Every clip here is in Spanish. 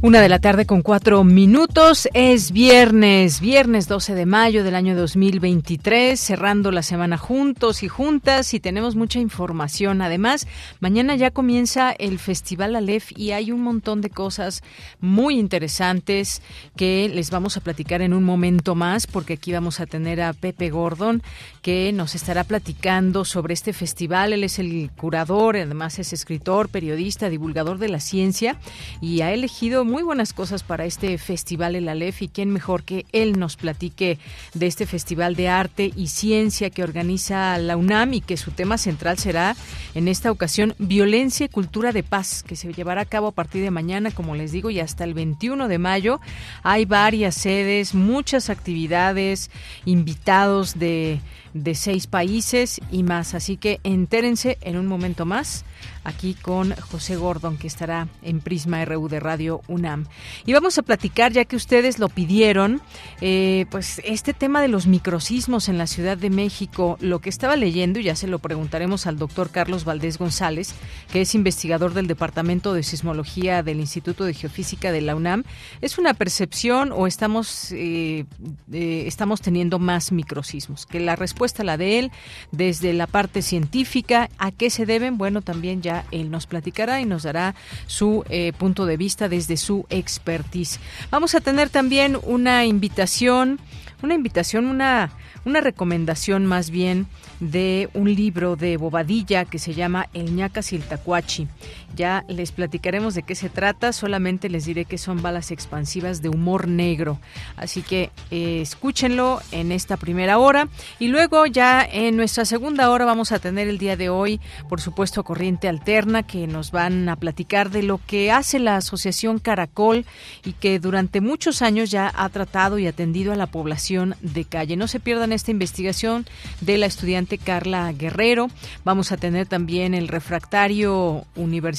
Una de la tarde con cuatro minutos. Es viernes, viernes 12 de mayo del año 2023, cerrando la semana juntos y juntas y tenemos mucha información. Además, mañana ya comienza el Festival Aleph y hay un montón de cosas muy interesantes que les vamos a platicar en un momento más porque aquí vamos a tener a Pepe Gordon que nos estará platicando sobre este festival. Él es el curador, además es escritor, periodista, divulgador de la ciencia y ha elegido buenas cosas para este festival El Aleph y quién mejor que él nos platique de este festival de arte y ciencia que organiza la UNAM y que su tema central será en esta ocasión violencia y cultura de paz que se llevará a cabo a partir de mañana, como les digo, y hasta el 21 de mayo. Hay varias sedes, muchas actividades, invitados de de seis países y más. Así que entérense en un momento más aquí con José Gordon, que estará en Prisma RU de Radio UNAM. Y vamos a platicar, ya que ustedes lo pidieron, eh, pues este tema de los microsismos en la Ciudad de México, lo que estaba leyendo, y ya se lo preguntaremos al doctor Carlos Valdés González, que es investigador del Departamento de Sismología del Instituto de Geofísica de la UNAM, ¿es una percepción o estamos, eh, eh, estamos teniendo más microsismos? Que la respuesta la de él, desde la parte científica, ¿a qué se deben? Bueno, también ya él nos platicará y nos dará su eh, punto de vista desde su expertise. Vamos a tener también una invitación, una invitación, una, una recomendación más bien de un libro de Bobadilla que se llama El ñacas y el tacuachi. Ya les platicaremos de qué se trata, solamente les diré que son balas expansivas de humor negro. Así que eh, escúchenlo en esta primera hora y luego ya en nuestra segunda hora vamos a tener el día de hoy, por supuesto, Corriente Alterna que nos van a platicar de lo que hace la Asociación Caracol y que durante muchos años ya ha tratado y atendido a la población de calle. No se pierdan esta investigación de la estudiante Carla Guerrero. Vamos a tener también el refractario universitario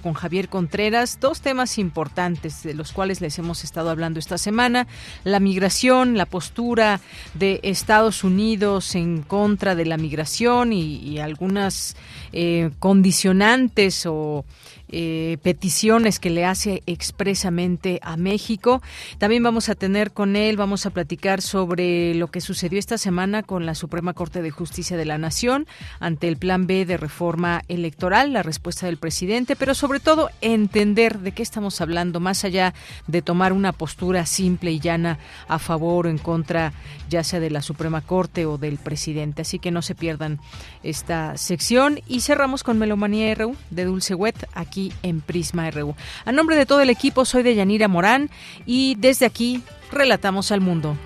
con Javier Contreras, dos temas importantes de los cuales les hemos estado hablando esta semana, la migración, la postura de Estados Unidos en contra de la migración y, algunas eh, condicionantes o eh, peticiones que le hace expresamente a México. También vamos a tener con él, vamos a platicar sobre lo que sucedió esta semana con la Suprema Corte de Justicia de la Nación ante el Plan B de reforma electoral, la respuesta del presidente, pero sobre todo entender de qué estamos hablando, más allá de tomar una postura simple y llana a favor o en contra, ya sea de la Suprema Corte o del presidente. Así que no se pierdan esta sección y cerramos con Melomanía RU de Dulce Wet aquí en Prisma RU. A nombre de todo el equipo, soy de Yanira Morán y desde aquí relatamos al mundo.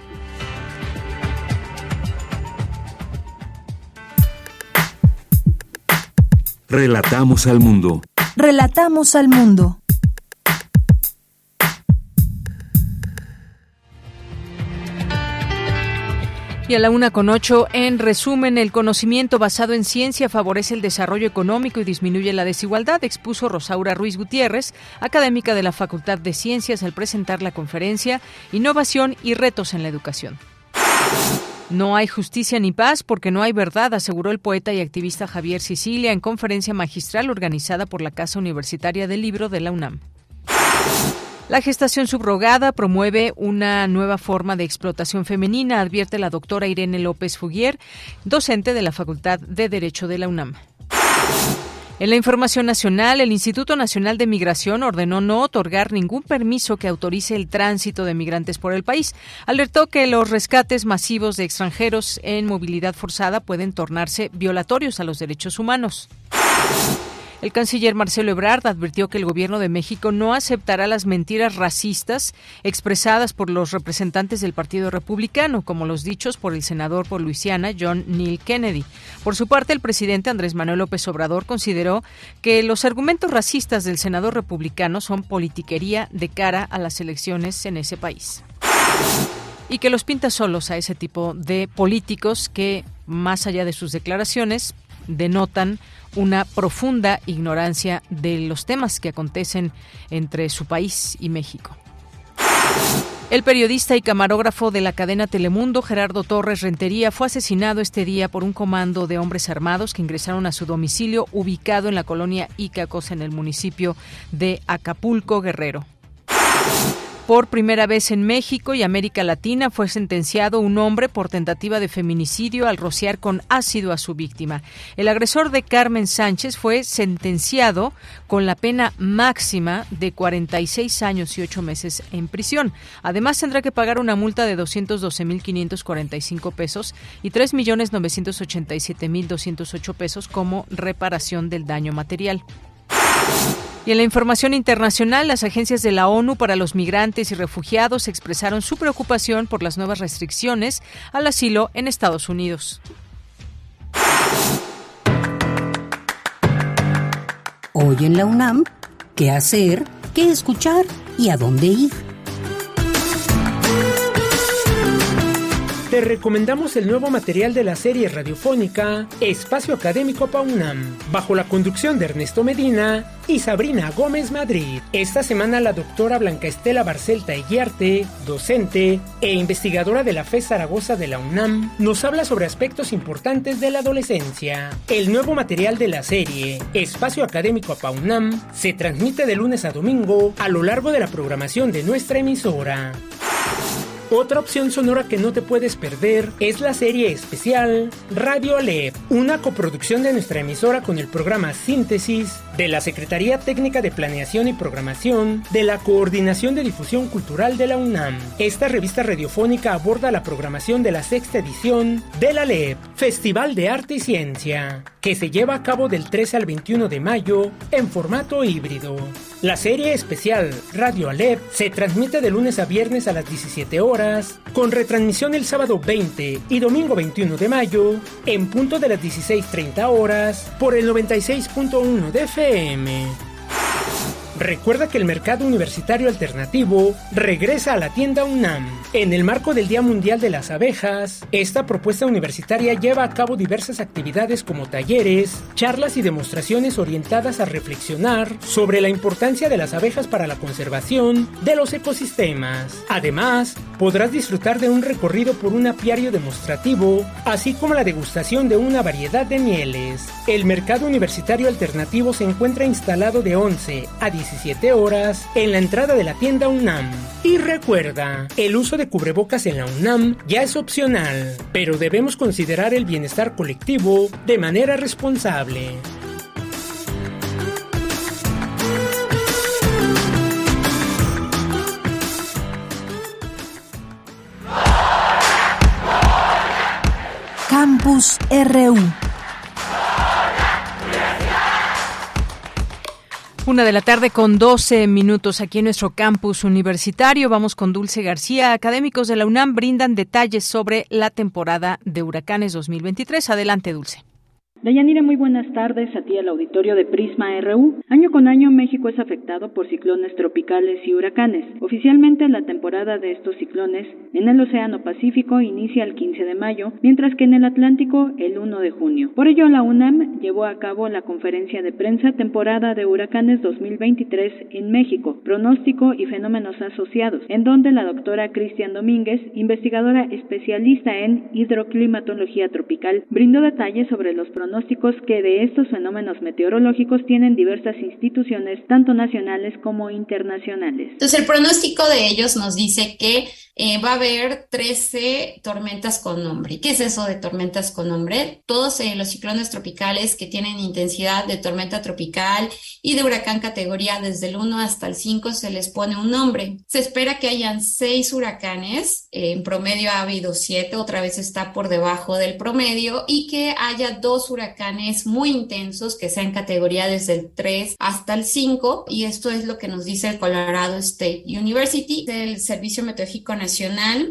Relatamos al mundo. Relatamos al mundo. A la una con ocho, en resumen, el conocimiento basado en ciencia favorece el desarrollo económico y disminuye la desigualdad, expuso Rosaura Ruiz Gutiérrez, académica de la Facultad de Ciencias, al presentar la conferencia Innovación y retos en la educación. No hay justicia ni paz porque no hay verdad, aseguró el poeta y activista Javier Sicilia en conferencia magistral organizada por la Casa Universitaria del Libro de la UNAM. La gestación subrogada promueve una nueva forma de explotación femenina, advierte la doctora Irene López Fuguier, docente de la Facultad de Derecho de la UNAM. En la información nacional, el Instituto Nacional de Migración ordenó no otorgar ningún permiso que autorice el tránsito de migrantes por el país. Alertó que los rescates masivos de extranjeros en movilidad forzada pueden tornarse violatorios a los derechos humanos. El canciller Marcelo Ebrard advirtió que el gobierno de México no aceptará las mentiras racistas expresadas por los representantes del Partido Republicano, como los dichos por el senador por Luisiana, John Neal Kennedy. Por su parte, el presidente Andrés Manuel López Obrador consideró que los argumentos racistas del senador republicano son politiquería de cara a las elecciones en ese país y que los pinta solos a ese tipo de políticos que, más allá de sus declaraciones, denotan una profunda ignorancia de los temas que acontecen entre su país y México. El periodista y camarógrafo de la cadena Telemundo, Gerardo Torres Rentería, fue asesinado este día por un comando de hombres armados que ingresaron a su domicilio ubicado en la colonia Icacos, en el municipio de Acapulco, Guerrero. Por primera vez en México y América Latina fue sentenciado un hombre por tentativa de feminicidio al rociar con ácido a su víctima. El agresor de Carmen Sánchez fue sentenciado con la pena máxima de 46 años y 8 meses en prisión. Además tendrá que pagar una multa de 212.545 pesos y 3.987.208 pesos como reparación del daño material. Y en la información internacional, las agencias de la ONU para los migrantes y refugiados expresaron su preocupación por las nuevas restricciones al asilo en Estados Unidos. Hoy en la UNAM, ¿qué hacer? ¿Qué escuchar? ¿Y a dónde ir? Te recomendamos el nuevo material de la serie radiofónica Espacio Académico PAUNAM, bajo la conducción de Ernesto Medina y Sabrina Gómez Madrid. Esta semana la doctora Blanca Estela Barcelta Eguiarte, docente e investigadora de la FE Zaragoza de la UNAM, nos habla sobre aspectos importantes de la adolescencia. El nuevo material de la serie Espacio Académico PAUNAM se transmite de lunes a domingo a lo largo de la programación de nuestra emisora. Otra opción sonora que no te puedes perder es la serie especial Radio Alep, una coproducción de nuestra emisora con el programa Síntesis de la Secretaría Técnica de Planeación y Programación de la Coordinación de Difusión Cultural de la UNAM. Esta revista radiofónica aborda la programación de la sexta edición de la LEP, Festival de Arte y Ciencia, que se lleva a cabo del 13 al 21 de mayo en formato híbrido. La serie especial Radio Alep se transmite de lunes a viernes a las 17 horas, con retransmisión el sábado 20 y domingo 21 de mayo, en punto de las 16.30 horas, por el 96.1 de FM. Recuerda que el mercado universitario alternativo regresa a la tienda UNAM. En el marco del Día Mundial de las Abejas, esta propuesta universitaria lleva a cabo diversas actividades como talleres, charlas y demostraciones orientadas a reflexionar sobre la importancia de las abejas para la conservación de los ecosistemas. Además, podrás disfrutar de un recorrido por un apiario demostrativo, así como la degustación de una variedad de mieles. El mercado universitario alternativo se encuentra instalado de 11 a 10 17 horas en la entrada de la tienda UNAM. Y recuerda, el uso de cubrebocas en la UNAM ya es opcional, pero debemos considerar el bienestar colectivo de manera responsable. Campus RU Una de la tarde con 12 minutos aquí en nuestro campus universitario. Vamos con Dulce García. Académicos de la UNAM brindan detalles sobre la temporada de huracanes 2023. Adelante, Dulce. Dayanira, muy buenas tardes a ti al auditorio de Prisma RU. Año con año México es afectado por ciclones tropicales y huracanes. Oficialmente la temporada de estos ciclones en el Océano Pacífico inicia el 15 de mayo, mientras que en el Atlántico el 1 de junio. Por ello la UNAM llevó a cabo la conferencia de prensa temporada de huracanes 2023 en México, pronóstico y fenómenos asociados, en donde la doctora Cristian Domínguez, investigadora especialista en hidroclimatología tropical, brindó detalles sobre los pronósticos pronósticos que de estos fenómenos meteorológicos tienen diversas instituciones, tanto nacionales como internacionales. Entonces, el pronóstico de ellos nos dice que eh, va a haber 13 tormentas con nombre. ¿Qué es eso de tormentas con nombre? Todos eh, los ciclones tropicales que tienen intensidad de tormenta tropical y de huracán categoría desde el 1 hasta el 5 se les pone un nombre. Se espera que hayan 6 huracanes, en promedio ha habido 7, otra vez está por debajo del promedio, y que haya dos huracanes muy intensos que sean categoría desde el 3 hasta el 5 y esto es lo que nos dice el Colorado State University del Servicio Meteorológico Nacional.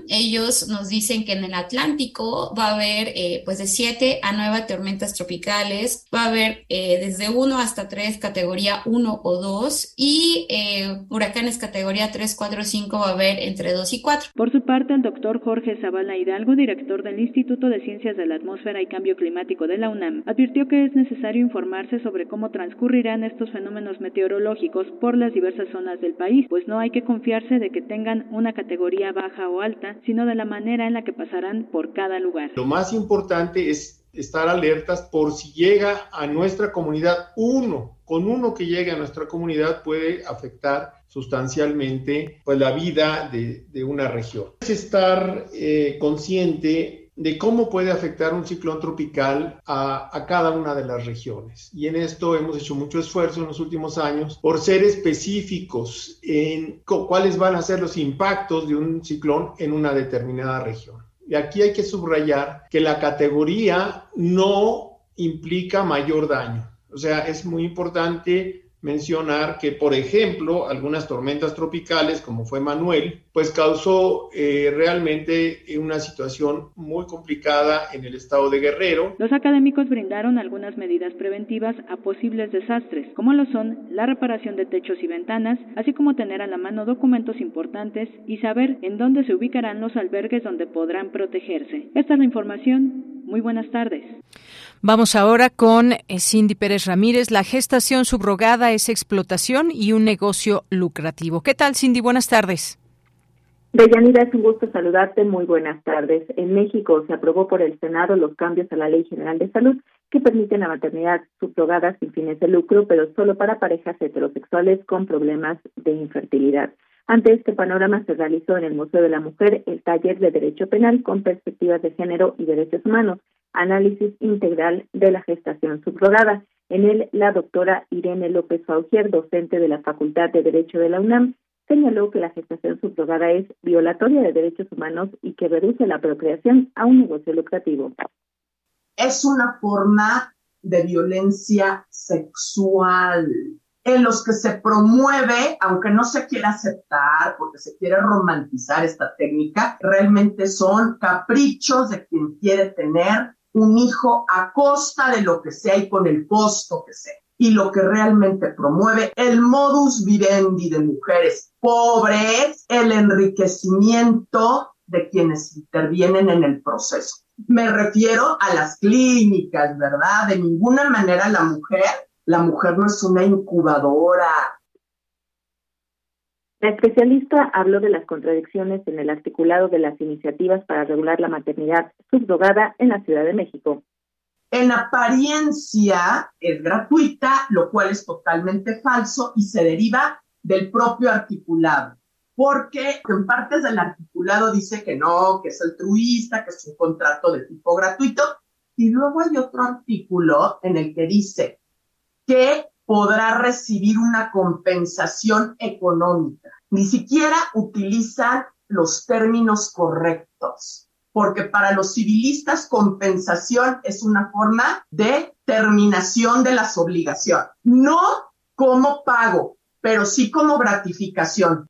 Ellos nos dicen que en el Atlántico va a haber eh, pues de 7 a 9 tormentas tropicales, va a haber eh, desde 1 hasta 3 categoría 1 o 2 y eh, huracanes categoría 3, 4, 5 va a haber entre 2 y 4. Por su parte, el doctor Jorge Zavala Hidalgo, director del Instituto de Ciencias de la Atmósfera y Cambio Climático de la UNAM, advirtió que es necesario informarse sobre cómo transcurrirán estos fenómenos meteorológicos por las diversas zonas del país, pues no hay que confiarse de que tengan una categoría baja o alta, sino de la manera en la que pasarán por cada lugar. Lo más importante es estar alertas por si llega a nuestra comunidad uno, con uno que llegue a nuestra comunidad puede afectar sustancialmente pues, la vida de, una región. Es estar eh, consciente de cómo puede afectar un ciclón tropical a, a, cada una de las regiones. Y en esto hemos hecho mucho esfuerzo en los últimos años por ser específicos en cuáles van a ser los impactos de un ciclón en una determinada región. Y aquí hay que subrayar que la categoría no implica mayor daño. O sea, es muy importante mencionar que, por ejemplo, algunas tormentas tropicales, como fue Manuel, pues causó eh, realmente una situación muy complicada en el estado de Guerrero. Los académicos brindaron algunas medidas preventivas a posibles desastres, como lo son la reparación de techos y ventanas, así como tener a la mano documentos importantes y saber en dónde se ubicarán los albergues donde podrán protegerse. Esta es la información. Muy buenas tardes. Vamos ahora con eh, Cindy Pérez Ramírez. La gestación subrogada es explotación y un negocio lucrativo. ¿Qué tal, Cindy? Buenas tardes. Deyanira, es un gusto saludarte. Muy buenas tardes. En México se aprobó por el Senado los cambios a la Ley General de Salud que permiten la maternidad subrogada sin fines de lucro, pero solo para parejas heterosexuales con problemas de infertilidad. Ante este panorama se realizó en el Museo de la Mujer el taller de Derecho Penal con perspectivas de género y derechos humanos, análisis integral de la gestación subrogada. En él, la doctora Irene López Faugier, docente de la Facultad de Derecho de la UNAM, señaló que la gestación subrogada es violatoria de derechos humanos y que reduce la procreación a un negocio lucrativo. Es una forma de violencia sexual en los que se promueve, aunque no se quiera aceptar porque se quiere romantizar esta técnica, realmente son caprichos de quien quiere tener un hijo a costa de lo que sea y con el costo que sea. Y lo que realmente promueve el modus vivendi de mujeres pobres, el enriquecimiento de quienes intervienen en el proceso. Me refiero a las clínicas, ¿verdad? De ninguna manera la mujer, la mujer no es una incubadora, la especialista habló de las contradicciones en el articulado de las iniciativas para regular la maternidad subrogada en la Ciudad de México. En apariencia es gratuita, lo cual es totalmente falso y se deriva del propio articulado, porque en partes del articulado dice que no, que es altruista, que es un contrato de tipo gratuito, y luego hay otro artículo en el que dice que podrá recibir una compensación económica. Ni siquiera utilizan los términos correctos, porque para los civilistas compensación es una forma de terminación de las obligaciones, no como pago, pero sí como gratificación.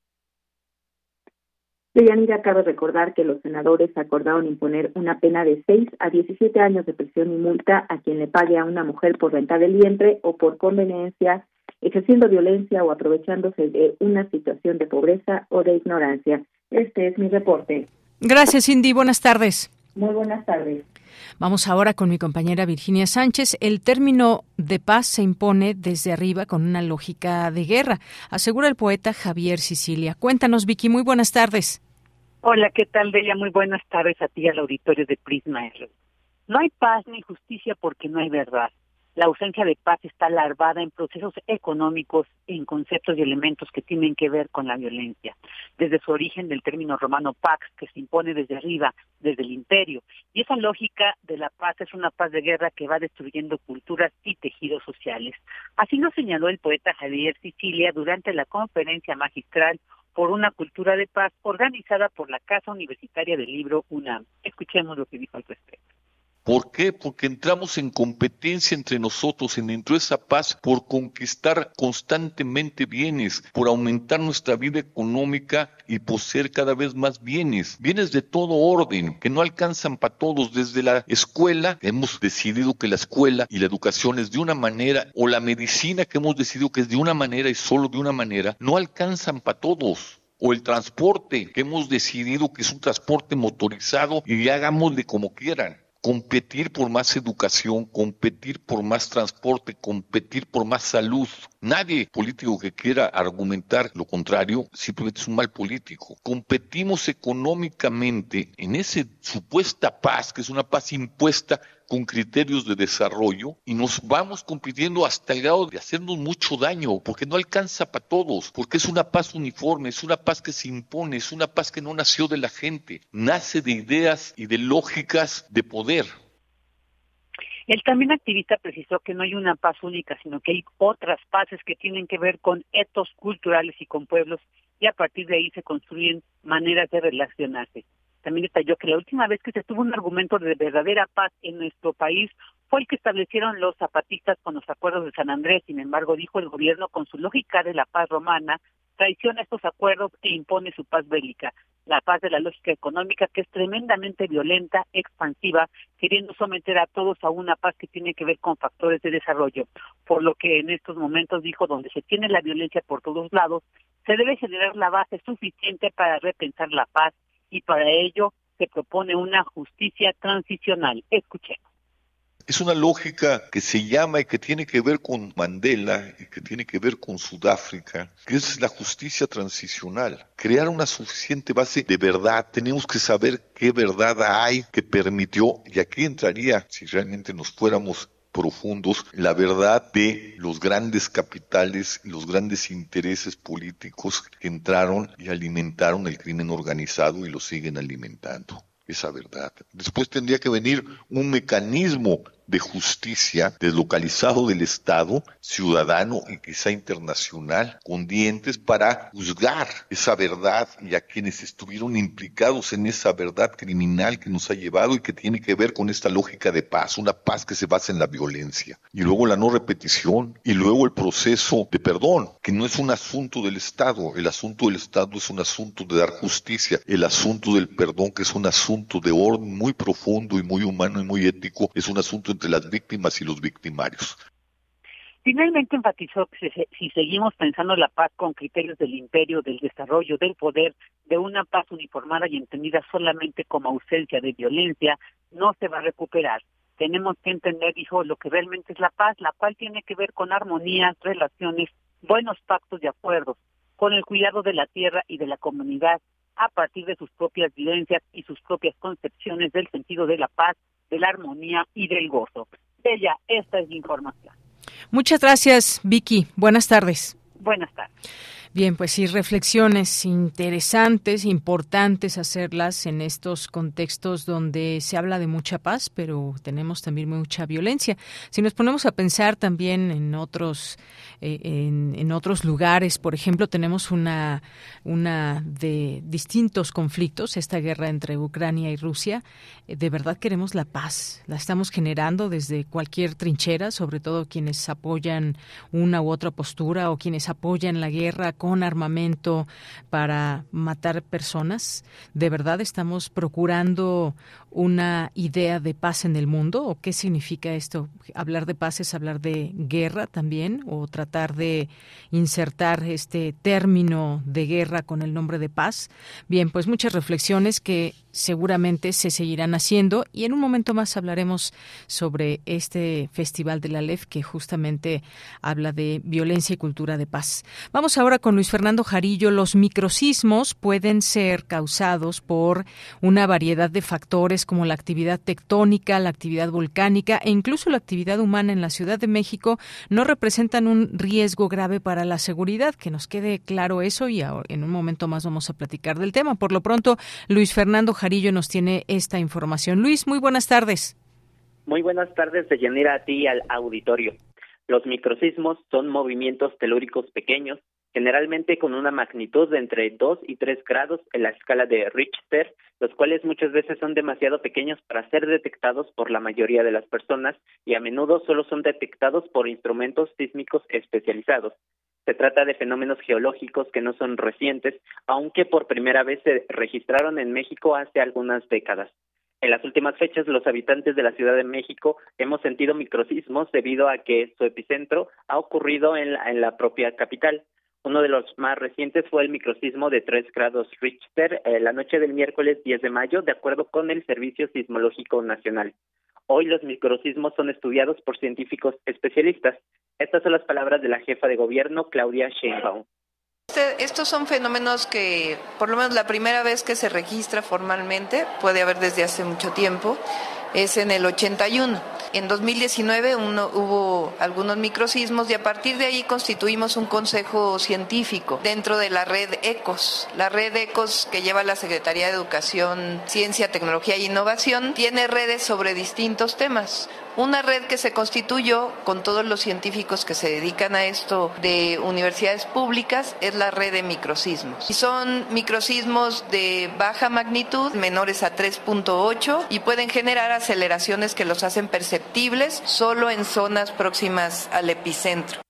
Deyanira, cabe recordar que los senadores acordaron imponer una pena de 6 a 17 años de prisión y multa a quien le pague a una mujer por rentar el vientre o por conveniencia, ejerciendo violencia o aprovechándose de una situación de pobreza o de ignorancia. Este es mi reporte. Gracias, Cindy. Buenas tardes. Muy buenas tardes. Vamos ahora con mi compañera Virginia Sánchez. El término de paz se impone desde arriba con una lógica de guerra, asegura el poeta Javier Sicilia. Cuéntanos, Vicky, muy buenas tardes. Hola, ¿qué tal, Bella? Muy buenas tardes a ti al auditorio de Prisma. No hay paz ni justicia porque no hay verdad. La ausencia de paz está larvada en procesos económicos, en conceptos y elementos que tienen que ver con la violencia. Desde su origen del término romano pax, que se impone desde arriba, desde el imperio. Y esa lógica de la paz es una paz de guerra que va destruyendo culturas y tejidos sociales. Así lo señaló el poeta Javier Sicilia durante la conferencia magistral por una cultura de paz organizada por la Casa Universitaria del Libro UNAM. Escuchemos lo que dijo al respecto. ¿Por qué? Porque entramos en competencia entre nosotros, en dentro de esa paz, por conquistar constantemente bienes, por aumentar nuestra vida económica y poseer cada vez más bienes, bienes de todo orden, que no alcanzan para todos. Desde la escuela, hemos decidido que la escuela y la educación es de una manera, o la medicina que hemos decidido que es de una manera y solo de una manera, no alcanzan para todos o el transporte que hemos decidido que es un transporte motorizado y hagámosle como quieran competir por más educación, competir por más transporte, competir por más salud. Nadie político que quiera argumentar lo contrario simplemente es un mal político. Competimos económicamente en esa supuesta paz, que es una paz impuesta con criterios de desarrollo y nos vamos compitiendo hasta el grado de hacernos mucho daño, porque no alcanza para todos, porque es una paz uniforme, es una paz que se impone, es una paz que no nació de la gente, nace de ideas y de lógicas de poder. El también activista precisó que no hay una paz única, sino que hay otras paces que tienen que ver con etos culturales y con pueblos, y a partir de ahí se construyen maneras de relacionarse. También detalló que la última vez que se tuvo un argumento de verdadera paz en nuestro país fue el que establecieron los zapatistas con los acuerdos de San Andrés. Sin embargo, dijo el gobierno con su lógica de la paz romana, traiciona estos acuerdos e impone su paz bélica, la paz de la lógica económica que es tremendamente violenta, expansiva, queriendo someter a todos a una paz que tiene que ver con factores de desarrollo. Por lo que en estos momentos dijo, donde se tiene la violencia por todos lados, se debe generar la base suficiente para repensar la paz y para ello se propone una justicia transicional. Escuchemos. Es una lógica que se llama y que tiene que ver con Mandela y que tiene que ver con Sudáfrica, que es la justicia transicional. Crear una suficiente base de verdad. Tenemos que saber qué verdad hay que permitió, y aquí entraría, si realmente nos fuéramos profundos la verdad de los grandes capitales, los grandes intereses políticos que entraron y alimentaron el crimen organizado y lo siguen alimentando. Esa verdad. Después tendría que venir un mecanismo de justicia deslocalizado del Estado, ciudadano y quizá internacional, con dientes para juzgar esa verdad y a quienes estuvieron implicados en esa verdad criminal que nos ha llevado y que tiene que ver con esta lógica de paz, una paz que se basa en la violencia. Y luego la no repetición y luego el proceso de perdón, que no es un asunto del Estado, el asunto del Estado es un asunto de dar justicia, el asunto del perdón, que es un asunto de orden muy profundo y muy humano y muy ético, es un asunto las víctimas y los victimarios. Finalmente enfatizó que si, seguimos pensando la paz con criterios del imperio, del desarrollo, del poder, de una paz uniformada y entendida solamente como ausencia de violencia, no se va a recuperar. Tenemos que entender, dijo, lo que realmente es la paz, la cual tiene que ver con armonías, relaciones, buenos pactos y acuerdos, con el cuidado de la tierra y de la comunidad a partir de sus propias vivencias y sus propias concepciones del sentido de la paz de la armonía y del gozo. Ella, esta es la información. Muchas gracias, Vicky. Buenas tardes. Buenas tardes. Bien, pues sí, reflexiones interesantes, importantes hacerlas en estos contextos donde se habla de mucha paz, pero tenemos también mucha violencia. Si nos ponemos a pensar también en otros, eh, en, otros lugares, por ejemplo, tenemos una, una de distintos conflictos, esta guerra entre Ucrania y Rusia. Eh, de verdad queremos la paz, la estamos generando desde cualquier trinchera, sobre todo quienes apoyan una u otra postura o quienes apoyan la guerra con armamento para matar personas? ¿De verdad estamos procurando una idea de paz en el mundo? ¿O qué significa esto? ¿Hablar de paz es hablar de guerra también? ¿O tratar de insertar este término de guerra con el nombre de paz? Bien, pues muchas reflexiones que seguramente se seguirán haciendo y en un momento más hablaremos sobre este Festival de la LEF que justamente habla de violencia y cultura de paz. Vamos ahora con Luis Fernando Jarillo. Los microsismos pueden ser causados por una variedad de factores como la actividad tectónica, la actividad volcánica e incluso la actividad humana en la Ciudad de México no representan un riesgo grave para la seguridad. Que nos quede claro eso y en un momento más vamos a platicar del tema. Por lo pronto, Luis Fernando Jarillo nos tiene esta información. Luis, muy buenas tardes. Muy buenas tardes, Deyanira, a ti y al auditorio. Los microsismos son movimientos telúricos pequeños generalmente con una magnitud de entre 2 y 3 grados en la escala de Richter, los cuales muchas veces son demasiado pequeños para ser detectados por la mayoría de las personas y a menudo solo son detectados por instrumentos sísmicos especializados. Se trata de fenómenos geológicos que no son recientes, aunque por primera vez se registraron en México hace algunas décadas. En las últimas fechas, los habitantes de la Ciudad de México hemos sentido microsismos debido a que su epicentro ha ocurrido en la, propia capital. Uno de los más recientes fue el microsismo de 3 grados Richter eh, la noche del miércoles 10 de mayo, de acuerdo con el Servicio Sismológico Nacional. Hoy los microsismos son estudiados por científicos especialistas. Estas son las palabras de la jefa de gobierno, Claudia Sheinbaum. Este, estos son fenómenos que, por lo menos la primera vez que se registra formalmente, puede haber desde hace mucho tiempo, es en el 81. En 2019 uno, hubo algunos microsismos y a partir de ahí constituimos un consejo científico dentro de la red ECOS. La red ECOS que lleva la Secretaría de Educación, Ciencia, Tecnología e Innovación tiene redes sobre distintos temas. Una red que se constituyó con todos los científicos que se dedican a esto de universidades públicas es la red de microsismos. Y son microsismos de baja magnitud, menores a 3.8, y pueden generar aceleraciones que los hacen perceptibles solo en zonas próximas al epicentro.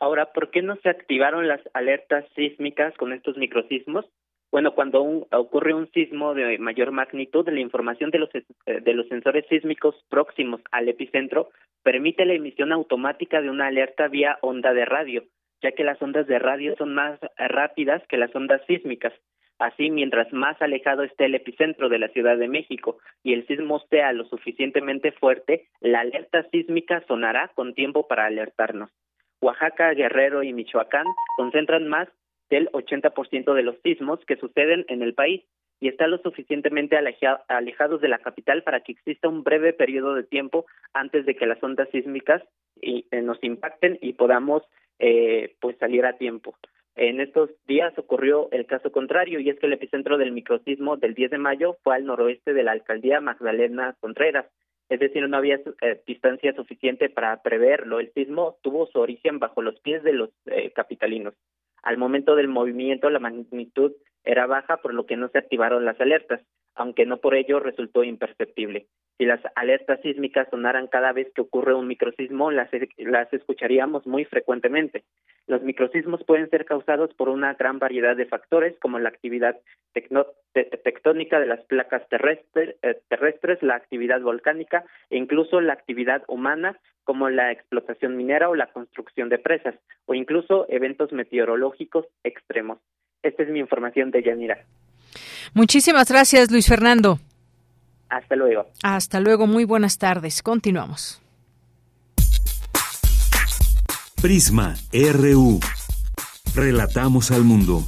Ahora, ¿por qué no se activaron las alertas sísmicas con estos microsismos? Bueno, cuando ocurre un sismo de mayor magnitud, la información de los, eh, de los sensores sísmicos próximos al epicentro permite la emisión automática de una alerta vía onda de radio, ya que las ondas de radio son más rápidas que las ondas sísmicas. Así, mientras más alejado esté el epicentro de la Ciudad de México y el sismo sea lo suficientemente fuerte, la alerta sísmica sonará con tiempo para alertarnos. Oaxaca, Guerrero y Michoacán concentran más del 80% de los sismos que suceden en el país y están lo suficientemente alejados de la capital para que exista un breve periodo de tiempo antes de que las ondas sísmicas eh, nos impacten y podamos eh, pues salir a tiempo. En estos días ocurrió el caso contrario y es que el epicentro del microsismo del 10 de mayo fue al noroeste de la alcaldía Magdalena Contreras, es decir, no había eh, distancia suficiente para preverlo. El sismo tuvo su origen bajo los pies de los capitalinos. Al momento del movimiento la magnitud era baja, por lo que no se activaron las alertas, aunque no por ello resultó imperceptible. Si las alertas sísmicas sonaran cada vez que ocurre un microsismo, las, las escucharíamos muy frecuentemente. Los microsismos pueden ser causados por una gran variedad de factores, como la actividad tectónica de las placas eh, terrestres, la actividad volcánica e incluso la actividad humana, como la explotación minera o la construcción de presas, o incluso eventos meteorológicos extremos. Esta es mi información de Yanira. Muchísimas gracias, Luis Fernando. Hasta luego. Hasta luego, muy buenas tardes. Continuamos. Prisma RU. Relatamos al mundo.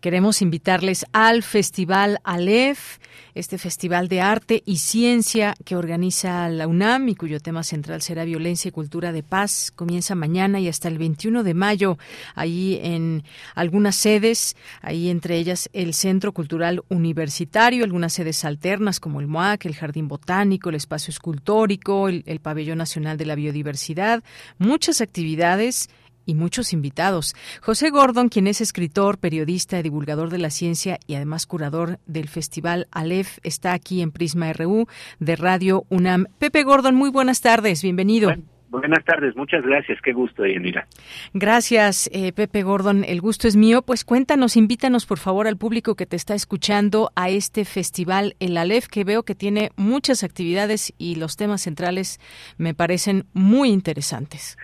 Queremos invitarles al Festival Aleph este Festival de Arte y Ciencia que organiza la UNAM y cuyo tema central será Violencia y Cultura de Paz. Comienza mañana y hasta el 21 de mayo, ahí en algunas sedes, ahí entre ellas el Centro Cultural Universitario, algunas sedes alternas como el MOAC, el Jardín Botánico, el Espacio Escultórico, el, el Pabellón Nacional de la Biodiversidad, muchas actividades y muchos invitados. José Gordon, quien es escritor, periodista, divulgador de la ciencia y además curador del Festival Aleph, está aquí en Prisma RU de Radio UNAM. Pepe Gordon, muy buenas tardes, bienvenido. buenas tardes, muchas gracias, qué gusto, Yanira. Gracias, eh, Pepe Gordon, el gusto es mío. Pues cuéntanos, invítanos por favor al público que te está escuchando a este festival, el Aleph, que veo que tiene muchas actividades y los temas centrales me parecen muy interesantes.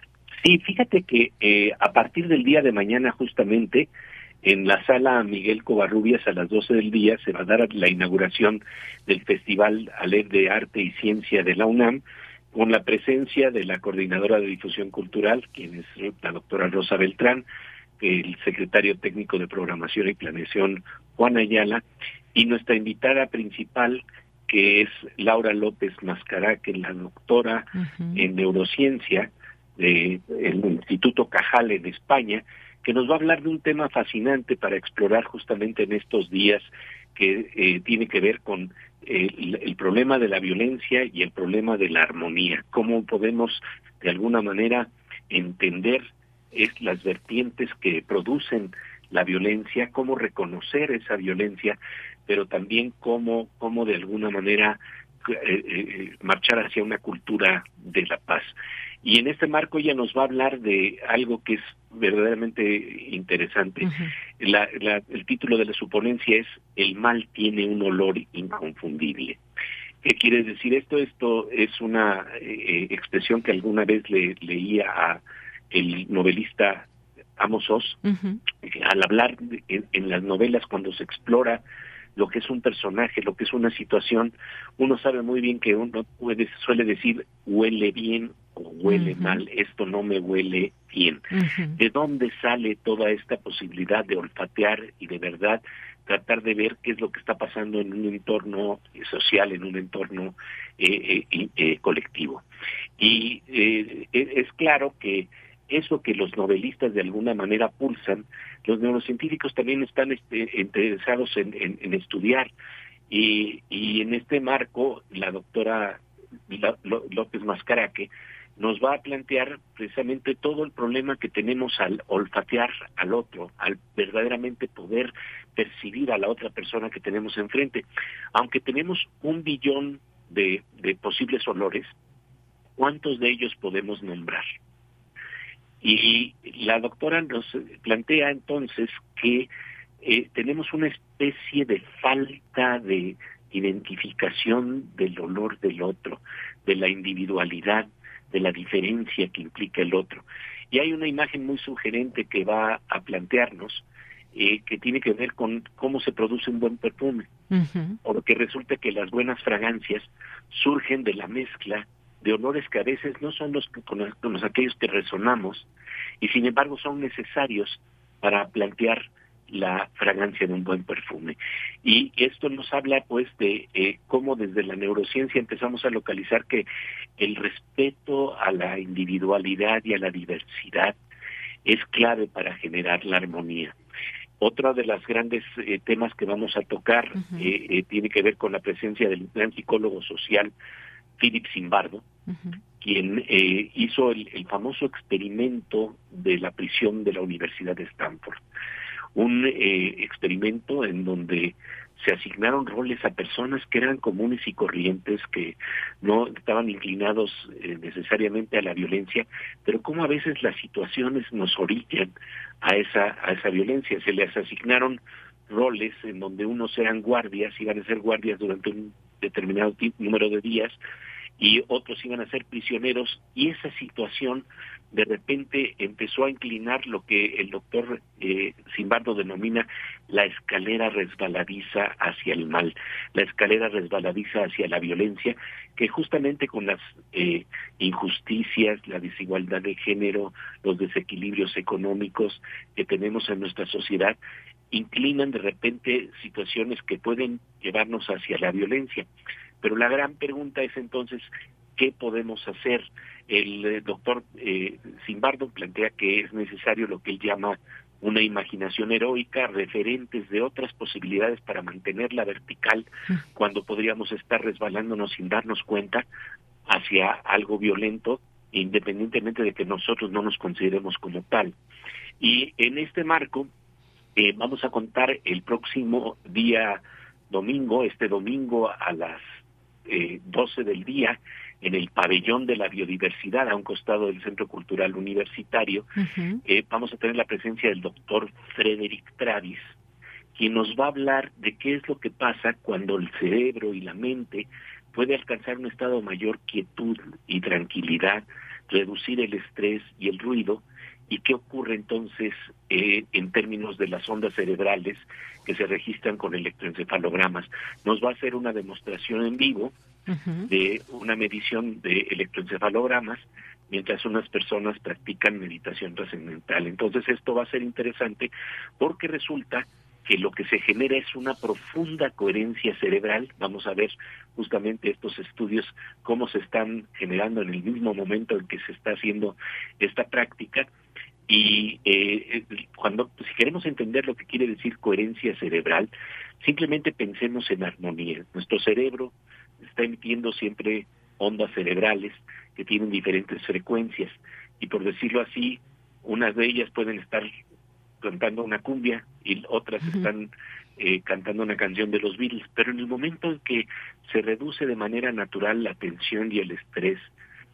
Sí, fíjate que eh, a partir del día de mañana justamente en la sala Miguel Covarrubias a las 12 del día se va a dar la inauguración del Festival Alep de Arte y Ciencia de la UNAM con la presencia de la coordinadora de difusión cultural, quien es la doctora Rosa Beltrán, el secretario técnico de programación y planeación Juan Ayala y nuestra invitada principal que es Laura López Mascará, que es la doctora en neurociencia, del Instituto Cajal en España, que nos va a hablar de un tema fascinante para explorar justamente en estos días que eh, tiene que ver con eh, el, problema de la violencia y el problema de la armonía, cómo podemos de alguna manera entender es las vertientes que producen la violencia, cómo reconocer esa violencia, pero también cómo, cómo de alguna manera eh, eh, marchar hacia una cultura de la paz. Y en este marco ella nos va a hablar de algo que es verdaderamente interesante. el título de la suponencia es El mal tiene un olor inconfundible. ¿Qué quiere decir esto? Esto es una eh, expresión que alguna vez le leía a el novelista Amos Oz, al hablar en, las novelas cuando se explora lo que es un personaje, lo que es una situación, uno sabe muy bien que uno puede, suele decir huele bien o huele mal, esto no me huele bien. ¿De dónde sale toda esta posibilidad de olfatear y de verdad tratar de ver qué es lo que está pasando en un entorno social, en un entorno eh, eh, eh colectivo? Y eh, es claro que eso que los novelistas de alguna manera pulsan, los neurocientíficos también están este, interesados en, estudiar. Y, y, en este marco, la doctora López Mascaraque nos va a plantear precisamente todo el problema que tenemos al olfatear al otro, al verdaderamente poder percibir a la otra persona que tenemos enfrente. Aunque tenemos un billón de, posibles olores, ¿cuántos de ellos podemos nombrar? Y la doctora nos plantea entonces que eh, tenemos una especie de falta de identificación del olor del otro, de la individualidad, de la diferencia que implica el otro. Y hay una imagen muy sugerente que va a plantearnos eh, que tiene que ver con cómo se produce un buen perfume, porque resulta que las buenas fragancias surgen de la mezcla de olores que a veces no son los, con, los aquellos que resonamos y sin embargo son necesarios para plantear la fragancia de un buen perfume. Y esto nos habla pues de eh, cómo desde la neurociencia empezamos a localizar que el respeto a la individualidad y a la diversidad es clave para generar la armonía. Otro de los grandes eh, temas que vamos a tocar eh, tiene que ver con la presencia del gran psicólogo social Philip Zimbardo, quien eh, hizo el, famoso experimento de la prisión de la Universidad de Stanford. Un eh, experimento en donde se asignaron roles a personas que eran comunes y corrientes, que no estaban inclinados eh, necesariamente a la violencia, pero como a veces las situaciones nos orillan a esa, a esa violencia. Se les asignaron roles en donde unos eran guardias, iban a ser guardias durante un determinado número de días, y otros iban a ser prisioneros y esa situación de repente empezó a inclinar lo que el doctor eh, Simbardo denomina la escalera resbaladiza hacia el mal, la escalera resbaladiza hacia la violencia, que justamente con las eh, injusticias, la desigualdad de género, los desequilibrios económicos que tenemos en nuestra sociedad, inclinan de repente situaciones que pueden llevarnos hacia la violencia. Pero la gran pregunta es entonces, ¿qué podemos hacer? El eh, doctor eh, Simbardo plantea que es necesario lo que él llama una imaginación heroica, referentes de otras posibilidades para mantenerla vertical cuando podríamos estar resbalándonos sin darnos cuenta hacia algo violento, independientemente de que nosotros no nos consideremos como tal. Y en este marco eh, vamos a contar el próximo día domingo, este domingo a las eh, 12 del día en el pabellón de la biodiversidad a un costado del Centro Cultural Universitario. eh, vamos a tener la presencia del doctor Frederick Travis, quien nos va a hablar de qué es lo que pasa cuando el cerebro y la mente puede alcanzar un estado de mayor quietud y tranquilidad, reducir el estrés y el ruido, y qué ocurre entonces eh, en términos de las ondas cerebrales que se registran con electroencefalogramas. Nos va a hacer una demostración en vivo de una medición de electroencefalogramas mientras unas personas practican meditación trascendental. Entonces esto va a ser interesante porque resulta que lo que se genera es una profunda coherencia cerebral. Vamos a ver justamente estos estudios cómo se están generando en el mismo momento en que se está haciendo esta práctica y eh, cuando, si queremos entender lo que quiere decir coherencia cerebral, simplemente pensemos en armonía. Nuestro cerebro está emitiendo siempre ondas cerebrales que tienen diferentes frecuencias y por decirlo así, unas de ellas pueden estar cantando una cumbia y otras están eh, cantando una canción de los Beatles, pero en el momento en que se reduce de manera natural la tensión y el estrés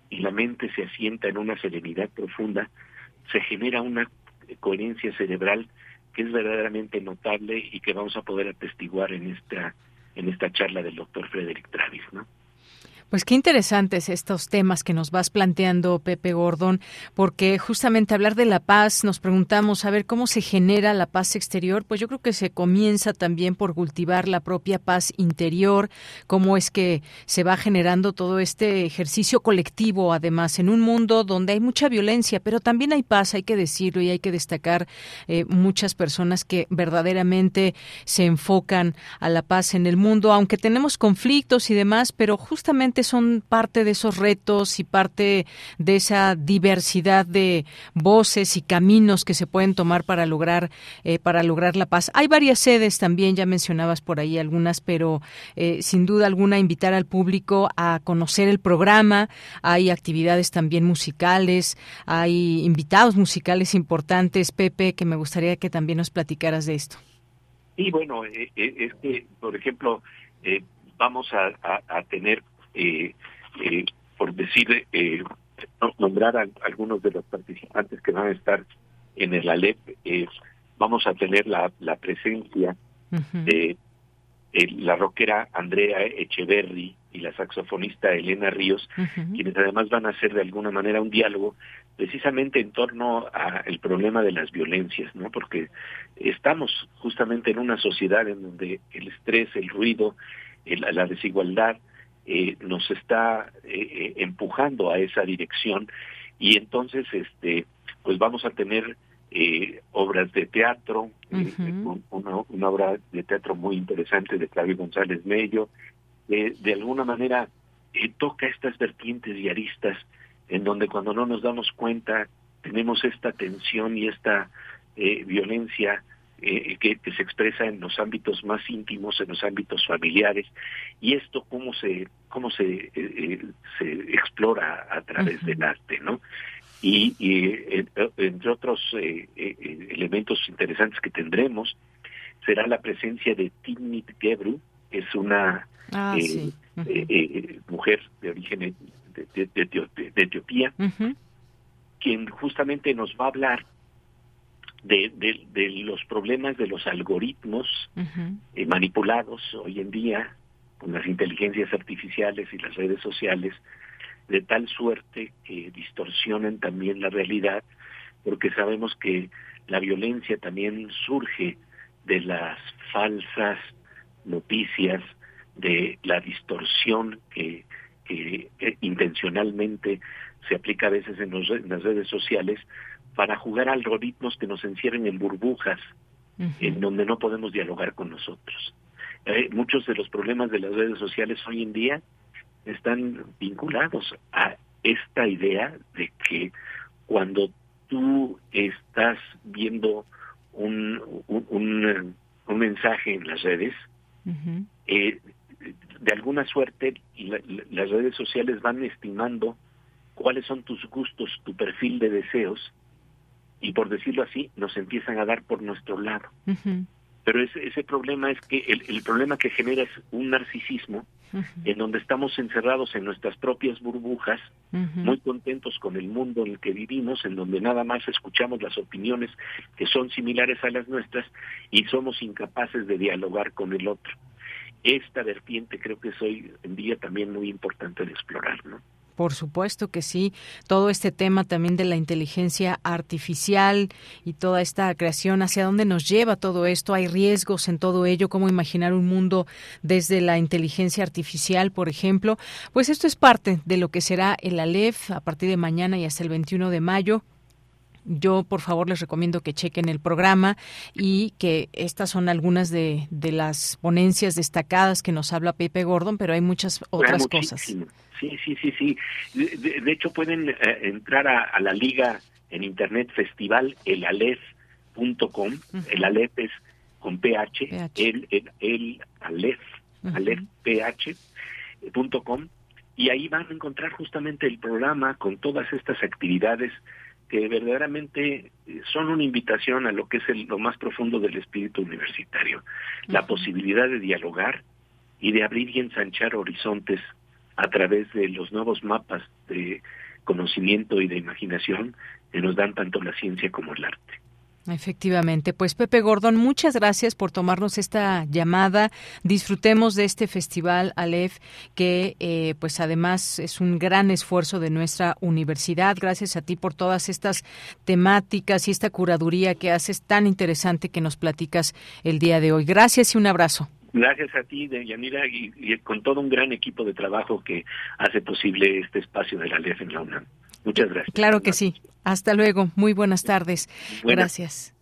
y la mente se asienta en una serenidad profunda, se genera una coherencia cerebral que es verdaderamente notable y que vamos a poder atestiguar en esta en esta charla del doctor Frederick Travis, ¿no? Pues qué interesantes estos temas que nos vas planteando, Pepe Gordon, porque justamente hablar de la paz, nos preguntamos, a ver, ¿cómo se genera la paz exterior? Pues yo creo que se comienza también por cultivar la propia paz interior, cómo es que se va generando todo este ejercicio colectivo, además, en un mundo donde hay mucha violencia, pero también hay paz, hay que decirlo y hay que destacar eh, muchas personas que verdaderamente se enfocan a la paz en el mundo, aunque tenemos conflictos y demás, pero justamente son parte de esos retos y parte de esa diversidad de voces y caminos que se pueden tomar para lograr eh, para lograr la paz. Hay varias sedes también, ya mencionabas por ahí algunas, pero eh, sin duda alguna invitar al público a conocer el programa. Hay actividades también musicales, hay invitados musicales importantes, Pepe, que me gustaría que también nos platicaras de esto. Y bueno, eh, es que, por ejemplo, vamos a, tener eh, eh, por decir, eh, nombrar a algunos de los participantes que van a estar en el ALEP, eh, vamos a tener la, la presencia de la rockera Andrea Echeverry y la saxofonista Elena Ríos, quienes además van a hacer de alguna manera un diálogo precisamente en torno al problema de las violencias, ¿no? Porque estamos justamente en una sociedad en donde el estrés, el ruido, la desigualdad eh, nos está eh, eh, empujando a esa dirección. Y entonces este pues vamos a tener obras de teatro una, obra de teatro muy interesante de Claudio González Mello de alguna manera toca estas vertientes y aristas en donde cuando no nos damos cuenta tenemos esta tensión y esta violencia eh, que, se expresa en los ámbitos más íntimos, en los ámbitos familiares, y esto cómo se cómo se, eh, eh, se explora a través del arte, ¿no? Y, entre otros elementos interesantes que tendremos será la presencia de Timnit Gebru, que es una ah, mujer de origen de, Etiopía, quien justamente nos va a hablar de, de, los problemas de los algoritmos eh, manipulados hoy en día con las inteligencias artificiales y las redes sociales, de tal suerte que distorsionan también la realidad, porque sabemos que la violencia también surge de las falsas noticias, de la distorsión que, que intencionalmente se aplica a veces en, en las redes sociales para jugar algoritmos que nos encierren en burbujas, en donde no podemos dialogar con nosotros. Eh, muchos de los problemas de las redes sociales hoy en día están vinculados a esta idea de que cuando tú estás viendo un, un, un, mensaje en las redes, eh, de alguna suerte las redes sociales van estimando cuáles son tus gustos, tu perfil de deseos, y por decirlo así, nos empiezan a dar por nuestro lado. Pero ese, ese problema es que el, problema que genera es un narcisismo en donde estamos encerrados en nuestras propias burbujas, muy contentos con el mundo en el que vivimos, en donde nada más escuchamos las opiniones que son similares a las nuestras y somos incapaces de dialogar con el otro. Esta vertiente creo que es hoy en día también muy importante de explorar, ¿no? Por supuesto que sí. Todo este tema también de la inteligencia artificial y toda esta creación, ¿hacia dónde nos lleva todo esto? ¿Hay riesgos en todo ello? ¿Cómo imaginar un mundo desde la inteligencia artificial, por ejemplo? Pues esto es parte de lo que será el ALEF a partir de mañana y hasta el 21 de mayo. Yo, por favor, les recomiendo que chequen el programa y que estas son algunas de, las ponencias destacadas que nos habla Pepe Gordon, pero hay muchas otras cosas. Sí, sí, sí, sí. De, hecho, pueden eh, entrar a, la liga en internet festival elalef.com. El Alef es con PH, el, el, el Alef, y ahí van a encontrar justamente el programa con todas estas actividades que verdaderamente eh, son una invitación a lo que es el, lo más profundo del espíritu universitario, la posibilidad de dialogar y de abrir y ensanchar horizontes a través de los nuevos mapas de conocimiento y de imaginación que nos dan tanto la ciencia como el arte. Efectivamente, pues Pepe Gordon, muchas gracias por tomarnos esta llamada. Disfrutemos de este festival Aleph, que eh, pues además es un gran esfuerzo de nuestra universidad. Gracias a ti por todas estas temáticas y esta curaduría que haces tan interesante que nos platicas el día de hoy. Gracias y un abrazo. Gracias a ti, Yanira, y, y con todo un gran equipo de trabajo que hace posible este espacio de la Aleph en la UNAM. Muchas gracias. Claro que sí. Hasta luego. Muy buenas tardes. Gracias.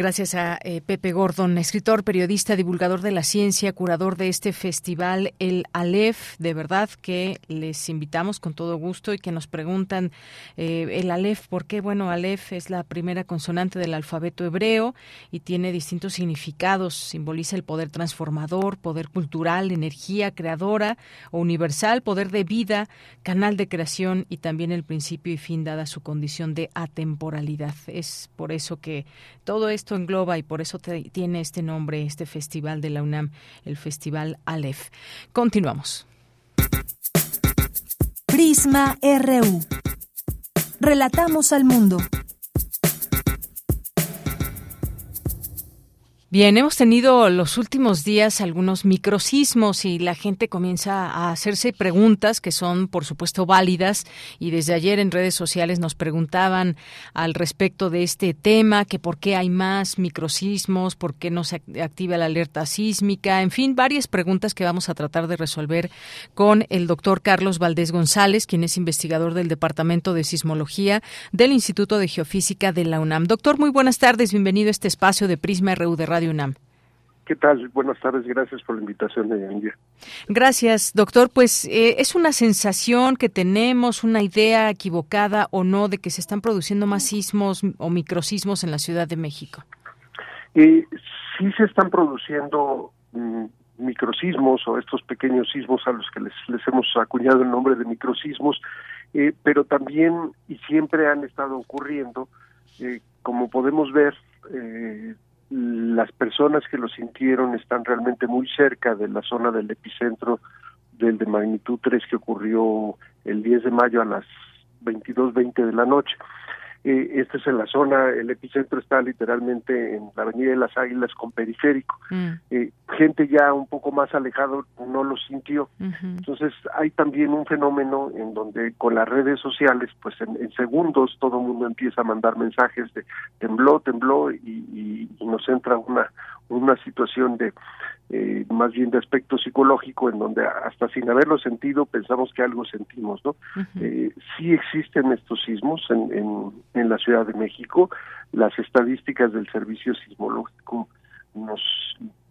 Gracias a eh, Pepe Gordon, escritor, periodista, divulgador de la ciencia, curador de este festival, el Aleph. De verdad que les invitamos con todo gusto y que nos preguntan eh, el Aleph, ¿por qué? Bueno, Aleph es la primera consonante del alfabeto hebreo y tiene distintos significados. Simboliza el poder transformador, poder cultural, energía creadora o universal, poder de vida, canal de creación y también el principio y fin dada su condición de atemporalidad. Es por eso que todo esto engloba y por eso tiene este nombre, este festival de la UNAM, el Festival Aleph. Continuamos. Prisma RU. Relatamos al mundo. Bien, hemos tenido los últimos días algunos microsismos y la gente comienza a hacerse preguntas que son, por supuesto, válidas. Y desde ayer en redes sociales nos preguntaban al respecto de este tema, que por qué hay más microsismos, por qué no se activa la alerta sísmica, en fin, varias preguntas que vamos a tratar de resolver con el doctor Carlos Valdés González, quien es investigador del Departamento de Sismología del Instituto de Geofísica de la UNAM. Doctor, muy buenas tardes, bienvenido a este espacio de Prisma RU de Radio UNAM. ¿Qué tal? Buenas tardes, gracias por la invitación de India. Gracias, doctor. Pues eh, es una sensación que tenemos, una idea equivocada o no de que se están produciendo más sismos o microsismos en la Ciudad de México. Eh, sí se están produciendo mm, microsismos o estos pequeños sismos a los que les, hemos acuñado el nombre de microsismos, eh, pero también y siempre han estado ocurriendo, eh, como podemos ver, eh, las personas que lo sintieron están realmente muy cerca de la zona del epicentro del de magnitud 3 que ocurrió el 10 de mayo a las 22.20 de la noche. Eh, esta es en la zona, el epicentro está literalmente en la Avenida de las Águilas con periférico. Mm. Eh, gente ya un poco más alejado no lo sintió. Entonces hay también un fenómeno en donde con las redes sociales, pues en, segundos todo el mundo empieza a mandar mensajes de tembló, tembló y, y nos entra una, una situación de eh, más bien de aspecto psicológico en donde hasta sin haberlo sentido pensamos que algo sentimos no eh, sí existen estos sismos en, en, en la Ciudad de México. Las estadísticas del servicio sismológico nos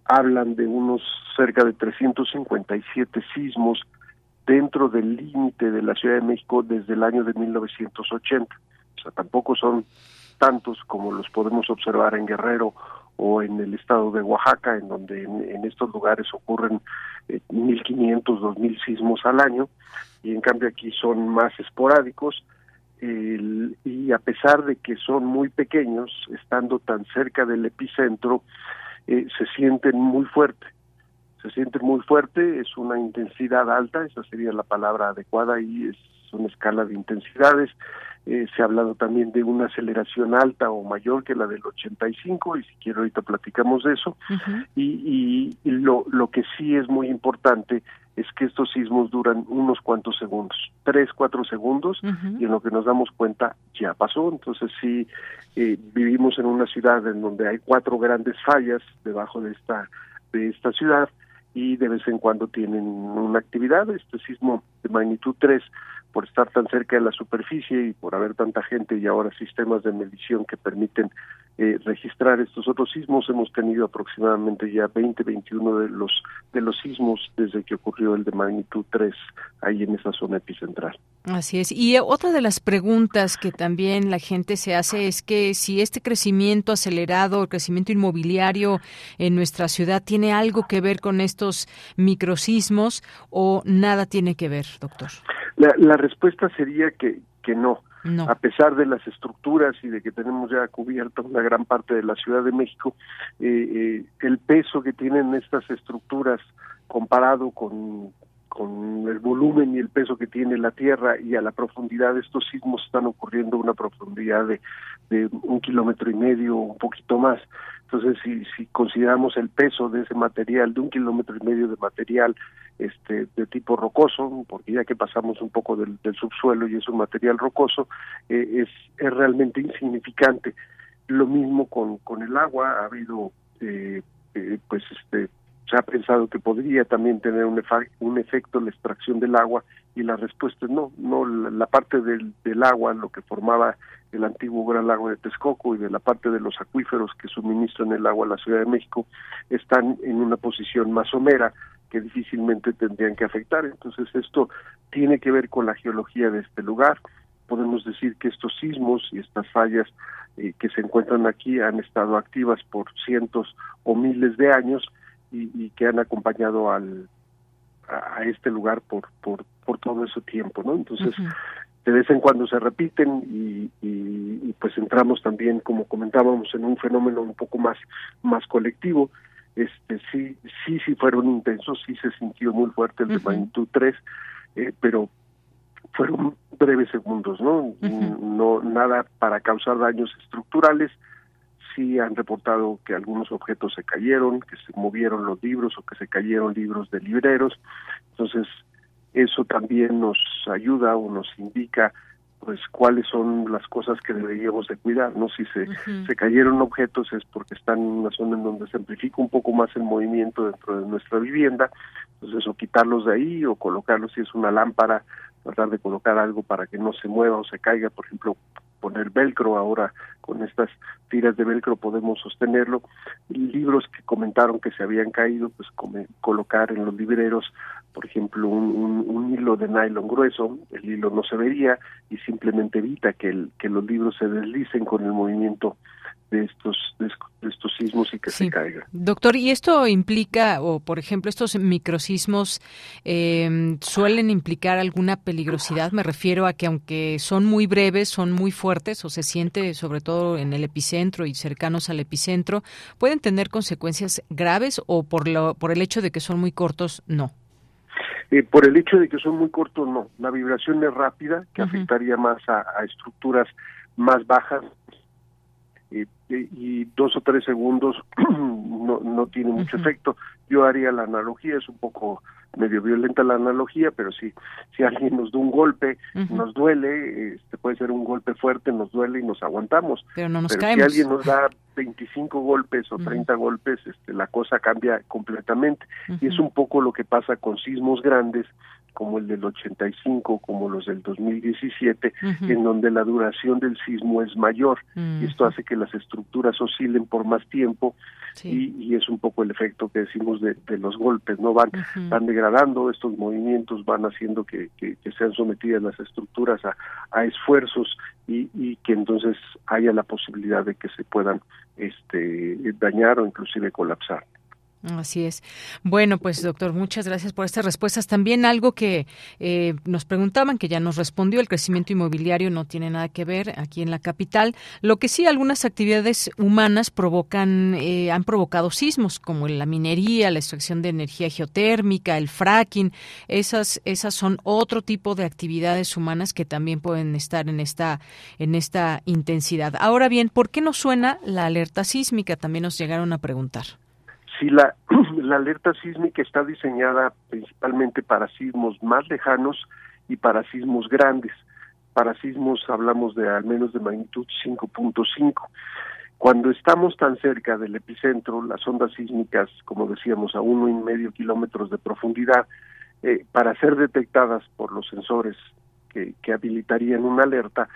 hablan de unos cerca de 357 sismos dentro del límite de la Ciudad de México desde el año de 1980 o sea tampoco son tantos como los podemos observar en Guerrero o en el estado de Oaxaca, en donde en, estos lugares ocurren eh, 1.500, 2.000 sismos al año, y en cambio aquí son más esporádicos, y a pesar de que son muy pequeños, estando tan cerca del epicentro, eh, se sienten muy fuerte. Se sienten muy fuerte, es una intensidad alta, esa sería la palabra adecuada, y es una escala de intensidades eh, se ha hablado también de una aceleración alta o mayor que la del 85 y si quiero ahorita platicamos de eso y, y, lo, lo que sí es muy importante es que estos sismos duran unos cuantos segundos, tres, cuatro segundos, y en lo que nos damos cuenta ya pasó. Entonces sí, eh, vivimos en una ciudad en donde hay cuatro grandes fallas debajo de esta, de esta ciudad, y de vez en cuando tienen una actividad. Este sismo de magnitud 3 por estar tan cerca de la superficie y por haber tanta gente y ahora sistemas de medición que permiten eh, registrar estos otros sismos. Hemos tenido aproximadamente ya 20, 21 de los de los sismos desde que ocurrió el de magnitud 3 ahí en esa zona epicentral. Así es. Y otra de las preguntas que también la gente se hace es que si este crecimiento acelerado, el crecimiento inmobiliario en nuestra ciudad tiene algo que ver con estos microsismos o nada tiene que ver, doctor. La, la respuesta sería que, que no. A pesar de las estructuras y de que tenemos ya cubierta una gran parte de la Ciudad de México, eh, eh, el peso que tienen estas estructuras comparado con, con el volumen y el peso que tiene la Tierra y a la profundidad de estos sismos están ocurriendo una profundidad de, de un kilómetro y medio un poquito más. Entonces, si, si consideramos el peso de ese material, de un kilómetro y medio de material este, de tipo rocoso, porque ya que pasamos un poco del, subsuelo y es un material rocoso, eh, es, es realmente insignificante. Lo mismo con, con el agua, ha habido, eh, eh, pues, este, se ha pensado que podría también tener un, efecto la extracción del agua y la respuesta es no, no, la, parte del, del agua, lo que formaba el antiguo Gran Lago de Texcoco y de la parte de los acuíferos que suministran el agua a la Ciudad de México están en una posición más somera que difícilmente tendrían que afectar. Entonces esto tiene que ver con la geología de este lugar. Podemos decir que estos sismos y estas fallas eh, que se encuentran aquí han estado activas por cientos o miles de años y, que han acompañado al, a, este lugar por, por, por todo ese tiempo, ¿no? Entonces, de vez en cuando se repiten y, y, pues entramos también, como comentábamos, en un fenómeno un poco más, más colectivo. Este, sí, sí, sí fueron intensos, sí se sintió muy fuerte el de magnitud 3, eh, pero fueron breves segundos, ¿no? No nada para causar daños estructurales. Sí han reportado que algunos objetos se cayeron, que se movieron los libros o que se cayeron libros de libreros. Entonces, eso también nos ayuda o nos indica pues cuáles son las cosas que deberíamos de cuidar, ¿no? Si se, se cayeron objetos es porque están en una zona en donde se amplifica un poco más el movimiento dentro de nuestra vivienda, entonces o quitarlos de ahí o colocarlos si es una lámpara, tratar de colocar algo para que no se mueva o se caiga, por ejemplo, poner velcro ahora con estas tiras de velcro podemos sostenerlo. Libros que comentaron que se habían caído pues colocar en los libreros por ejemplo un, hilo de nylon grueso el hilo no se vería y simplemente evita que que los libros se deslicen con el movimiento de estos de estos sismos y que se caiga. Doctor, ¿y esto implica, o por ejemplo, estos microsismos eh, suelen implicar alguna peligrosidad? Me refiero a que aunque son muy breves, son muy fuertes o se siente sobre todo en el epicentro y cercanos al epicentro, ¿pueden tener consecuencias graves o por, lo, por el hecho de que son muy cortos, no? Eh, por el hecho de que son muy cortos, no. La vibración es rápida, que afectaría más a, a estructuras más bajas, y dos o tres segundos no, no tiene mucho efecto. Yo haría la analogía, es un poco medio violenta la analogía, pero si, si alguien nos da un golpe, nos duele, este puede ser un golpe fuerte, nos duele y nos aguantamos. Pero no nos Si alguien nos da 25 golpes o 30 golpes, este, la cosa cambia completamente. Y es un poco lo que pasa con sismos grandes, como el del 85, como los del 2017, en donde la duración del sismo es mayor. Y esto hace que las estructuras oscilen por más tiempo y, es un poco el efecto que decimos de, los golpes, ¿no? Van, van degradando estos movimientos, van haciendo que, que, sean sometidas las estructuras a, a esfuerzos y, y, que entonces haya la posibilidad de que se puedan este, dañar o inclusive colapsar. Así es. Bueno, pues doctor, muchas gracias por estas respuestas. También algo que eh, nos preguntaban, que ya nos respondió, el crecimiento inmobiliario no tiene nada que ver aquí en la capital. Lo que sí, algunas actividades humanas provocan, eh, han provocado sismos, como la minería, la extracción de energía geotérmica, el fracking. Esas, esas son otro tipo de actividades humanas que también pueden estar en esta, en esta intensidad. Ahora bien, ¿por qué no suena la alerta sísmica? También nos llegaron a preguntar. La, la alerta sísmica está diseñada principalmente para sismos más lejanos y para sismos grandes. Para sismos hablamos de al menos de magnitud 5.5. Cuando estamos tan cerca del epicentro, las ondas sísmicas, como decíamos, a uno y medio kilómetros de profundidad, eh, para ser detectadas por los sensores que, que habilitarían una alerta,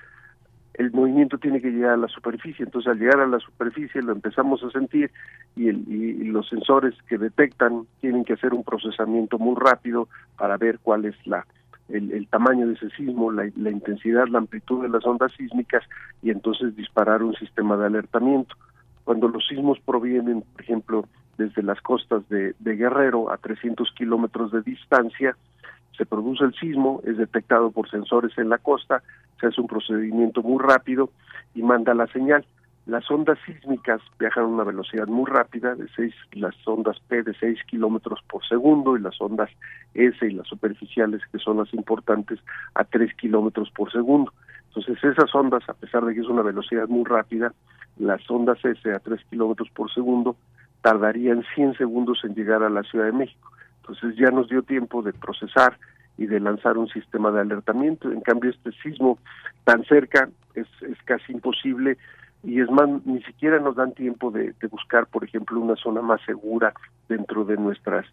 el movimiento tiene que llegar a la superficie. Entonces, al llegar a la superficie lo empezamos a sentir y, el, y los sensores que detectan tienen que hacer un procesamiento muy rápido para ver cuál es la el, tamaño de ese sismo, la, intensidad, la amplitud de las ondas sísmicas y entonces disparar un sistema de alertamiento. Cuando los sismos provienen, por ejemplo, desde las costas de Guerrero a 300 kilómetros de distancia, se produce el sismo, es detectado por sensores en la costa, se hace un procedimiento muy rápido y manda la señal. Las ondas sísmicas viajan a una velocidad muy rápida, de seis, las ondas P de 6 kilómetros por segundo y las ondas S y las superficiales, que son las importantes, a 3 kilómetros por segundo. Entonces esas ondas, a pesar de que es una velocidad muy rápida, las ondas S a 3 kilómetros por segundo tardarían 100 segundos en llegar a la Ciudad de México. Entonces ya nos dio tiempo de procesar y de lanzar un sistema de alertamiento. En cambio, este sismo tan cerca es, es casi imposible y es más, ni siquiera nos dan tiempo de, de, buscar, por ejemplo, una zona más segura dentro de nuestras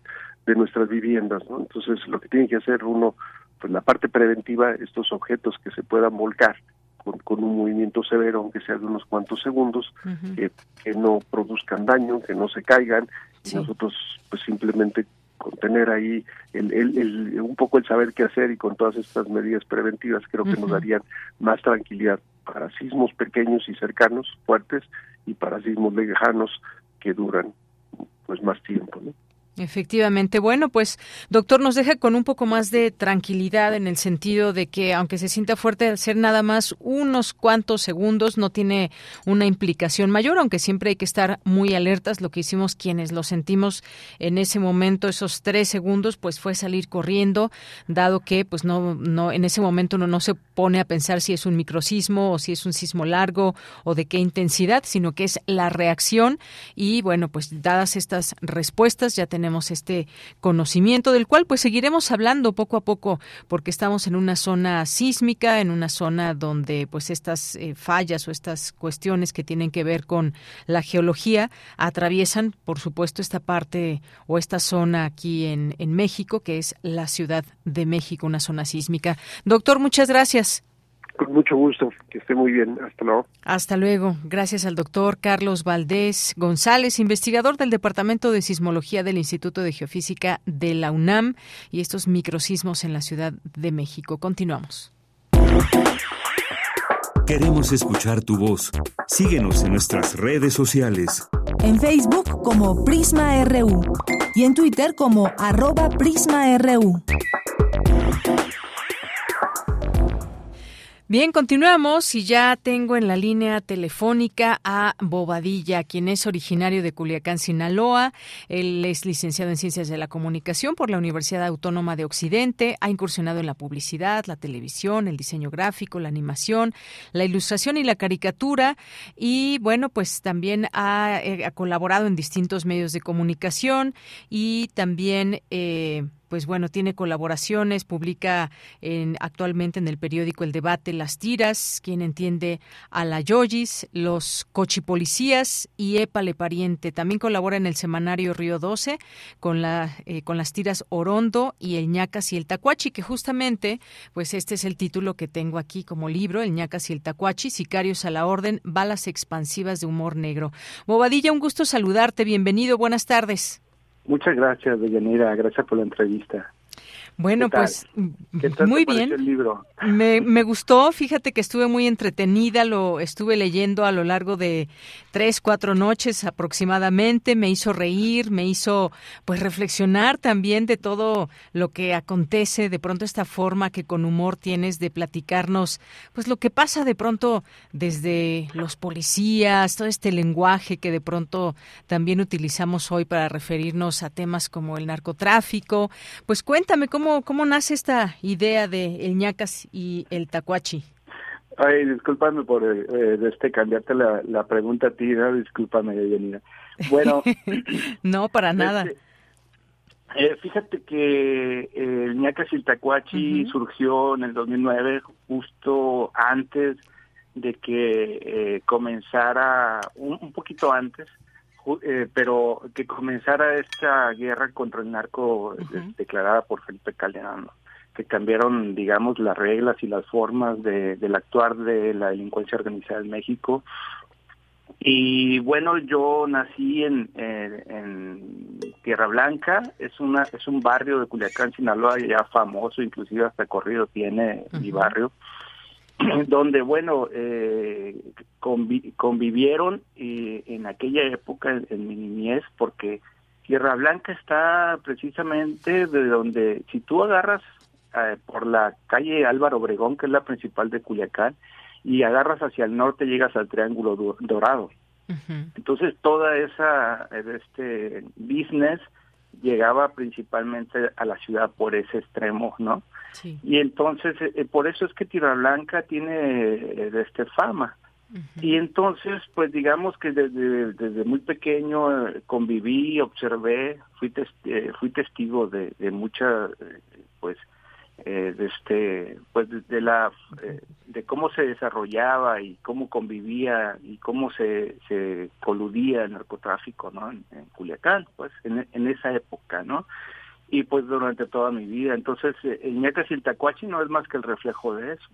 de nuestras viviendas, ¿no? Entonces, lo que tiene que hacer uno, pues la parte preventiva, estos objetos que se puedan volcar con, con un movimiento severo, aunque sea de unos cuantos segundos, que, que, no produzcan daño, que no se caigan, sí. y nosotros, pues simplemente con tener ahí el, el, el, un poco el saber qué hacer y con todas estas medidas preventivas creo que uh -huh. nos darían más tranquilidad para sismos pequeños y cercanos, fuertes, y para sismos lejanos que duran pues más tiempo. ¿no? Efectivamente. Bueno, pues, doctor, nos deja con un poco más de tranquilidad en el sentido de que, aunque se sienta fuerte, al ser nada más unos cuantos segundos, no tiene una implicación mayor, aunque siempre hay que estar muy alertas. Lo que hicimos quienes lo sentimos en ese momento, esos tres segundos, pues fue salir corriendo, dado que, pues, no, no, en ese momento uno no se pone a pensar si es un microsismo o si es un sismo largo o de qué intensidad, sino que es la reacción. Y bueno, pues, dadas estas respuestas, ya tenemos este conocimiento del cual pues seguiremos hablando poco a poco porque estamos en una zona sísmica, en una zona donde pues estas eh, fallas o estas cuestiones que tienen que ver con la geología atraviesan por supuesto esta parte o esta zona aquí en, en México que es la Ciudad de México, una zona sísmica. Doctor, muchas gracias. Con mucho gusto, que esté muy bien. Hasta luego. Hasta luego. Gracias al doctor Carlos Valdés González, investigador del Departamento de Sismología del Instituto de Geofísica de la UNAM y estos microsismos en la Ciudad de México. Continuamos. Queremos escuchar tu voz. Síguenos en nuestras redes sociales. En Facebook como Prisma RU y en Twitter como arroba PrismaRU. Bien, continuamos y ya tengo en la línea telefónica a Bobadilla, quien es originario de Culiacán, Sinaloa. Él es licenciado en Ciencias de la Comunicación por la Universidad Autónoma de Occidente. Ha incursionado en la publicidad, la televisión, el diseño gráfico, la animación, la ilustración y la caricatura. Y bueno, pues también ha, eh, colaborado en distintos medios de comunicación y también... Eh, pues bueno, tiene colaboraciones, publica en, actualmente en el periódico El Debate Las Tiras, quien entiende a la Yoyis, los Cochipolicías y Épale Pariente. También colabora en el semanario Río 12 con, la, eh, con las tiras Orondo y El ñacas y el Tacuachi, que justamente, pues este es el título que tengo aquí como libro, El ñacas y el Tacuachi, Sicarios a la Orden, Balas Expansivas de Humor Negro. Bobadilla, un gusto saludarte, bienvenido, buenas tardes. Muchas gracias, Deyanira. Gracias por la entrevista. Bueno, pues muy bien. El libro? Me, me gustó, fíjate que estuve muy entretenida, lo estuve leyendo a lo largo de tres, cuatro noches aproximadamente, me hizo reír, me hizo pues reflexionar también de todo lo que acontece, de pronto esta forma que con humor tienes de platicarnos pues lo que pasa de pronto desde los policías, todo este lenguaje que de pronto también utilizamos hoy para referirnos a temas como el narcotráfico. Pues cuéntame cómo ¿Cómo, nace esta idea de el ñacas y el tacuachi? Ay, discúlpame por eh, este cambiarte la, la, pregunta a ti, ¿no? discúlpame, Yanina. Bueno. no, para nada. Este, eh, fíjate que eh, el ñacas y el tacuachi uh -huh. surgió en el 2009, justo antes de que eh, comenzara, un, un poquito antes, eh, pero que comenzara esta guerra contra el narco uh -huh. declarada por Felipe Calderón. que cambiaron, digamos, las reglas y las formas de, del actuar de la delincuencia organizada en México. Y bueno, yo nací en, en, Tierra Blanca, es una es un barrio de Culiacán, Sinaloa, ya famoso, inclusive hasta corrido tiene mi barrio, donde, bueno, eh, convivieron eh, en aquella época, en, en mi niñez, porque Tierra Blanca está precisamente de donde, si tú agarras eh, por la calle Álvaro Obregón, que es la principal de Culiacán, y agarras hacia el norte llegas al Triángulo Dorado. Entonces toda esa este business llegaba principalmente a la ciudad por ese extremo, ¿no? Y entonces eh, por eso es que Tierra Blanca tiene eh, este fama. Y entonces, pues digamos que desde, desde muy pequeño conviví, observé, fui, fui testigo de, de mucha, pues, eh, de este pues de, la eh, de cómo se desarrollaba y cómo convivía y cómo se, se coludía el narcotráfico no en, Culiacán pues en, en, esa época no y pues durante toda mi vida. Entonces el y el Tacuachi no es más que el reflejo de eso.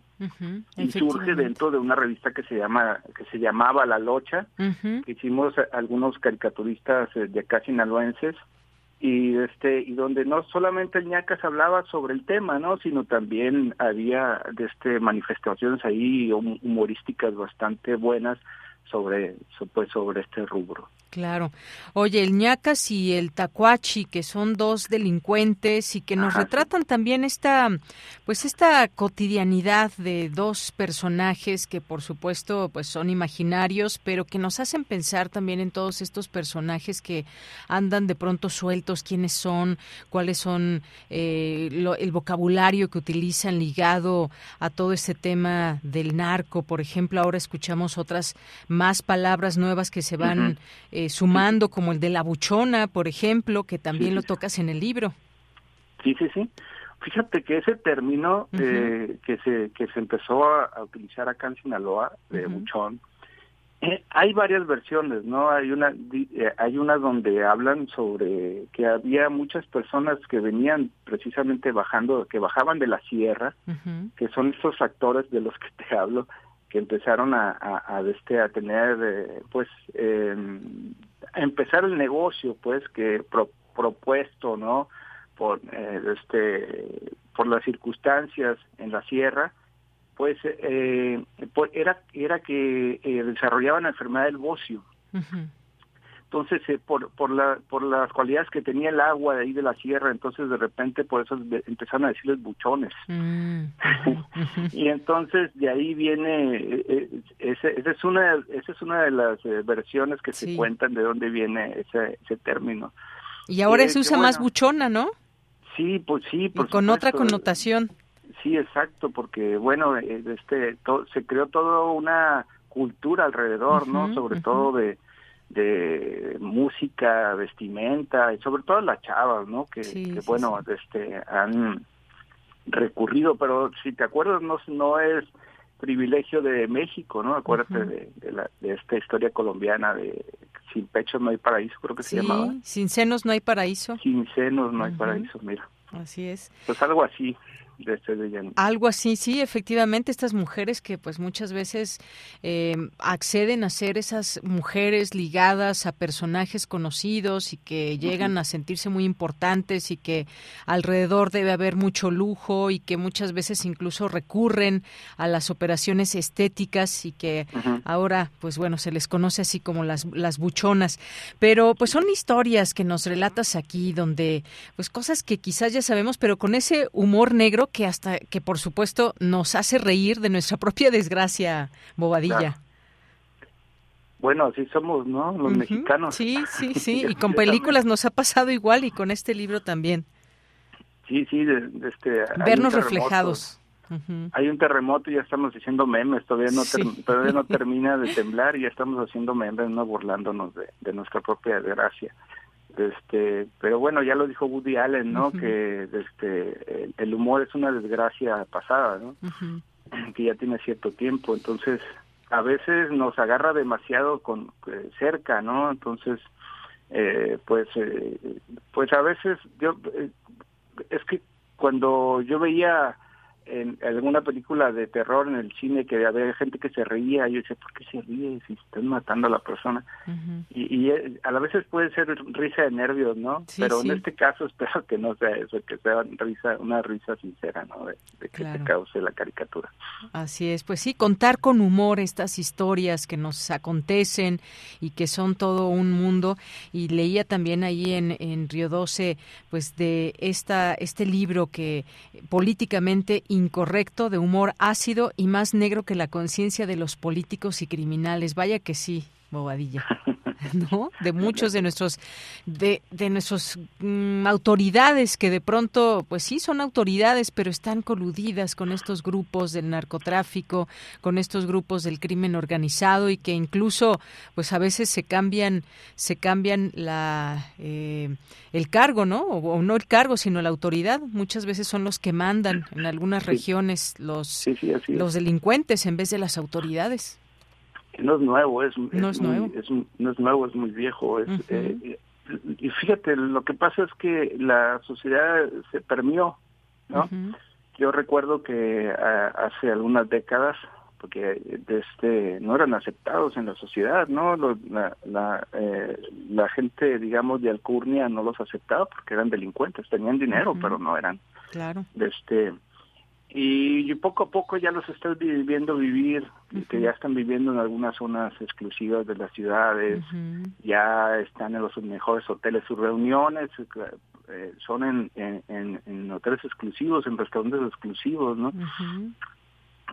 Y surge dentro de una revista que se llama que se llamaba La Locha que hicimos algunos caricaturistas eh, de acá sinaloenses y este y donde no solamente el ñacas hablaba sobre el tema no sino también había este manifestaciones ahí humorísticas bastante buenas sobre pues sobre este rubro Claro. Oye, el ñacas y el tacuachi, que son dos delincuentes y que nos retratan también esta, pues esta cotidianidad de dos personajes que por supuesto pues son imaginarios, pero que nos hacen pensar también en todos estos personajes que andan de pronto sueltos, quiénes son, cuáles son eh, el vocabulario que utilizan ligado a todo este tema del narco. Por ejemplo, ahora escuchamos otras más palabras nuevas que se van eh, sumando, como el de la buchona, por ejemplo, que también lo tocas en el libro. Sí, sí, sí. Fíjate que ese término eh, que se que se empezó a, utilizar acá en Sinaloa, de buchón, eh, hay varias versiones, ¿no? Hay una hay una donde hablan sobre que había muchas personas que venían precisamente bajando, que bajaban de la sierra, que son estos actores de los que te hablo, empezaron a, este, a tener, eh, pues, em, a empezar el negocio, pues, que propuesto, ¿no? Por, eh, este, por las circunstancias en la sierra, pues, eh, era, era que desarrollaban la enfermedad del bocio. Entonces, eh, por, por, la, por las cualidades que tenía el agua de ahí de la sierra, entonces de repente por eso empezaron a decirles buchones. Mm, y entonces de ahí viene, eh, eh, esa es, una, esa es una de las versiones que se cuentan de dónde viene ese, ese término. Y ahora se usa más buchona, ¿no? Sí, pues sí. Por y con otra connotación. Sí, exacto, porque bueno, este, se creó toda una cultura alrededor, ¿no? Sobre todo de de música, vestimenta y sobre todo las chavas, ¿no? Que, bueno, este han recurrido, pero si te acuerdas no no es privilegio de México, ¿no? Acuérdate de, de, la, de esta historia colombiana de sin pechos no hay paraíso, creo que se llamaba. Sin senos no hay paraíso. Sin senos no hay paraíso, mira. Así es. Pues algo así. Algo así, sí, efectivamente, estas mujeres que pues muchas veces eh, acceden a ser esas mujeres ligadas a personajes conocidos y que llegan a sentirse muy importantes y que alrededor debe haber mucho lujo y que muchas veces incluso recurren a las operaciones estéticas y que ahora pues bueno se les conoce así como las, las buchonas. Pero pues son historias que nos relatas aquí donde pues cosas que quizás ya sabemos pero con ese humor negro que hasta que por supuesto nos hace reír de nuestra propia desgracia, Bobadilla. Bueno, así somos, ¿no? Los mexicanos. Sí, sí, sí. Y con películas nos ha pasado igual y con este libro también. Sí, sí, de, este. Vernos reflejados. Hay un terremoto y ya estamos haciendo memes, todavía no, todavía no termina de temblar y ya estamos haciendo memes, no burlándonos de, de nuestra propia desgracia este pero bueno ya lo dijo Woody Allen no que este el, humor es una desgracia pasada no que ya tiene cierto tiempo. Entonces a veces nos agarra demasiado con eh, cerca no entonces eh, pues eh, pues a veces yo es que cuando yo veía en alguna película de terror en el cine que había gente que se reía, yo decía, ¿por qué se ríe si están matando a la persona? y, y, a la veces puede ser risa de nervios, ¿no? Pero en este caso espero que no sea eso, que sea risa, una risa sincera, ¿no? De, que se cause la caricatura. Así es, pues sí, contar con humor estas historias que nos acontecen y que son todo un mundo. Y leía también ahí en, en Río 12, pues de esta, este libro que políticamente incorrecto, de humor ácido y más negro que la conciencia de los políticos y criminales. Vaya que sí, bobadilla. ¿no? De muchos de nuestros de, de nuestros mm, autoridades que de pronto pues sí son autoridades, pero están coludidas con estos grupos del narcotráfico, con estos grupos del crimen organizado y que incluso pues a veces se cambian se cambian la eh, el cargo, ¿no? O, no el cargo, sino la autoridad. Muchas veces son los que mandan en algunas regiones los los delincuentes en vez de las autoridades no es nuevo, es, no es, nuevo. es, no es nuevo, es muy viejo. Es, eh, y fíjate, lo que pasa es que la sociedad se permió, ¿no? Yo recuerdo que hace algunas décadas, porque este no eran aceptados en la sociedad, ¿no? la, la, eh, la gente, digamos, de Alcurnia no los aceptaba porque eran delincuentes, tenían dinero, pero no eran. Claro. Este, y poco a poco ya los estás viviendo vivir, que ya están viviendo en algunas zonas exclusivas de las ciudades, ya están en los mejores hoteles, sus reuniones eh, son en, en, en, hoteles exclusivos, en restaurantes exclusivos, ¿no?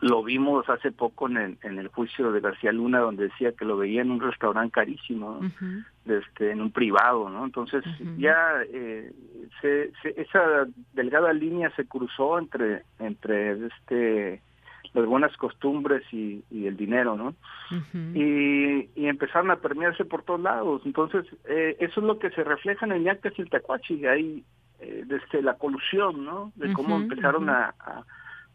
Lo vimos hace poco en el, en el juicio de García Luna, donde decía que lo veía en un restaurante carísimo, este, en un privado, ¿no? Entonces ya eh, se, esa delgada línea se cruzó entre entre este las buenas costumbres y, el dinero, ¿no? y, y, empezaron a permearse por todos lados. Entonces, eh, eso es lo que se refleja en el Ñacas y el Tacuachi, ahí, eh, desde la colusión, ¿no? De cómo empezaron a,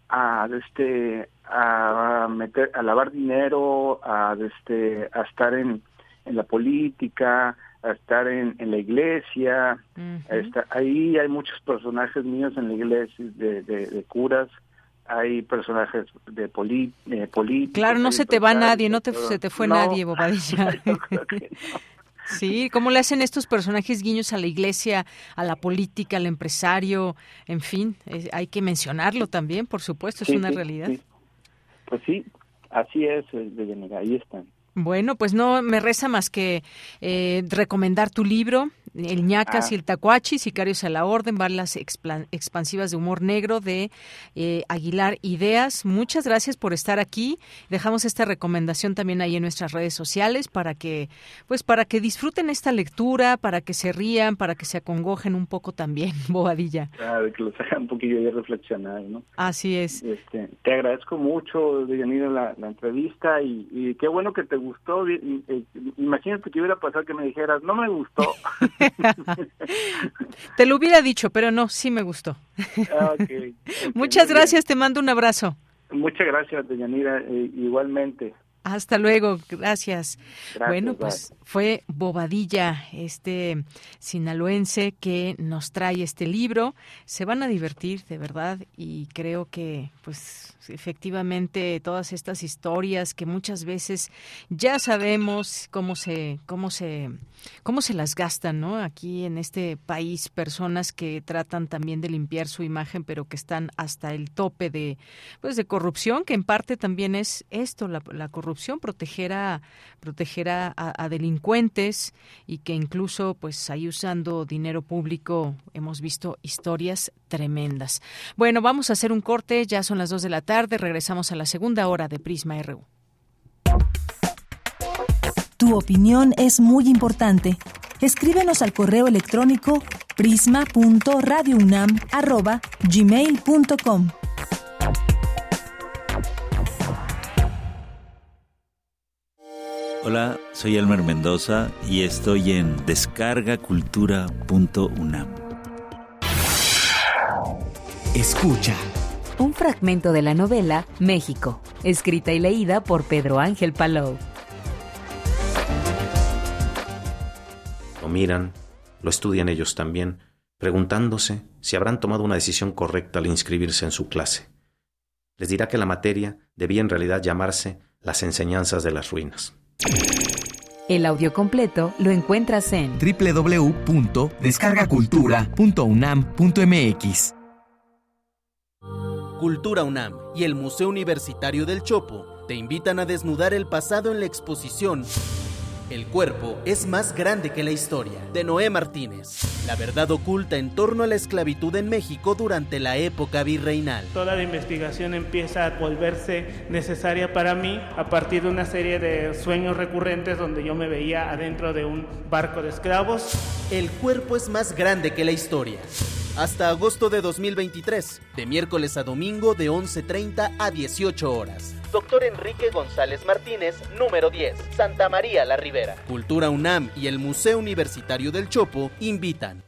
a, este a meter a lavar dinero a este a estar en, en la política a estar en, en la iglesia. Ahí hay muchos personajes míos en la iglesia de, de, curas. Hay personajes de, poli, políticos claro no se te va nadie no te, se te fue nadie Bobadilla Sí, ¿cómo le hacen estos personajes guiños a la iglesia, a la política, al empresario? En fin, hay que mencionarlo también, por supuesto, es una realidad. Pues sí, así es, eh, de ahí están. Bueno, pues no me resta más que eh, recomendar tu libro, El ñacas y el tacuachi, Sicarios a la Orden, balas expansivas de humor negro de eh, Aguilar Ideas. Muchas gracias por estar aquí. Dejamos esta recomendación también ahí en nuestras redes sociales para que, pues, para que disfruten esta lectura, para que se rían, para que se acongojen un poco también, Bobadilla. Claro, que los hagan un poquillo de reflexionar, ¿no? Así es. Este, te agradezco mucho, Deyanira, la, la entrevista y, y qué bueno que te gustó. Imagínate que hubiera pasado que me dijeras, no me gustó. te lo hubiera dicho, pero no, sí me gustó. Ah, Muchas gracias, te mando un abrazo. Muchas gracias, Deyanira, eh, igualmente. Hasta luego, gracias. bueno, pues fue Bobadilla, este sinaloense que nos trae este libro. Se van a divertir, de verdad, y creo que, pues, efectivamente, todas estas historias que muchas veces ya sabemos cómo se, cómo se, cómo se las gastan, ¿no? Aquí en este país, personas que tratan también de limpiar su imagen, pero que están hasta el tope de, pues, de corrupción, que en parte también es esto, la, la corrupción a proteger a, delincuentes y que incluso pues ahí usando dinero público hemos visto historias tremendas. Bueno, vamos a hacer un corte, ya son las dos de la tarde, regresamos a la segunda hora de Prisma RU. Tu opinión es muy importante. Escríbenos al correo electrónico prisma.radiounam@gmail.com. Hola, soy Elmer Mendoza y estoy en descargacultura.unam. Escucha. Un fragmento de la novela México, escrita y leída por Pedro Ángel Palou. Lo miran, lo estudian ellos también, preguntándose si habrán tomado una decisión correcta al inscribirse en su clase. Les dirá que la materia debía en realidad llamarse las enseñanzas de las ruinas. El audio completo lo encuentras en www.descargacultura.unam.mx. Cultura UNAM y el Museo Universitario del Chopo te invitan a desnudar el pasado en la exposición el cuerpo es más grande que la historia, de Noé Martínez. La verdad oculta en torno a la esclavitud en México durante la época virreinal. Toda la investigación empieza a volverse necesaria para mí a partir de una serie de sueños recurrentes donde yo me veía adentro de un barco de esclavos. El cuerpo es más grande que la historia. Hasta agosto de 2023, de miércoles a domingo de 11.30 a 18 horas. Doctor Enrique González Martínez, número 10, Santa María la Ribera. Cultura UNAM y el Museo Universitario del Chopo invitan.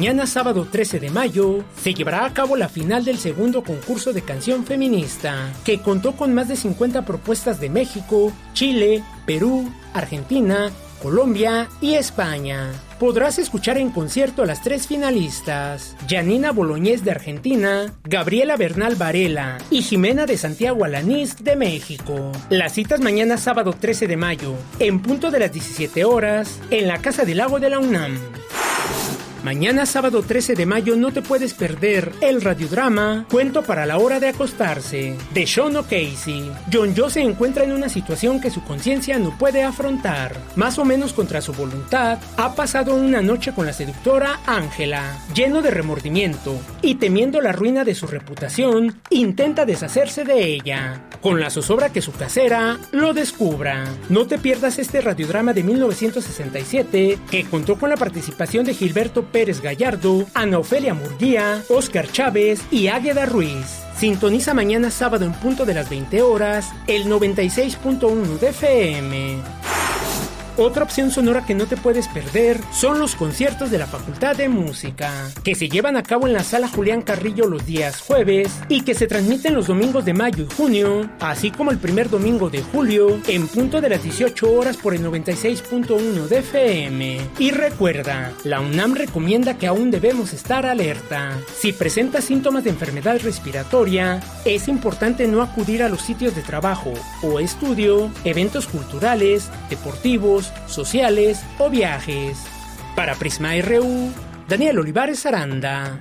Mañana sábado 13 de mayo se llevará a cabo la final del segundo concurso de canción feminista, que contó con más de 50 propuestas de México, Chile, Perú, Argentina, Colombia y España. Podrás escuchar en concierto a las tres finalistas, Janina Boloñez de Argentina, Gabriela Bernal Varela y Jimena de Santiago Alanís de México. Las citas mañana sábado 13 de mayo, en punto de las 17 horas, en la Casa del Lago de la UNAM. Mañana sábado 13 de mayo no te puedes perder el radiodrama Cuento para la hora de acostarse de Sean O'Casey. John Joe se encuentra en una situación que su conciencia no puede afrontar. Más o menos contra su voluntad, ha pasado una noche con la seductora Ángela, lleno de remordimiento y temiendo la ruina de su reputación, intenta deshacerse de ella. Con la zozobra que su casera lo descubra. No te pierdas este radiodrama de 1967 que contó con la participación de Gilberto Pérez Gallardo, Ana Ofelia Murguía, Oscar Chávez y Águeda Ruiz. Sintoniza mañana sábado en punto de las 20 horas el 96.1 de FM. Otra opción sonora que no te puedes perder son los conciertos de la Facultad de Música, que se llevan a cabo en la sala Julián Carrillo los días jueves y que se transmiten los domingos de mayo y junio, así como el primer domingo de julio, en punto de las 18 horas por el 96.1 de FM. Y recuerda, la UNAM recomienda que aún debemos estar alerta. Si presentas síntomas de enfermedad respiratoria, es importante no acudir a los sitios de trabajo o estudio, eventos culturales, deportivos, sociales o viajes. Para Prisma RU, Daniel Olivares Aranda.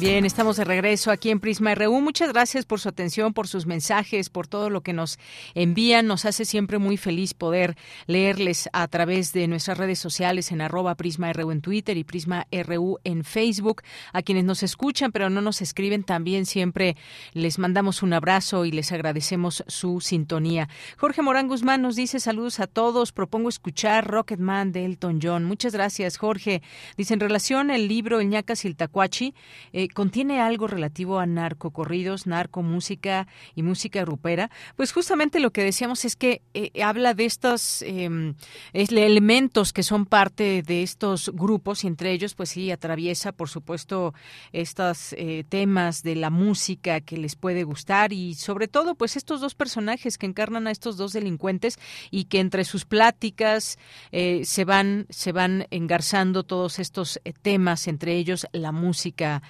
Bien, estamos de regreso aquí en Prisma RU. Muchas gracias por su atención, por sus mensajes, por todo lo que nos envían. Nos hace siempre muy feliz poder leerles a través de nuestras redes sociales en arroba Prisma RU en Twitter y Prisma RU en Facebook. A quienes nos escuchan pero no nos escriben también siempre les mandamos un abrazo y les agradecemos su sintonía. Jorge Morán Guzmán nos dice saludos a todos. Propongo escuchar Rocketman de Elton John. Muchas gracias, Jorge. Dice en relación al libro El Ñaca Siltacuachi, eh, contiene algo relativo a narcocorridos, narcomúsica y música grupera, pues justamente lo que decíamos es que eh, habla de estos em, elementos que son parte de estos grupos y entre ellos pues sí atraviesa por supuesto estos eh, temas de la música que les puede gustar y sobre todo pues estos dos personajes que encarnan a estos dos delincuentes y que entre sus pláticas eh, se van se van engarzando todos estos temas entre ellos la música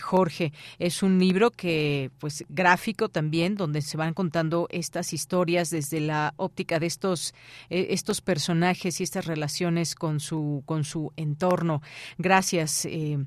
Jorge es un libro que pues gráfico también donde se van contando estas historias desde la óptica de estos estos personajes y estas relaciones con su con su entorno. Gracias, eh,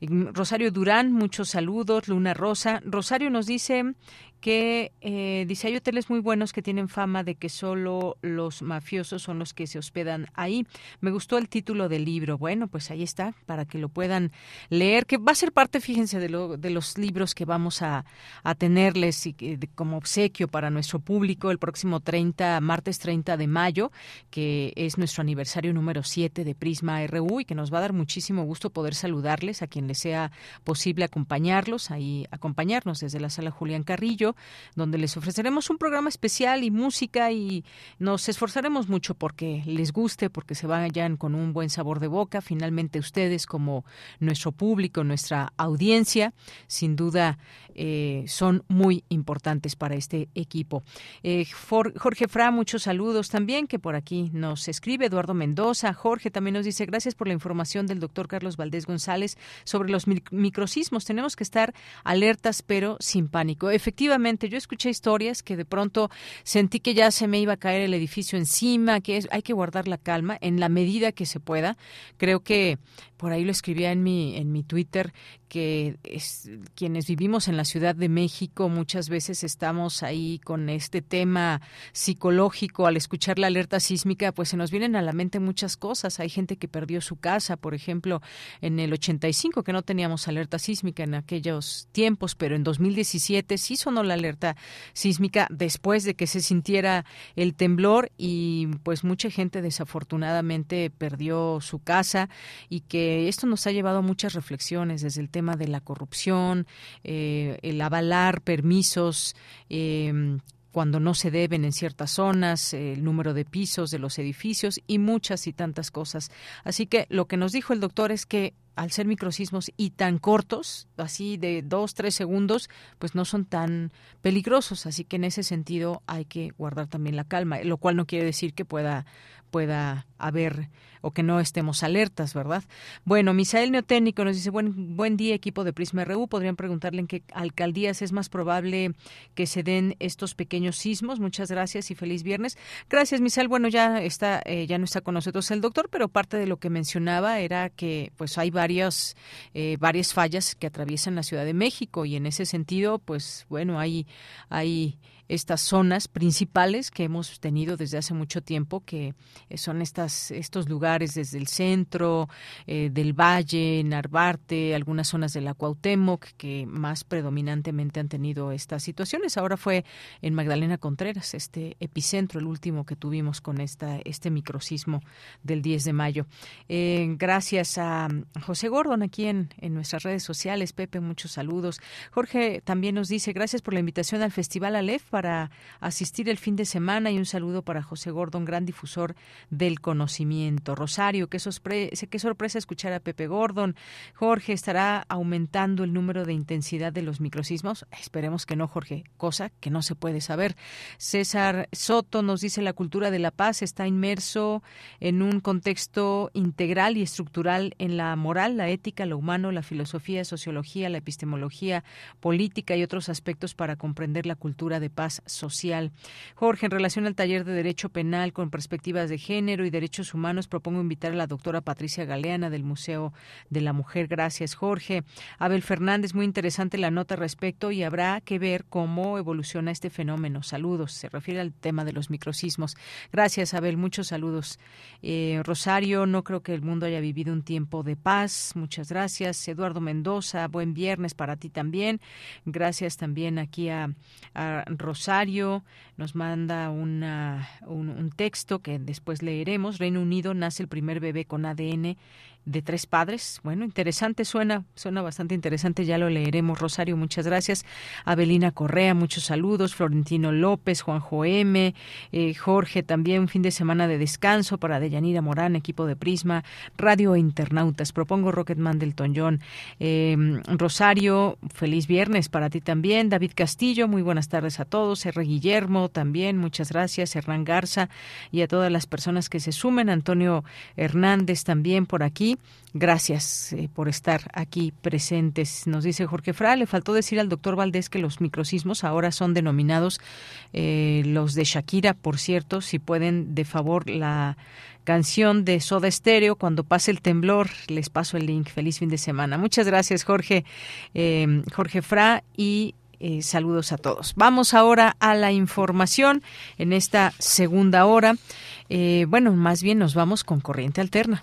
Rosario Durán. Muchos saludos. Luna Rosa. Rosario nos dice que eh, dice hay hoteles muy buenos que tienen fama de que solo los mafiosos son los que se hospedan ahí. Me gustó el título del libro. Bueno, pues ahí está para que lo puedan leer, que va a ser parte, fíjense, de, lo, de los libros que vamos a, tenerles y, como obsequio para nuestro público el próximo 30, martes 30 de mayo, que es nuestro aniversario número 7 de Prisma RU y que nos va a dar muchísimo gusto poder saludarles a quien les sea posible acompañarlos, ahí acompañarnos desde la sala Julián Carrillo donde les ofreceremos un programa especial y música y nos esforzaremos mucho porque les guste, porque se vayan con un buen sabor de boca. Finalmente ustedes como nuestro público, nuestra audiencia, sin duda eh, son muy importantes para este equipo. Eh, Jorge Fra, muchos saludos también, que por aquí nos escribe Eduardo Mendoza. Jorge también nos dice gracias por la información del doctor Carlos Valdés González sobre los microsismos. Tenemos que estar alertas, pero sin pánico. Efectivamente, yo escuché historias que de pronto sentí que ya se me iba a caer el edificio encima, que hay que guardar la calma en la medida que se pueda. Creo que por ahí lo escribía en mi en mi Twitter que es, quienes vivimos en la Ciudad de México muchas veces estamos ahí con este tema psicológico. Al escuchar la alerta sísmica pues se nos vienen a la mente muchas cosas. Hay gente que perdió su casa por ejemplo en el 85 que no teníamos alerta sísmica en aquellos tiempos pero en 2017 sí sonó la alerta sísmica después de que se sintiera el temblor y pues mucha gente desafortunadamente perdió su casa y que esto nos ha llevado a muchas reflexiones desde el tema de la corrupción, eh, el avalar permisos eh, cuando no se deben en ciertas zonas, el número de pisos de los edificios y muchas y tantas cosas. Así que lo que nos dijo el doctor es que al ser microsismos y tan cortos, así de dos, tres segundos, pues no son tan peligrosos. Así que en ese sentido hay que guardar también la calma, lo cual no quiere decir que pueda pueda haber o que no estemos alertas, ¿verdad? Bueno, Misael Neotécnico nos dice, buen, buen día equipo de Prisma RU, podrían preguntarle en qué alcaldías es más probable que se den estos pequeños sismos. Muchas gracias y feliz viernes. Gracias, Misael. Bueno, ya está, eh, ya no está con nosotros el doctor, pero parte de lo que mencionaba era que pues hay varios, eh, varias fallas que atraviesan la Ciudad de México y en ese sentido, pues bueno, hay, hay estas zonas principales que hemos tenido desde hace mucho tiempo, que eh, son estas, estos lugares desde el centro, eh, del Valle, Narvarte, algunas zonas de la Cuauhtémoc, que más predominantemente han tenido estas situaciones. Ahora fue en Magdalena Contreras, este epicentro, el último que tuvimos con esta, este microsismo del 10 de mayo. Eh, gracias a José Gordon aquí en, en nuestras redes sociales. Pepe, muchos saludos. Jorge también nos dice, gracias por la invitación al Festival Aleph para asistir el fin de semana y un saludo para José Gordon, gran difusor del conocimiento. Rosario, qué, qué sorpresa escuchar a Pepe Gordon. Jorge, ¿estará aumentando el número de intensidad de los microsismos? Esperemos que no, Jorge, cosa que no se puede saber. César Soto nos dice la cultura de la paz está inmerso en un contexto integral y estructural en la moral, la ética, lo humano, la filosofía, sociología, la epistemología, política y otros aspectos para comprender la cultura de paz social. Jorge, en relación al taller de Derecho Penal con perspectivas de género y derechos humanos, propongo invitar a la doctora Patricia Galeana del Museo de la Mujer. Gracias, Jorge. Abel Fernández, muy interesante la nota respecto y habrá que ver cómo evoluciona este fenómeno. Saludos. Se refiere al tema de los microsismos. Gracias, Abel. Muchos saludos. Eh, Rosario, no creo que el mundo haya vivido un tiempo de paz. Muchas gracias. Eduardo Mendoza, buen viernes para ti también. Gracias también aquí a, a Rosario nos manda una, un, texto que después leeremos. Reino Unido nace el primer bebé con ADN de tres padres. Bueno, interesante, suena, suena bastante interesante, ya lo leeremos. Rosario, muchas gracias. Abelina Correa, muchos saludos. Florentino López, Juanjo M, eh, Jorge, también un fin de semana de descanso para Deyanira Morán, equipo de Prisma, Radio Internautas. Propongo Rocketman del Toñón. Eh, Rosario, feliz viernes para ti también. David Castillo, muy buenas tardes a todos. R. Guillermo, también, muchas gracias. Hernán Garza y a todas las personas que se sumen. Antonio Hernández también por aquí. Gracias eh, por estar aquí presentes. Nos dice Jorge Fra, le faltó decir al doctor Valdés que los microsismos ahora son denominados eh, los de Shakira, por cierto, si pueden de favor la canción de Soda Stereo, cuando pase el temblor, les paso el link. Feliz fin de semana. Muchas gracias, Jorge, eh, Jorge Fra, y saludos a todos. Vamos ahora a la información en esta segunda hora. bueno, más bien nos vamos con corriente alterna.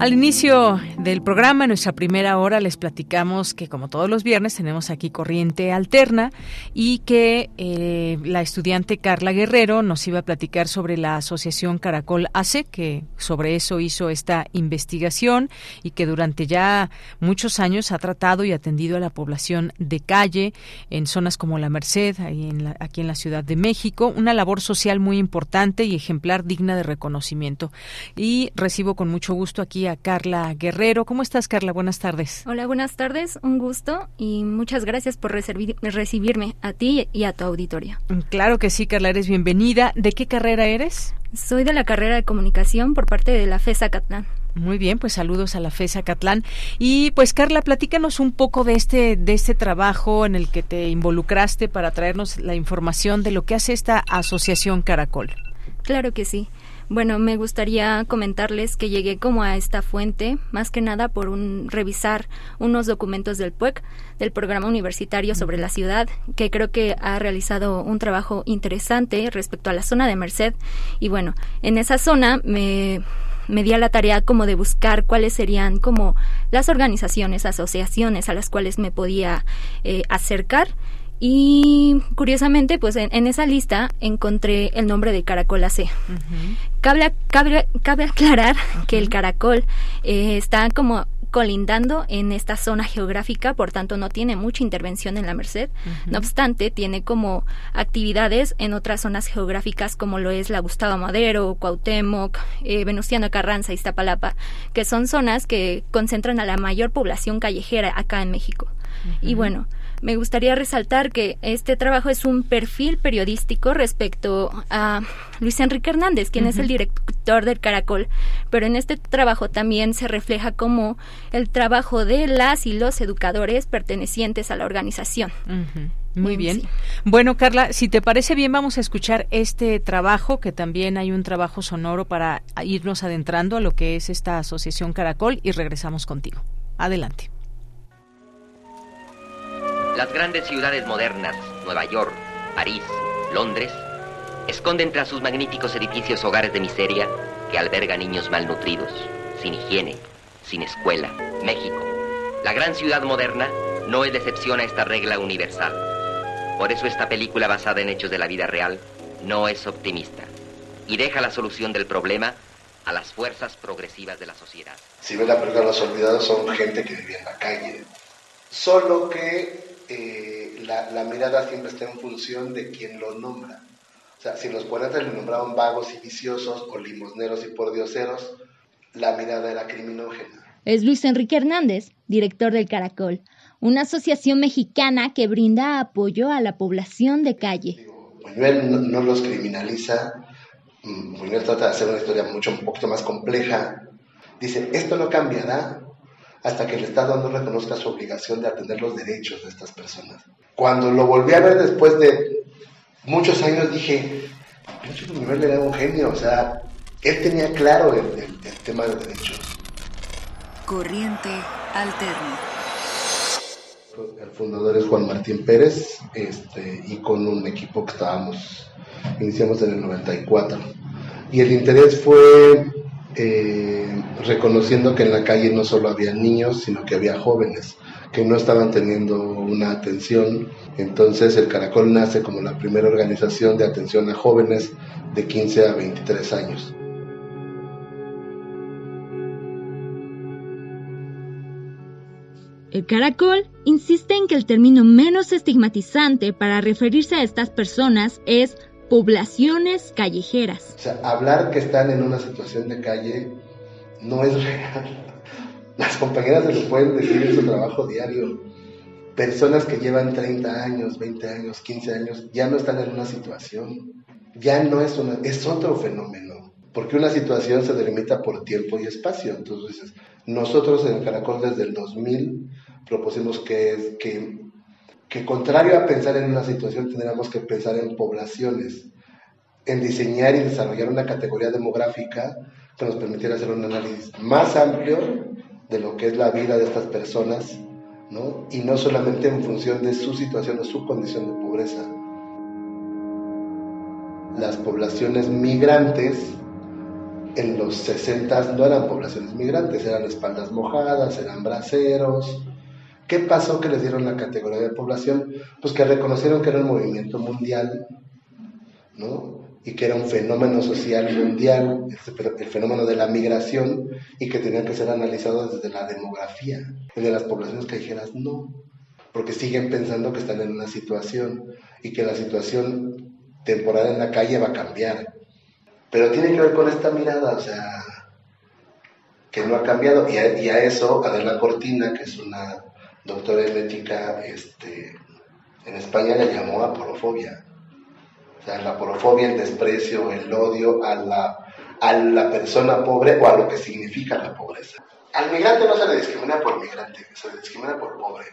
Al inicio del programa, en nuestra primera hora, les platicamos que como todos los viernes tenemos aquí corriente alterna y que eh, la estudiante Carla Guerrero nos iba a platicar sobre la asociación Caracol ACE, que sobre eso hizo esta investigación y que durante ya muchos años ha tratado y atendido a la población de calle en zonas como La Merced, en aquí en la Ciudad de México, una labor social muy importante y ejemplar digna de reconocimiento. Y recibo con mucho gusto aquí Carla Guerrero. ¿Cómo estás, Carla? Buenas tardes. Hola, buenas tardes. Un gusto y muchas gracias por recibirme a ti y a tu auditorio. Claro que sí, Carla, eres bienvenida. ¿De qué carrera eres? Soy de la carrera de comunicación por parte de la FESA Catlán. Muy bien, pues saludos a la FESA Catlán. Y pues Carla, platícanos un poco de este, de este trabajo en el que te involucraste para traernos la información de lo que hace esta asociación Caracol. Claro que sí. Bueno, me gustaría comentarles que llegué como a esta fuente, más que nada por un revisar unos documentos del PUEC, del programa universitario sobre la ciudad, que creo que ha realizado un trabajo interesante respecto a la zona de Merced. Y bueno, en esa zona me me di a la tarea como de buscar cuáles serían como las organizaciones, asociaciones a las cuales me podía eh, acercar y curiosamente, pues en, esa lista encontré el nombre de Caracol AC. cabe, cabe, aclarar que el caracol eh, está como colindando en esta zona geográfica, por tanto no tiene mucha intervención en la Merced. No obstante, tiene como actividades en otras zonas geográficas como lo es la Gustavo Madero, Cuauhtémoc, eh, Venustiano Carranza, Iztapalapa, que son zonas que concentran a la mayor población callejera acá en México. Y bueno, me gustaría resaltar que este trabajo es un perfil periodístico respecto a Luis Enrique Hernández, quien es el director del Caracol, pero en este trabajo también se refleja como el trabajo de las y los educadores pertenecientes a la organización. Muy bien. Bueno, Carla, si te parece bien, vamos a escuchar este trabajo, que también hay un trabajo sonoro para irnos adentrando a lo que es esta asociación Caracol y regresamos contigo. Adelante. Las grandes ciudades modernas, Nueva York, París, Londres, esconden tras sus magníficos edificios hogares de miseria que albergan niños malnutridos, sin higiene, sin escuela. México, la gran ciudad moderna, no es excepción a esta regla universal. Por eso esta película basada en hechos de la vida real no es optimista y deja la solución del problema a las fuerzas progresivas de la sociedad. Si ven la película Los Olvidados son gente que vivía en la calle, solo que eh, la, mirada siempre está en función de quien lo nombra. O sea, si los poetas le nombraban vagos y viciosos o limosneros y pordioseros, la mirada era criminógena. Es Luis Enrique Hernández, director del Caracol, una asociación mexicana que brinda apoyo a la población de calle. Buñuel no, los criminaliza, mm, Buñuel trata de hacer una historia mucho un poquito más compleja. Dice, esto no cambiará hasta que el Estado no reconozca su obligación de atender los derechos de estas personas. Cuando lo volví a ver después de muchos años dije, pinche Buñuel era un genio, o sea, él tenía claro el, tema de derechos. Corriente alterna. El fundador es Juan Martín Pérez, este, y con un equipo que estábamos, iniciamos en el 94. Y el interés fue eh, reconociendo que en la calle no solo había niños, sino que había jóvenes que no estaban teniendo una atención. Entonces el Caracol nace como la primera organización de atención a jóvenes de 15 a 23 años. El caracol insiste en que el término menos estigmatizante para referirse a estas personas es poblaciones callejeras. O sea, hablar que están en una situación de calle no es real. Las compañeras se lo pueden decir en su trabajo diario. Personas que llevan 30 años, 20 años, 15 años, ya no están en una situación. Ya no es una, es otro fenómeno. Porque una situación se delimita por tiempo y espacio. Entonces, nosotros en Caracol desde el 2000 propusimos que, que, que contrario a pensar en una situación, tendríamos que pensar en poblaciones, en diseñar y desarrollar una categoría demográfica que nos permitiera hacer un análisis más amplio de lo que es la vida de estas personas, ¿no? Y no solamente en función de su situación o su condición de pobreza. Las poblaciones migrantes en los 60 no eran poblaciones migrantes, eran espaldas mojadas, eran braceros. ¿Qué pasó que les dieron la categoría de población? Pues que reconocieron que era un movimiento mundial, ¿no? y que era un fenómeno social mundial, el fenómeno de la migración, y que tenía que ser analizado desde la demografía. El de las poblaciones callejeras no, porque siguen pensando que están en una situación y que la situación temporal en la calle va a cambiar. Pero tiene que ver con esta mirada, o sea, que no ha cambiado. Y a, y a eso, Adela Cortina, que es una doctora en ética este, en España, le llamó aporofobia o sea, la porofobia, el desprecio, el odio a la, a la persona pobre o a lo que significa la pobreza. Al migrante no se le discrimina por migrante, se le discrimina por pobre.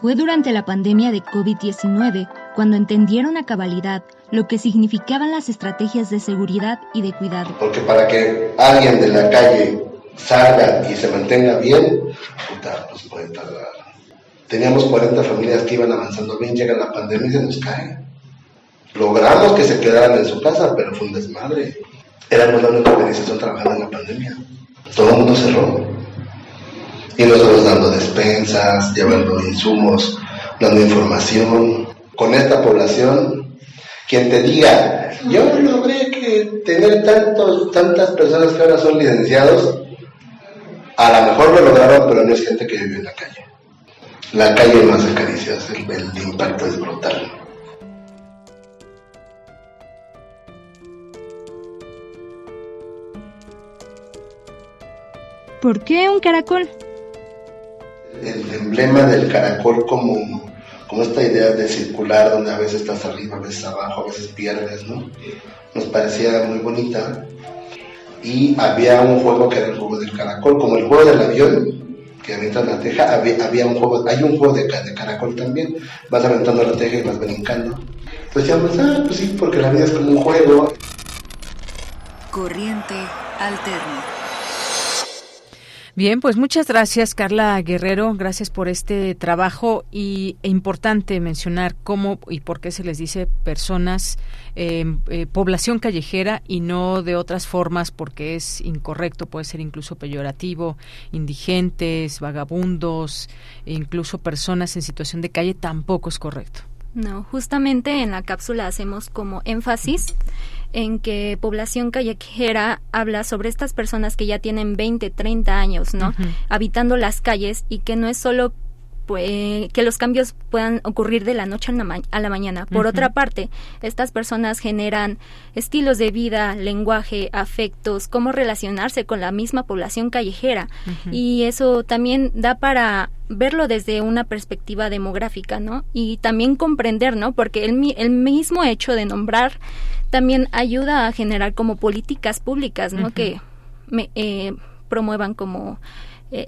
Fue durante la pandemia de COVID-19 cuando entendieron a cabalidad lo que significaban las estrategias de seguridad y de cuidado. Porque para que alguien de la calle salga y se mantenga bien, puta, pues puede tardar Teníamos 40 familias que iban avanzando bien, llega la pandemia y se nos cae. Logramos que se quedaran en su casa, pero fue un desmadre. Éramos la única organización trabajando en la pandemia. Todo el mundo cerró. Y nosotros dando despensas, llevando insumos, dando información. Con esta población, quien te diga, yo logré tener tantos, tantas personas que ahora son licenciados, a lo mejor lo lograron, pero no es gente que vive en la calle la calle no hace caricias, el, el impacto es brutal. ¿Por qué un caracol? El emblema del caracol como, como esta idea de circular donde a veces estás arriba, a veces abajo, a veces pierdes, ¿no? Nos parecía muy bonita. Y había un juego que era el juego del caracol, como el juego del avión, que avientan la teja, había, un juego, hay un juego de, caracol también, vas aventando la teja y vas brincando. Pues decíamos, ah, pues sí, porque la vida es como un juego. Corriente alterna. Bien, pues muchas gracias Carla Guerrero, gracias por este trabajo y e importante mencionar cómo y por qué se les dice personas, em, eh, población callejera y no de otras formas porque es incorrecto, puede ser incluso peyorativo, indigentes, vagabundos, e incluso personas en situación de calle tampoco es correcto. No, justamente en la cápsula hacemos como énfasis en que población callejera habla sobre estas personas que ya tienen 20, 30 años, ¿no? Habitando las calles y que no es solo pues, que los cambios puedan ocurrir de la noche a la, mañana. Por otra parte, estas personas generan estilos de vida, lenguaje, afectos, cómo relacionarse con la misma población callejera. Y eso también da para verlo desde una perspectiva demográfica, ¿no? Y también comprender, ¿no? Porque el, el mismo hecho de nombrar también ayuda a generar como políticas públicas, ¿no? Que me, eh, promuevan como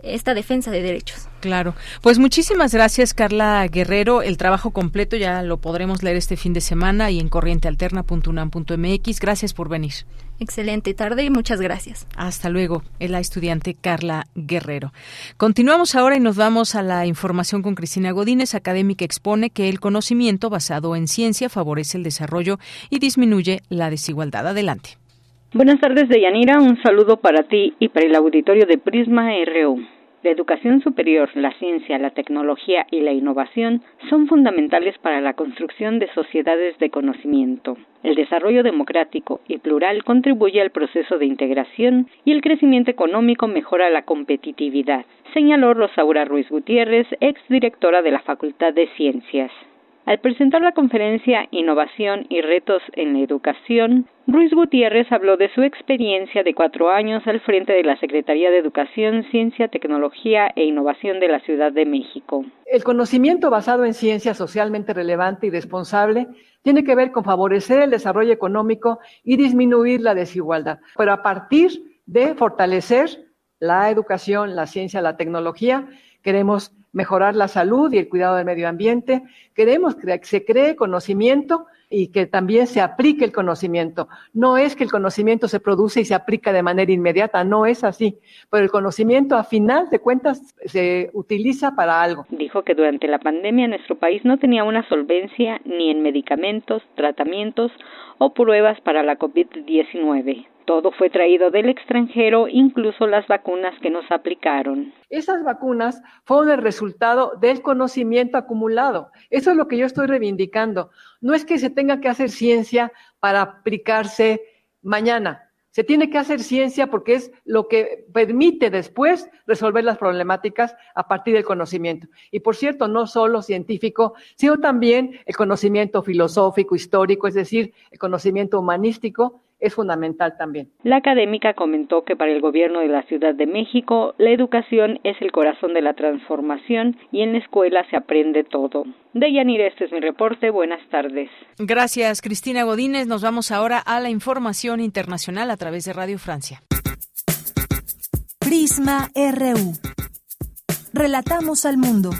esta defensa de derechos. Claro. Pues muchísimas gracias, Carla Guerrero. El trabajo completo ya lo podremos leer este fin de semana y en corrientealterna.unam.mx. Gracias por venir. Excelente tarde y muchas gracias. Hasta luego, es la estudiante Carla Guerrero. Continuamos ahora y nos vamos a la información con Cristina Godínez. Académica expone que el conocimiento basado en ciencia favorece el desarrollo y disminuye la desigualdad. Adelante. Buenas tardes, Deyanira. Un saludo para ti y para el auditorio de Prisma RU. La educación superior, la ciencia, la tecnología y la innovación son fundamentales para la construcción de sociedades de conocimiento. El desarrollo democrático y plural contribuye al proceso de integración y el crecimiento económico mejora la competitividad, señaló Rosaura Ruiz Gutiérrez, exdirectora de la Facultad de Ciencias. Al presentar la conferencia Innovación y Retos en la Educación, Ruiz Gutiérrez habló de su experiencia de cuatro años al frente de la Secretaría de Educación, Ciencia, Tecnología e Innovación de la Ciudad de México. El conocimiento basado en ciencia socialmente relevante y responsable tiene que ver con favorecer el desarrollo económico y disminuir la desigualdad, pero a partir de fortalecer la educación, la ciencia, la tecnología, queremos mejorar la salud y el cuidado del medio ambiente. Queremos que se cree conocimiento y que también se aplique el conocimiento. No es que el conocimiento se produce y se aplica de manera inmediata, no es así, pero el conocimiento a final de cuentas se utiliza para algo. Dijo que durante la pandemia nuestro país no tenía una solvencia ni en medicamentos, tratamientos o pruebas para la COVID-19. Todo fue traído del extranjero, incluso las vacunas que nos aplicaron. Esas vacunas fueron el resultado del conocimiento acumulado. Eso es lo que yo estoy reivindicando. No es que se tenga que hacer ciencia para aplicarse mañana. Se tiene que hacer ciencia porque es lo que permite después resolver las problemáticas a partir del conocimiento. Y por cierto, no solo científico, sino también el conocimiento filosófico, histórico, es decir, el conocimiento humanístico es fundamental también. La académica comentó que para el gobierno de la Ciudad de México la educación es el corazón de la transformación y en la escuela se aprende todo. De Yanir, este es mi reporte. Buenas tardes. Gracias, Cristina Godínez. Nos vamos ahora a la información internacional a través de Radio Francia. Prisma RU. Relatamos al mundo.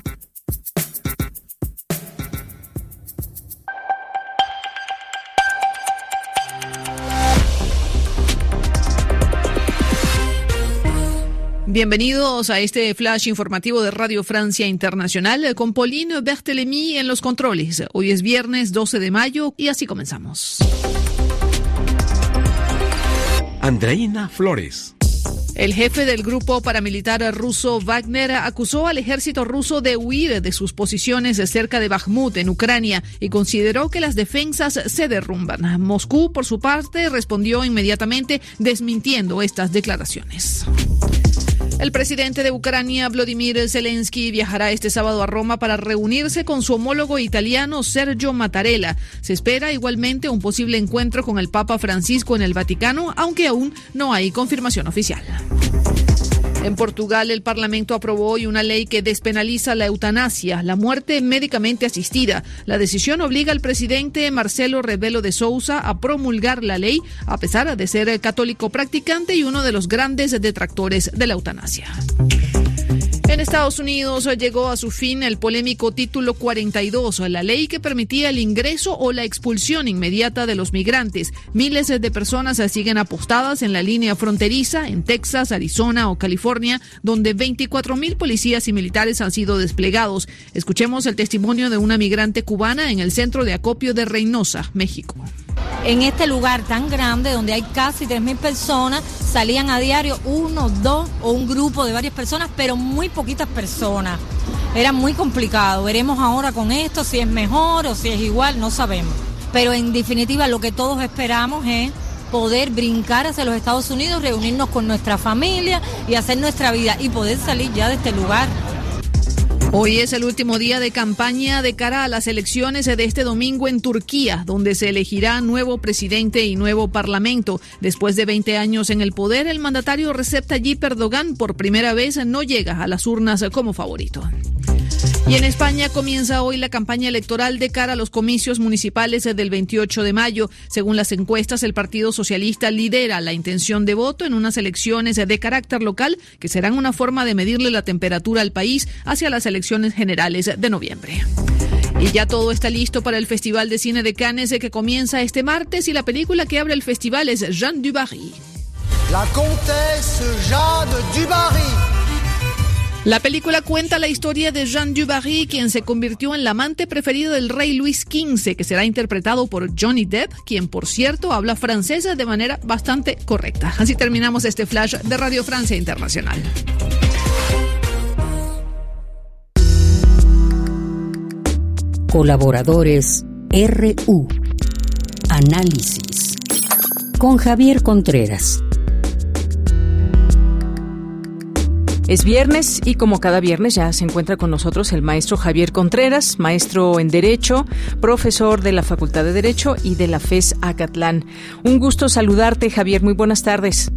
Bienvenidos a este flash informativo de Radio Francia Internacional con Pauline Berthelemy en los controles. Hoy es viernes 12 de mayo y así comenzamos. Andreina Flores. El jefe del grupo paramilitar ruso Wagner acusó al ejército ruso de huir de sus posiciones cerca de Bakhmut, en Ucrania, y consideró que las defensas se derrumban. Moscú, por su parte, respondió inmediatamente desmintiendo estas declaraciones. El presidente de Ucrania, Vladimir Zelensky, viajará este sábado a Roma para reunirse con su homólogo italiano Sergio Mattarella. Se espera igualmente un posible encuentro con el Papa Francisco en el Vaticano, aunque aún no hay confirmación oficial. En Portugal, el Parlamento aprobó hoy una ley que despenaliza la eutanasia, la muerte médicamente asistida. La decisión obliga al presidente Marcelo Rebelo de Sousa a promulgar la ley, a pesar de ser católico practicante y uno de los grandes detractores de la eutanasia. En Estados Unidos llegó a su fin el polémico Título 42, la ley que permitía el ingreso o la expulsión inmediata de los migrantes. Miles de personas siguen apostadas en la línea fronteriza en Texas, Arizona o California, donde 24 mil policías y militares han sido desplegados. Escuchemos el testimonio de una migrante cubana en el centro de acopio de Reynosa, México. En este lugar tan grande, donde hay casi 3.000 personas, salían a diario uno, dos o un grupo de varias personas, pero muy poquitas personas. Era muy complicado. Veremos ahora con esto si es mejor o si es igual, no sabemos. Pero en definitiva lo que todos esperamos es poder brincar hacia los Estados Unidos, reunirnos con nuestra familia y hacer nuestra vida y poder salir ya de este lugar. Hoy es el último día de campaña de cara a las elecciones de este domingo en Turquía, donde se elegirá nuevo presidente y nuevo parlamento. Después de 20 años en el poder, el mandatario Recep Tayyip Erdogan por primera vez no llega a las urnas como favorito. Y en España comienza hoy la campaña electoral de cara a los comicios municipales del 28 de mayo. Según las encuestas, el Partido Socialista lidera la intención de voto en unas elecciones de carácter local que serán una forma de medirle la temperatura al país hacia las elecciones generales de noviembre. Y ya todo está listo para el Festival de Cine de Cannes que comienza este martes y la película que abre el festival es Jeanne du Barry. La Comtesse Jeanne du Barry la película cuenta la historia de Jean Dubarry, quien se convirtió en la amante preferido del rey Luis XV, que será interpretado por Johnny Depp, quien por cierto habla francés de manera bastante correcta. Así terminamos este flash de Radio Francia Internacional. Colaboradores RU. Análisis. Con Javier Contreras. Es viernes y como cada viernes ya se encuentra con nosotros el maestro Javier Contreras, maestro en Derecho, profesor de la Facultad de Derecho y de la FES Acatlán. Un gusto saludarte, Javier. Muy buenas tardes.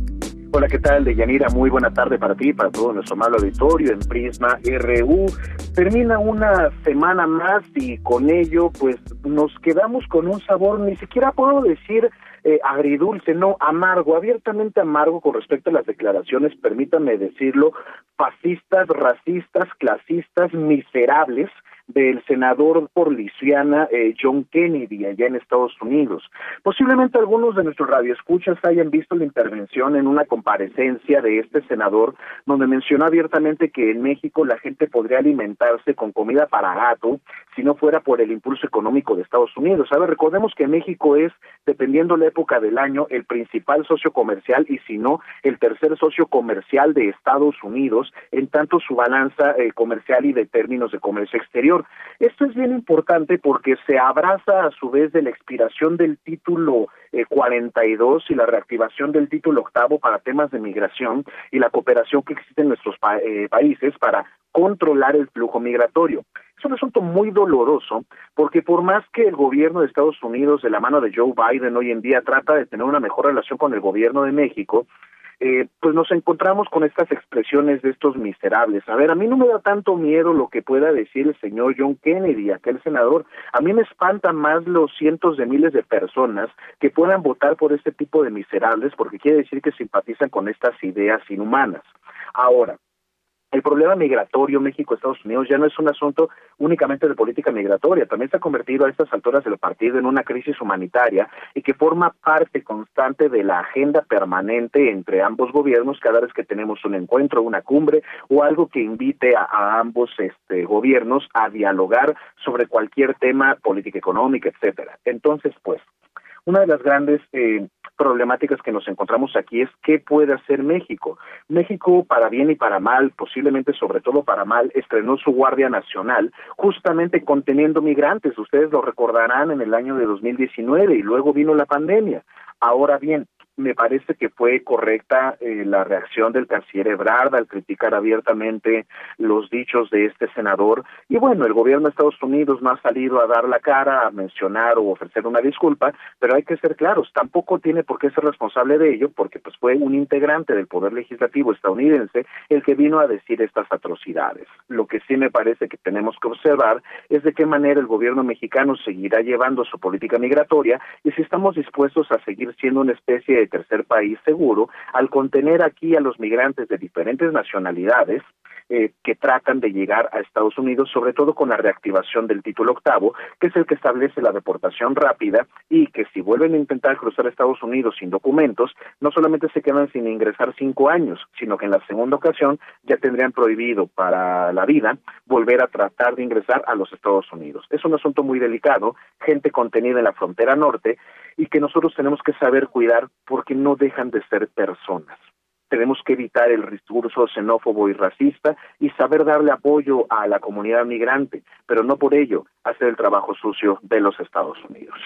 Hola, ¿qué tal, Deyanira? Muy buena tarde para ti, para todo nuestro amable auditorio en Prisma RU. Termina una semana más y con ello, pues, nos quedamos con un sabor, ni siquiera puedo decir eh, agridulce, no, amargo, abiertamente amargo con respecto a las declaraciones, permítanme decirlo, fascistas, racistas, clasistas, miserables del senador por Luisiana eh, John Kennedy allá en Estados Unidos. Posiblemente algunos de nuestros radioescuchas hayan visto la intervención en una comparecencia de este senador donde mencionó abiertamente que en México la gente podría alimentarse con comida para gato si no fuera por el impulso económico de Estados Unidos. Ver, recordemos que México es, dependiendo la época del año, el principal socio comercial y si no, el tercer socio comercial de Estados Unidos en tanto su balanza eh, comercial y de términos de comercio exterior. Esto es bien importante porque se abraza a su vez de la expiración del título 42 eh, y la reactivación del título octavo para temas de migración y la cooperación que existe en nuestros eh, países para controlar el flujo migratorio. Es un asunto muy doloroso porque por más que el gobierno de Estados Unidos de la mano de Joe Biden hoy en día trata de tener una mejor relación con el gobierno de México, eh, pues nos encontramos con estas expresiones de estos miserables. A ver, a mí no me da tanto miedo lo que pueda decir el señor John Kennedy, aquel senador. A mí me espantan más los cientos de miles de personas que puedan votar por este tipo de miserables porque quiere decir que simpatizan con estas ideas inhumanas. Ahora, el problema migratorio México-Estados Unidos ya no es un asunto únicamente de política migratoria, también se ha convertido a estas alturas del partido en una crisis humanitaria y que forma parte constante de la agenda permanente entre ambos gobiernos cada vez que tenemos un encuentro, una cumbre o algo que invite a, ambos este, gobiernos a dialogar sobre cualquier tema política económica, etcétera. Entonces, pues, una de las grandes eh, problemáticas que nos encontramos aquí es qué puede hacer México. México, para bien y para mal, posiblemente sobre todo para mal, estrenó su Guardia Nacional justamente conteniendo migrantes. Ustedes lo recordarán en el año de 2019 y luego vino la pandemia. Ahora bien, me parece que fue correcta eh, la reacción del canciller Ebrard al criticar abiertamente los dichos de este senador. Y bueno, el gobierno de Estados Unidos no ha salido a dar la cara, a mencionar o ofrecer una disculpa, pero hay que ser claros, tampoco tiene por qué ser responsable de ello, porque pues fue un integrante del Poder Legislativo estadounidense el que vino a decir estas atrocidades. Lo que sí me parece que tenemos que observar es de qué manera el gobierno mexicano seguirá llevando su política migratoria y si estamos dispuestos a seguir siendo una especie de tercer país seguro al contener aquí a los migrantes de diferentes nacionalidades eh, que tratan de llegar a Estados Unidos, sobre todo con la reactivación del título octavo, que es el que establece la deportación rápida y que si vuelven a intentar cruzar Estados Unidos sin documentos, no solamente se quedan sin ingresar cinco años, sino que en la segunda ocasión ya tendrían prohibido para la vida volver a tratar de ingresar a los Estados Unidos. Es un asunto muy delicado, gente contenida en la frontera norte y que nosotros tenemos que saber cuidar porque no dejan de ser personas tenemos que evitar el discurso xenófobo y racista y saber darle apoyo a la comunidad migrante, pero no por ello hacer el trabajo sucio de los Estados Unidos.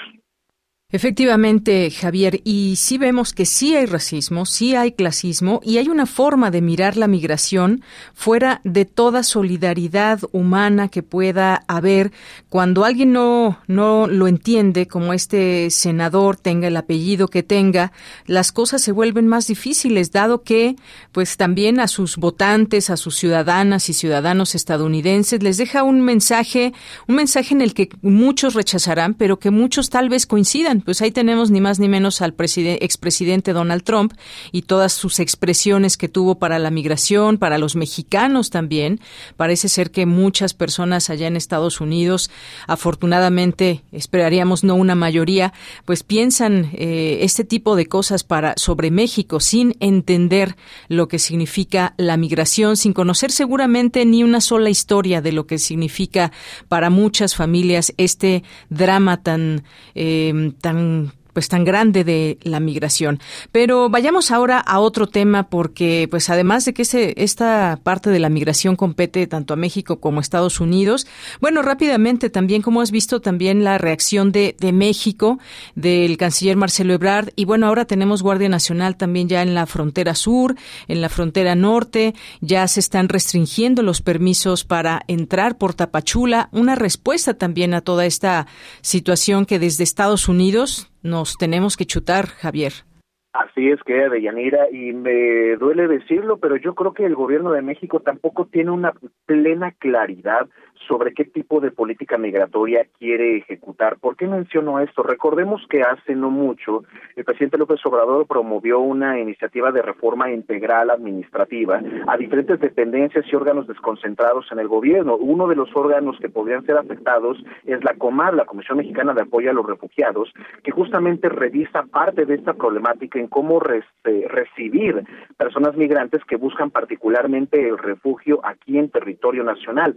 Efectivamente, Javier, y sí vemos que sí hay racismo, sí hay clasismo y hay una forma de mirar la migración fuera de toda solidaridad humana que pueda haber. Cuando alguien no, no lo entiende, como este senador tenga el apellido que tenga, las cosas se vuelven más difíciles, dado que pues también a sus votantes, a sus ciudadanas y ciudadanos estadounidenses les deja un mensaje, un mensaje en el que muchos rechazarán, pero que muchos tal vez coincidan pues ahí tenemos ni más ni menos al expresidente Donald Trump y todas sus expresiones que tuvo para la migración, para los mexicanos también. Parece ser que muchas personas allá en Estados Unidos, afortunadamente, esperaríamos no una mayoría, pues piensan eh, este tipo de cosas para sobre México sin entender lo que significa la migración, sin conocer seguramente ni una sola historia de lo que significa para muchas familias este drama tan eh, tan I'm pues tan grande de la migración. Pero vayamos ahora a otro tema porque pues además de que ese, esta parte de la migración compete tanto a México como a Estados Unidos, bueno, rápidamente también como has visto también la reacción de, de México del canciller Marcelo Ebrard y bueno, ahora tenemos Guardia Nacional también ya en la frontera sur, en la frontera norte, ya se están restringiendo los permisos para entrar por Tapachula, una respuesta también a toda esta situación que desde Estados Unidos nos tenemos que chutar, Javier. Así es que, Deyanira, y me duele decirlo, pero yo creo que el gobierno de México tampoco tiene una plena claridad sobre qué tipo de política migratoria quiere ejecutar. ¿Por qué menciono esto? Recordemos que hace no mucho el presidente López Obrador promovió una iniciativa de reforma integral administrativa a diferentes dependencias y órganos desconcentrados en el gobierno. Uno de los órganos que podrían ser afectados es la COMAR, la Comisión Mexicana de Apoyo a los Refugiados, que justamente revisa parte de esta problemática en cómo recibir personas migrantes que buscan particularmente el refugio aquí en territorio nacional.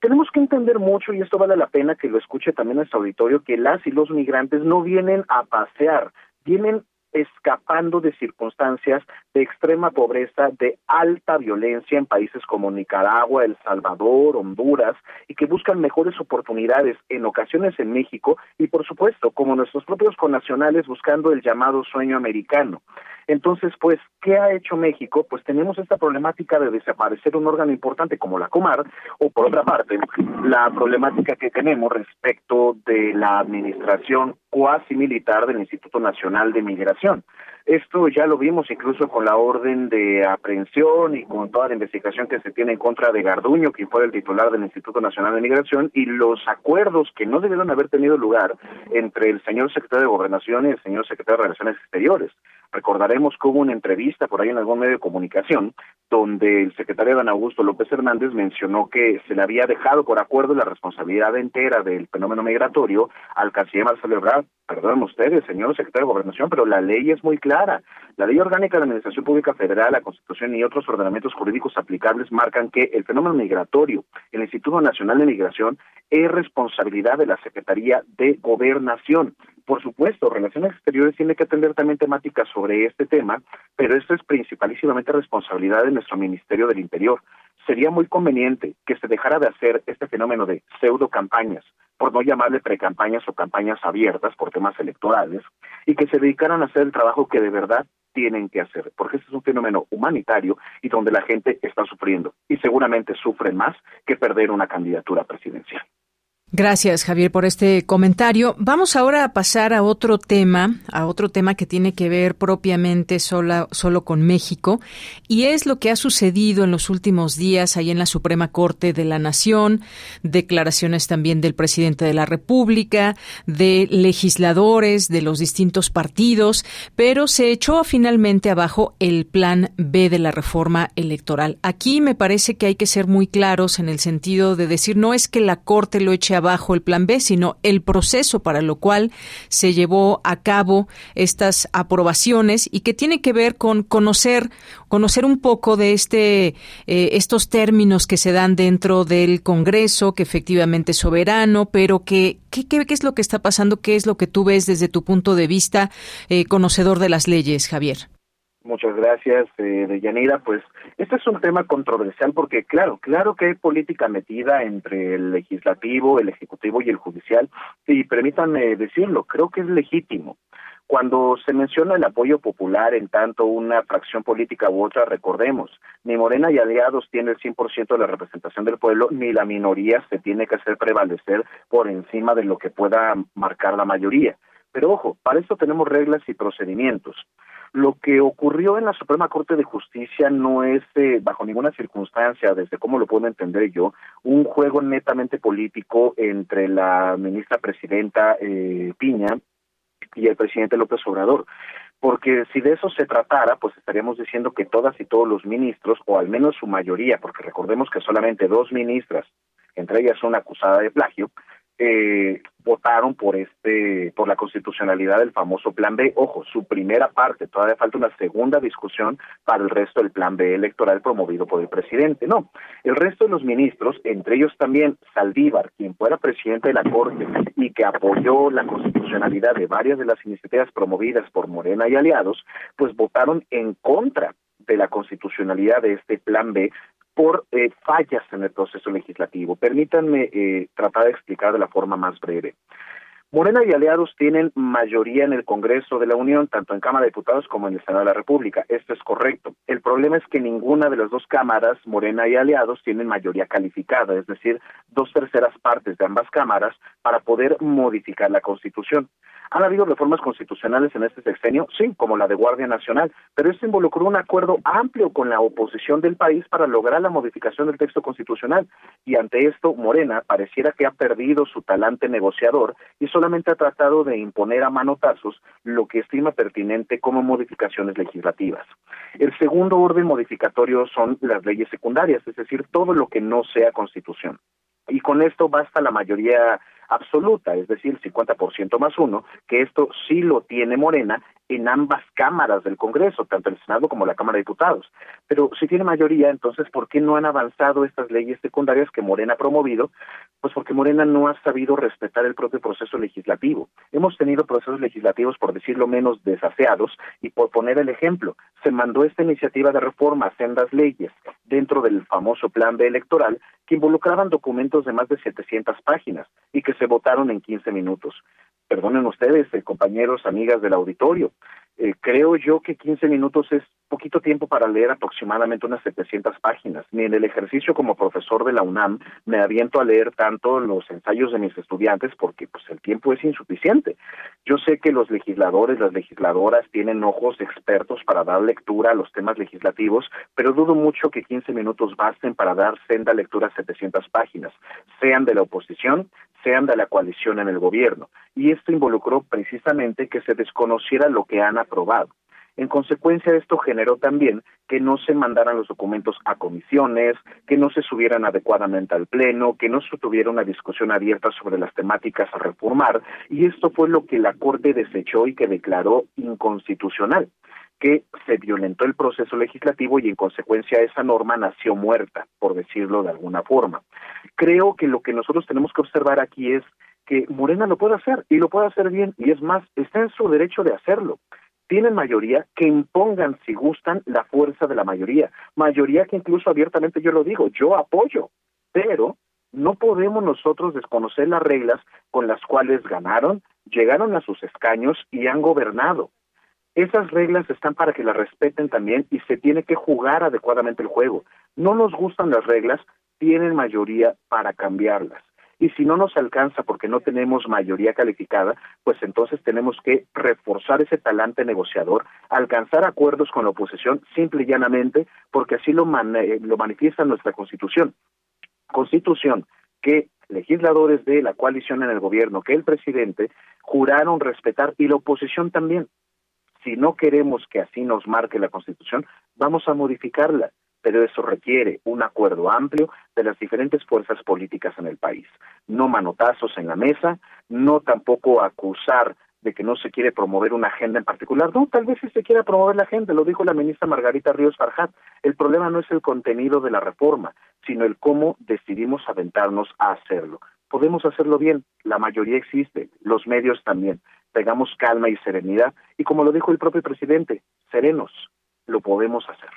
Tenemos que entender mucho, y esto vale la pena que lo escuche también nuestro auditorio, que las y los migrantes no vienen a pasear, vienen escapando de circunstancias de extrema pobreza, de alta violencia en países como Nicaragua, El Salvador, Honduras, y que buscan mejores oportunidades en ocasiones en México y, por supuesto, como nuestros propios connacionales buscando el llamado sueño americano. Entonces, pues, ¿qué ha hecho México? Pues tenemos esta problemática de desaparecer un órgano importante como la Comar, o por otra parte, la problemática que tenemos respecto de la administración cuasi militar del Instituto Nacional de Migración. Esto ya lo vimos incluso con la orden de aprehensión y con toda la investigación que se tiene en contra de Garduño, quien fue el titular del Instituto Nacional de Migración, y los acuerdos que no debieron haber tenido lugar entre el señor secretario de Gobernación y el señor secretario de Relaciones Exteriores. Recordaremos que hubo una entrevista por ahí en algún medio de comunicación donde el secretario Dan Augusto López Hernández mencionó que se le había dejado por acuerdo la responsabilidad entera del fenómeno migratorio al canciller Marcelo Ebrard. Perdonen ustedes, señor secretario de Gobernación, pero la ley es muy clara. La Ley Orgánica de la Administración Pública Federal, la Constitución y otros ordenamientos jurídicos aplicables marcan que el fenómeno migratorio, el Instituto Nacional de Migración, es responsabilidad de la Secretaría de Gobernación. Por supuesto, Relaciones Exteriores tiene que atender también temáticas sobre este tema, pero esto es principalísimamente responsabilidad de nuestro Ministerio del Interior. Sería muy conveniente que se dejara de hacer este fenómeno de pseudo campañas, por no llamarle precampañas o campañas abiertas por temas electorales, y que se dedicaran a hacer el trabajo que de verdad tienen que hacer, porque este es un fenómeno humanitario y donde la gente está sufriendo, y seguramente sufren más que perder una candidatura presidencial. Gracias, Javier, por este comentario. Vamos ahora a pasar a otro tema, a otro tema que tiene que ver propiamente sola, solo con México, y es lo que ha sucedido en los últimos días ahí en la Suprema Corte de la Nación, declaraciones también del presidente de la República, de legisladores de los distintos partidos, pero se echó finalmente abajo el plan B de la reforma electoral. Aquí me parece que hay que ser muy claros en el sentido de decir no es que la Corte lo eche bajo el plan B, sino el proceso para lo cual se llevó a cabo estas aprobaciones y que tiene que ver con conocer conocer un poco de este eh, estos términos que se dan dentro del Congreso, que efectivamente es soberano, pero que ¿qué, qué, es lo que está pasando? ¿Qué es lo que tú ves desde tu punto de vista eh, conocedor de las leyes, Javier? Muchas gracias, eh, Deyanira. Pues este es un tema controversial porque, claro, claro que hay política metida entre el legislativo, el ejecutivo y el judicial. Y permítanme decirlo, creo que es legítimo. Cuando se menciona el apoyo popular en tanto una fracción política u otra, recordemos, ni Morena y aliados tiene el 100% de la representación del pueblo, ni la minoría se tiene que hacer prevalecer por encima de lo que pueda marcar la mayoría. Pero ojo, para eso tenemos reglas y procedimientos. Lo que ocurrió en la Suprema Corte de Justicia no es, eh, bajo ninguna circunstancia, desde cómo lo puedo entender yo, un juego netamente político entre la ministra presidenta eh, Piña y el presidente López Obrador. Porque si de eso se tratara, pues estaríamos diciendo que todas y todos los ministros, o al menos su mayoría, porque recordemos que solamente dos ministras, entre ellas una acusada de plagio, eh, votaron por este por la constitucionalidad del famoso plan B. Ojo, su primera parte, todavía falta una segunda discusión para el resto del plan B electoral promovido por el presidente. No, el resto de los ministros, entre ellos también Saldívar, quien fuera presidente de la Corte y que apoyó la constitucionalidad de varias de las iniciativas promovidas por Morena y aliados, pues votaron en contra de la constitucionalidad de este plan B por eh, fallas en el proceso legislativo. Permítanme eh, tratar de explicar de la forma más breve. Morena y aliados tienen mayoría en el Congreso de la Unión, tanto en Cámara de Diputados como en el Senado de la República. Esto es correcto. El problema es que ninguna de las dos cámaras, Morena y aliados, tienen mayoría calificada, es decir, dos terceras partes de ambas cámaras para poder modificar la Constitución. ¿Han habido reformas constitucionales en este sexenio? Sí, como la de Guardia Nacional, pero esto involucró un acuerdo amplio con la oposición del país para lograr la modificación del texto constitucional. Y ante esto, Morena pareciera que ha perdido su talante negociador y solamente ha tratado de imponer a manotazos lo que estima pertinente como modificaciones legislativas. El segundo orden modificatorio son las leyes secundarias, es decir, todo lo que no sea constitución. Y con esto basta la mayoría absoluta, es decir, 50% más uno, que esto sí lo tiene Morena en ambas cámaras del Congreso, tanto el Senado como la Cámara de Diputados. Pero si tiene mayoría, entonces, ¿por qué no han avanzado estas leyes secundarias que Morena ha promovido? Pues porque Morena no ha sabido respetar el propio proceso legislativo. Hemos tenido procesos legislativos, por decirlo menos, desaseados, y por poner el ejemplo, se mandó esta iniciativa de reforma a sendas leyes dentro del famoso plan B electoral que involucraban documentos de más de 700 páginas y que se votaron en 15 minutos. Perdonen ustedes, eh, compañeros, amigas del auditorio, eh, creo yo que 15 minutos es poquito tiempo para leer aproximadamente unas 700 páginas. Ni en el ejercicio como profesor de la UNAM me aviento a leer tanto los ensayos de mis estudiantes porque pues el tiempo es insuficiente. Yo sé que los legisladores, las legisladoras tienen ojos expertos para dar lectura a los temas legislativos, pero dudo mucho que 15 minutos basten para dar senda lectura a 700 páginas, sean de la oposición, sean de la coalición en el gobierno. Y esto involucró precisamente que se desconociera lo que han aprobado. En consecuencia, esto generó también que no se mandaran los documentos a comisiones, que no se subieran adecuadamente al Pleno, que no se tuviera una discusión abierta sobre las temáticas a reformar, y esto fue lo que la Corte desechó y que declaró inconstitucional que se violentó el proceso legislativo y en consecuencia esa norma nació muerta, por decirlo de alguna forma. Creo que lo que nosotros tenemos que observar aquí es que Morena lo puede hacer y lo puede hacer bien y es más, está en su derecho de hacerlo. Tienen mayoría que impongan, si gustan, la fuerza de la mayoría. Mayoría que incluso abiertamente yo lo digo, yo apoyo, pero no podemos nosotros desconocer las reglas con las cuales ganaron, llegaron a sus escaños y han gobernado. Esas reglas están para que las respeten también y se tiene que jugar adecuadamente el juego. No nos gustan las reglas, tienen mayoría para cambiarlas. Y si no nos alcanza porque no tenemos mayoría calificada, pues entonces tenemos que reforzar ese talante negociador, alcanzar acuerdos con la oposición simple y llanamente, porque así lo, lo manifiesta nuestra Constitución. Constitución que legisladores de la coalición en el gobierno, que el presidente, juraron respetar y la oposición también si no queremos que así nos marque la Constitución, vamos a modificarla, pero eso requiere un acuerdo amplio de las diferentes fuerzas políticas en el país. No manotazos en la mesa, no tampoco acusar de que no se quiere promover una agenda en particular. No, tal vez sí se quiera promover la agenda, lo dijo la ministra Margarita Ríos Farjat. El problema no es el contenido de la reforma, sino el cómo decidimos aventarnos a hacerlo. Podemos hacerlo bien, la mayoría existe, los medios también, tengamos calma y serenidad y como lo dijo el propio presidente, serenos, lo podemos hacer.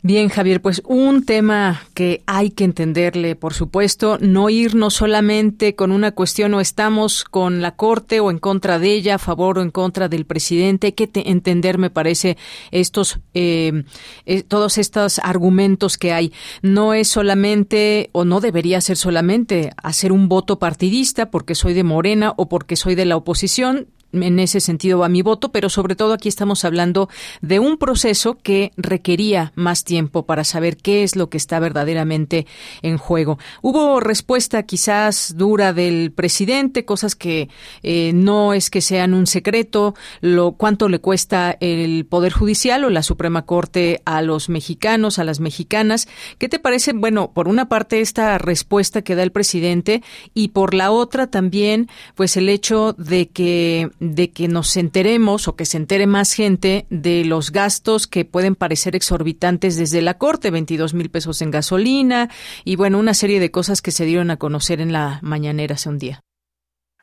Bien, Javier, pues un tema que hay que entenderle, por supuesto, no irnos solamente con una cuestión o estamos con la Corte o en contra de ella, a favor o en contra del presidente. Hay que entender, me parece, estos, eh, eh, todos estos argumentos que hay. No es solamente, o no debería ser solamente, hacer un voto partidista porque soy de Morena o porque soy de la oposición en ese sentido va mi voto, pero sobre todo aquí estamos hablando de un proceso que requería más tiempo para saber qué es lo que está verdaderamente en juego. Hubo respuesta quizás dura del presidente, cosas que eh, no es que sean un secreto, lo cuánto le cuesta el Poder Judicial o la Suprema Corte a los mexicanos, a las mexicanas. ¿Qué te parece? Bueno, por una parte esta respuesta que da el presidente y por la otra también, pues el hecho de que de que nos enteremos o que se entere más gente de los gastos que pueden parecer exorbitantes desde la Corte, 22 mil pesos en gasolina y bueno, una serie de cosas que se dieron a conocer en la mañanera hace un día.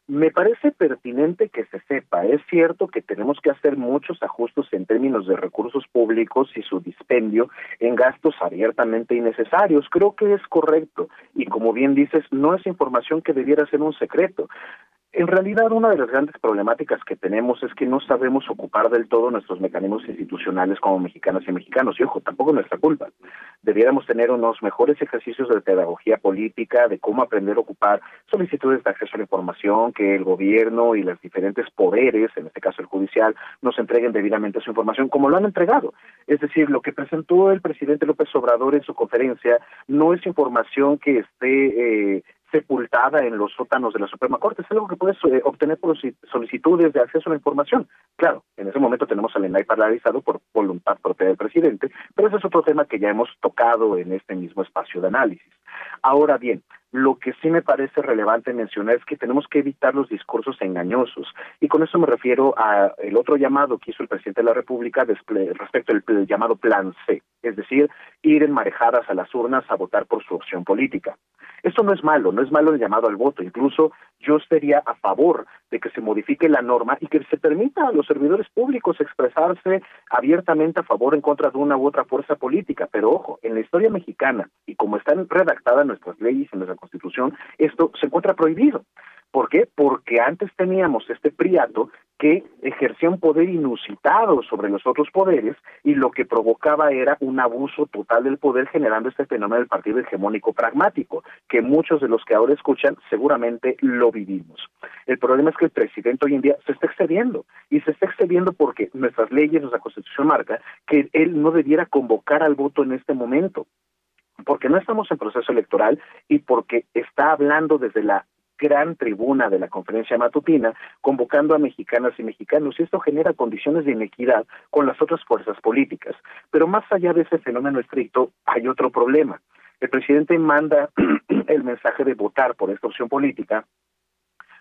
Me parece pertinente que se sepa. Es cierto que tenemos que hacer muchos ajustes en términos de recursos públicos y su dispendio en gastos abiertamente innecesarios. Creo que es correcto. Y como bien dices, no es información que debiera ser un secreto. En realidad, una de las grandes problemáticas que tenemos es que no sabemos ocupar del todo nuestros mecanismos institucionales como mexicanas y mexicanos. Y ojo, tampoco es nuestra culpa. Debiéramos tener unos mejores ejercicios de pedagogía política, de cómo aprender a ocupar solicitudes de acceso a la información, que el gobierno y los diferentes poderes, en este caso el judicial, nos entreguen debidamente su información, como lo han entregado. Es decir, lo que presentó el presidente López Obrador en su conferencia no es información que esté eh, sepultada en los sótanos de la Suprema Corte. Es algo que puedes eh, obtener por solicitudes de acceso a la información. Claro, en ese momento tenemos al ENAI paralizado por voluntad propia del presidente, pero ese es otro tema que ya hemos tocado en este mismo espacio de análisis. Ahora bien, lo que sí me parece relevante mencionar es que tenemos que evitar los discursos engañosos. Y con eso me refiero a el otro llamado que hizo el presidente de la República respecto al llamado Plan C, es decir, ir en marejadas a las urnas a votar por su opción política. Esto no es malo, no es malo el llamado al voto. Incluso yo estaría a favor de que se modifique la norma y que se permita a los servidores públicos expresarse abiertamente a favor o en contra de una u otra fuerza política. Pero ojo, en la historia mexicana y como están redactadas nuestras leyes en nuestra Constitución, esto se encuentra prohibido. ¿Por qué? Porque antes teníamos este priato que ejercía un poder inusitado sobre los otros poderes y lo que provocaba era un abuso total del poder generando este fenómeno del partido hegemónico pragmático, que muchos de los que ahora escuchan seguramente lo vivimos. El problema es que el presidente hoy en día se está excediendo y se está excediendo porque nuestras leyes, nuestra constitución marca que él no debiera convocar al voto en este momento porque no estamos en proceso electoral y porque está hablando desde la gran tribuna de la conferencia matutina, convocando a mexicanas y mexicanos, y esto genera condiciones de inequidad con las otras fuerzas políticas. Pero más allá de ese fenómeno estricto, hay otro problema. El presidente manda el mensaje de votar por esta opción política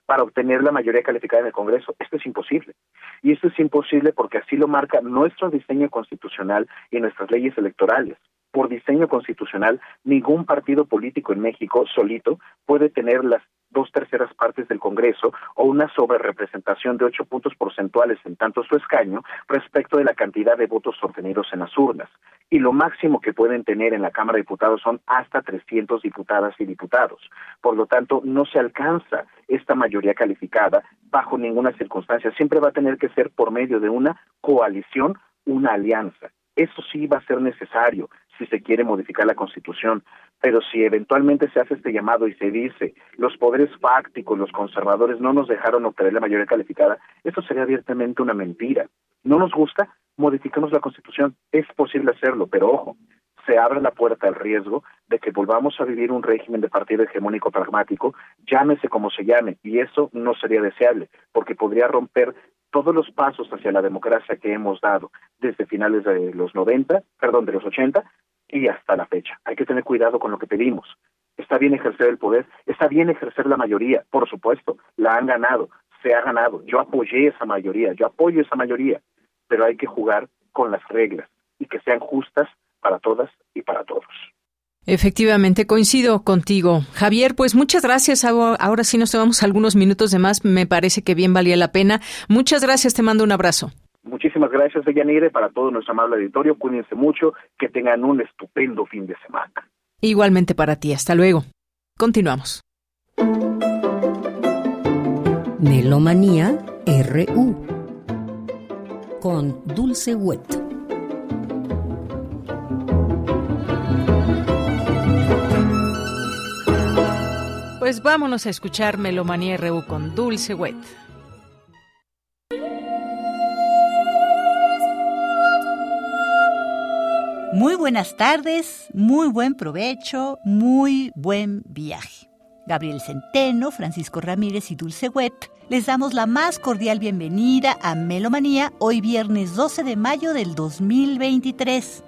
para obtener la mayoría calificada en el Congreso. Esto es imposible. Y esto es imposible porque así lo marca nuestro diseño constitucional y nuestras leyes electorales por diseño constitucional, ningún partido político en México solito puede tener las dos terceras partes del Congreso o una sobrerepresentación de ocho puntos porcentuales en tanto su escaño respecto de la cantidad de votos obtenidos en las urnas. Y lo máximo que pueden tener en la Cámara de Diputados son hasta 300 diputadas y diputados. Por lo tanto, no se alcanza esta mayoría calificada bajo ninguna circunstancia. Siempre va a tener que ser por medio de una coalición, una alianza. Eso sí va a ser necesario si se quiere modificar la Constitución, pero si eventualmente se hace este llamado y se dice los poderes fácticos, los conservadores no nos dejaron obtener la mayoría calificada, esto sería abiertamente una mentira. ¿No nos gusta? Modificamos la Constitución. Es posible hacerlo, pero ojo, se abre la puerta al riesgo de que volvamos a vivir un régimen de partido hegemónico pragmático, llámese como se llame, y eso no sería deseable, porque podría romper todos los pasos hacia la democracia que hemos dado desde finales de los 90, perdón, de los 80 y hasta la fecha. Hay que tener cuidado con lo que pedimos. Está bien ejercer el poder, está bien ejercer la mayoría, por supuesto, la han ganado, se ha ganado. Yo apoyé esa mayoría, yo apoyo esa mayoría, pero hay que jugar con las reglas y que sean justas para todas y para todos. Efectivamente, coincido contigo. Javier, pues muchas gracias. Ahora sí nos tomamos algunos minutos de más. Me parece que bien valía la pena. Muchas gracias. Te mando un abrazo. Muchísimas gracias, Yanire, para todo nuestro amable auditorio. Cuídense mucho, que tengan un estupendo fin de semana. Igualmente para ti. Hasta luego. Continuamos. Melomanía RU con Dulce Wet. Pues vámonos a escuchar Melomanía RU con Dulce Wet. Muy buenas tardes, muy buen provecho, muy buen viaje. Gabriel Centeno, Francisco Ramírez y Dulce Wet les damos la más cordial bienvenida a Melomanía hoy viernes 12 de mayo del 2023.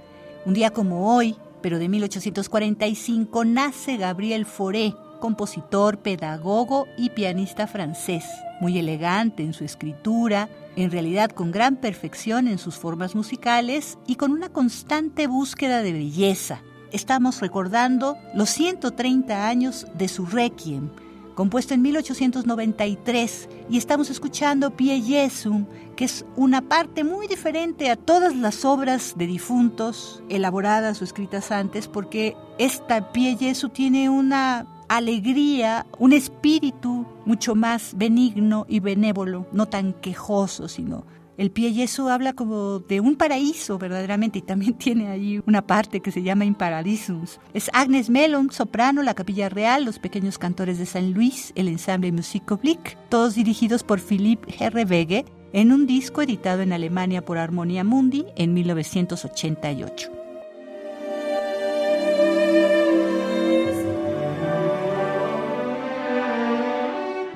Un día como hoy, pero de 1845, nace Gabriel Fauré, compositor, pedagogo y pianista francés, muy elegante en su escritura, en realidad con gran perfección en sus formas musicales y con una constante búsqueda de belleza. Estamos recordando los 130 años de su Requiem, compuesto en 1893, y estamos escuchando Pie Jesu, que es una parte muy diferente a todas las obras de difuntos elaboradas o escritas antes, porque esta Pie Jesu tiene una alegría, un espíritu mucho más benigno y benévolo, no tan quejoso, sino el pie yeso habla como de un paraíso verdaderamente y también tiene ahí una parte que se llama Imparadisus. Es Agnes Melon, soprano, la Capilla Real, los pequeños cantores de San Luis, el ensamble Musicoblick, todos dirigidos por Philippe Herrewege en un disco editado en Alemania por Armonia Mundi en 1988.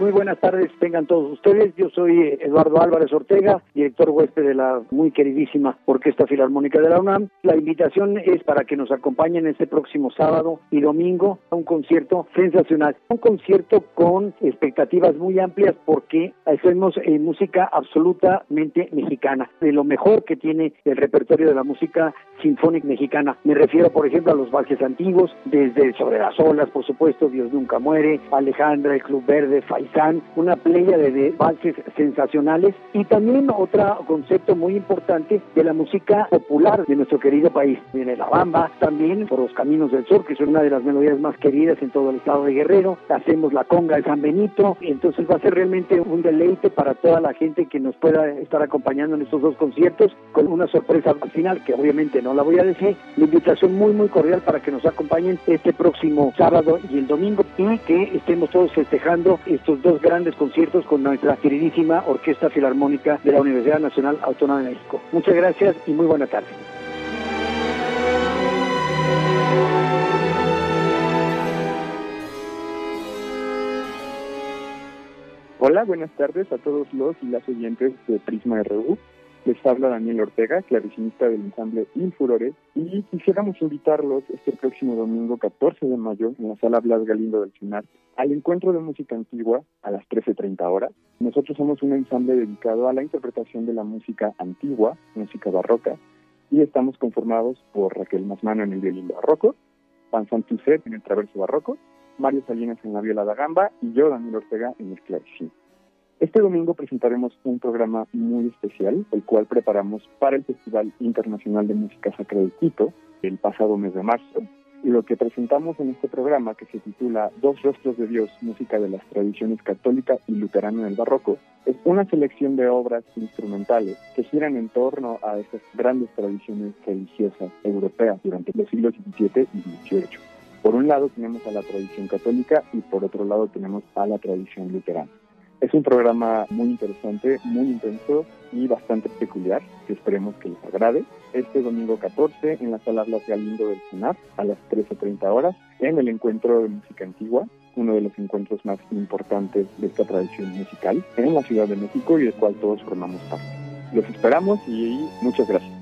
Muy buenas tardes, tengan todos ustedes. Yo soy eh, Eduardo Álvarez Ortega, director huésped de la muy queridísima Orquesta Filarmónica de la UNAM. La invitación es para que nos acompañen este próximo sábado y domingo a un concierto sensacional. Un concierto con expectativas muy amplias porque hacemos eh, música absolutamente mexicana, de lo mejor que tiene el repertorio de la música sinfónica mexicana. Me refiero, por ejemplo, a los valses antiguos, desde Sobre las olas, por supuesto, Dios nunca muere, Alejandra, el Club Verde, Faiz una playa de valses sensacionales y también otro concepto muy importante de la música popular de nuestro querido país. Viene la bamba, también por los caminos del sur, que es una de las melodías más queridas en todo el estado de Guerrero. Hacemos la conga de San Benito, entonces va a ser realmente un deleite para toda la gente que nos pueda estar acompañando en estos dos conciertos, con una sorpresa al final, que obviamente no la voy a decir. La invitación muy, muy cordial para que nos acompañen este próximo sábado y el domingo y que estemos todos festejando estos dos grandes conciertos con nuestra queridísima Orquesta Filarmónica de la Universidad Nacional Autónoma de México. Muchas gracias y muy buena tarde. Hola, buenas tardes a todos los y las oyentes de Prisma RU. Les habla Daniel Ortega, claricinista del ensamble Infurores, y quisiéramos invitarlos este próximo domingo 14 de mayo en la sala Blas Galindo del CINAR al encuentro de música antigua a las 13.30 horas. Nosotros somos un ensamble dedicado a la interpretación de la música antigua, música barroca, y estamos conformados por Raquel Masmano en el violín barroco, Juan Santucet en el traverso barroco, Mario Salinas en la viola da gamba y yo, Daniel Ortega, en el clavecín. Este domingo presentaremos un programa muy especial, el cual preparamos para el Festival Internacional de Música Sacra de Quito, el pasado mes de marzo. Lo que presentamos en este programa, que se titula Dos Rostros de Dios, Música de las Tradiciones Católica y Luterana en el Barroco, es una selección de obras instrumentales que giran en torno a esas grandes tradiciones religiosas europeas durante los siglos XVII y XVIII. Por un lado tenemos a la tradición católica y por otro lado tenemos a la tradición luterana. Es un programa muy interesante, muy intenso y bastante peculiar, que esperemos que les agrade. Este domingo 14 en la sala Blas Galindo del CINAP a las 13.30 horas en el encuentro de música antigua, uno de los encuentros más importantes de esta tradición musical en la Ciudad de México y del cual todos formamos parte. Los esperamos y muchas gracias.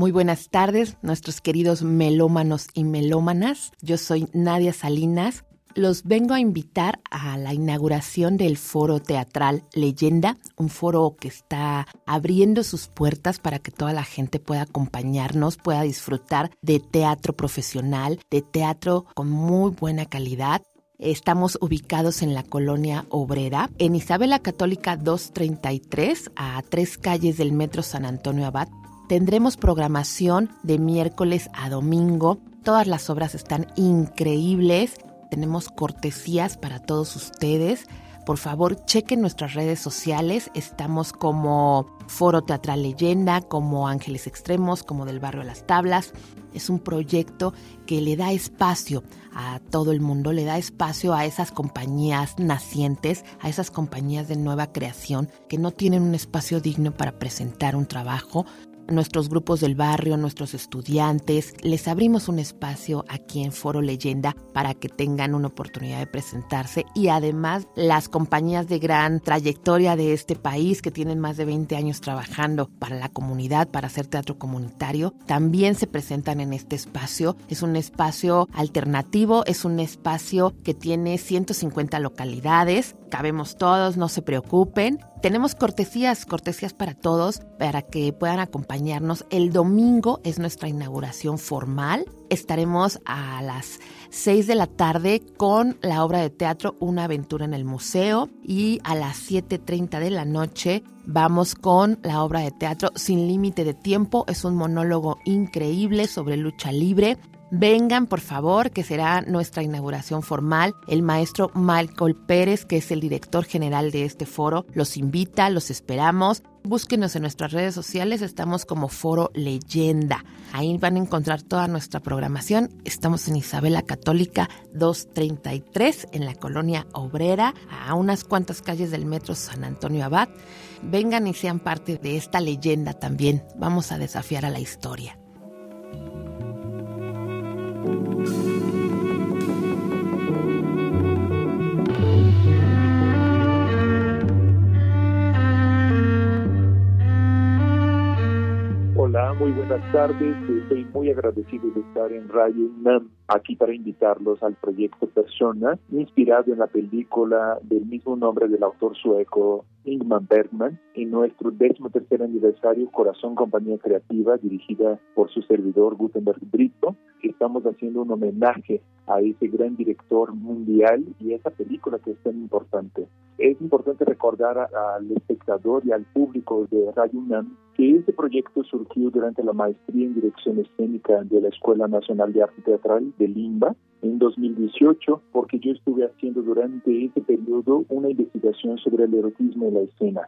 Muy buenas tardes, nuestros queridos melómanos y melómanas. Yo soy Nadia Salinas. Los vengo a invitar a la inauguración del foro teatral Leyenda, un foro que está abriendo sus puertas para que toda la gente pueda acompañarnos, pueda disfrutar de teatro profesional, de teatro con muy buena calidad Estamos ubicados en la colonia obrera, en Isabela Católica 233, a tres calles del Metro San Antonio Abad. Tendremos programación de miércoles a domingo. Todas las obras están increíbles. Tenemos cortesías para todos ustedes. Por favor, chequen nuestras redes sociales. Estamos como Foro Teatral Leyenda, como Ángeles Extremos, como del Barrio de las Tablas. Es un proyecto que le da espacio a todo el mundo, le da espacio a esas compañías nacientes, a esas compañías de nueva creación que no tienen un espacio digno para presentar un trabajo, nuestros grupos del barrio, nuestros estudiantes. Les abrimos un espacio aquí en Foro Leyenda para que tengan una oportunidad de presentarse y además las compañías de gran trayectoria de este país que tienen más de 20 años trabajando para la comunidad, para hacer teatro comunitario, también se presentan en este espacio. Es un espacio alternativo, es un espacio que tiene 150 localidades, cabemos todos, no se preocupen. Tenemos cortesías, cortesías para todos, para que puedan acompañarnos. El domingo es nuestra inauguración formal. Estaremos a las 6 de la tarde con la obra de teatro Una aventura en el museo y a las 7.30 de la noche vamos con la obra de teatro Sin límite de tiempo. Es un monólogo increíble sobre lucha libre. Vengan, por favor, que será nuestra inauguración formal. El maestro Michael Pérez, que es el director general de este foro, los invita, los esperamos. Búsquenos en nuestras redes sociales, estamos como Foro Leyenda. Ahí van a encontrar toda nuestra programación. Estamos en Isabela Católica 233, en la colonia obrera, a unas cuantas calles del metro San Antonio Abad. Vengan y sean parte de esta leyenda también. Vamos a desafiar a la historia. Hola, muy buenas tardes. Estoy muy agradecido de estar en Radio UNAM aquí para invitarlos al proyecto Persona, inspirado en la película del mismo nombre del autor sueco Ingmar Bergman, en nuestro décimo tercer aniversario Corazón Compañía Creativa, dirigida por su servidor Gutenberg Brito. Estamos haciendo un homenaje a ese gran director mundial y esa película que es tan importante. Es importante recordar al espectador y al público de Radio que este proyecto surgió durante la maestría en dirección escénica de la Escuela Nacional de Arte Teatral de Limba en 2018, porque yo estuve haciendo durante ese periodo una investigación sobre el erotismo en la escena.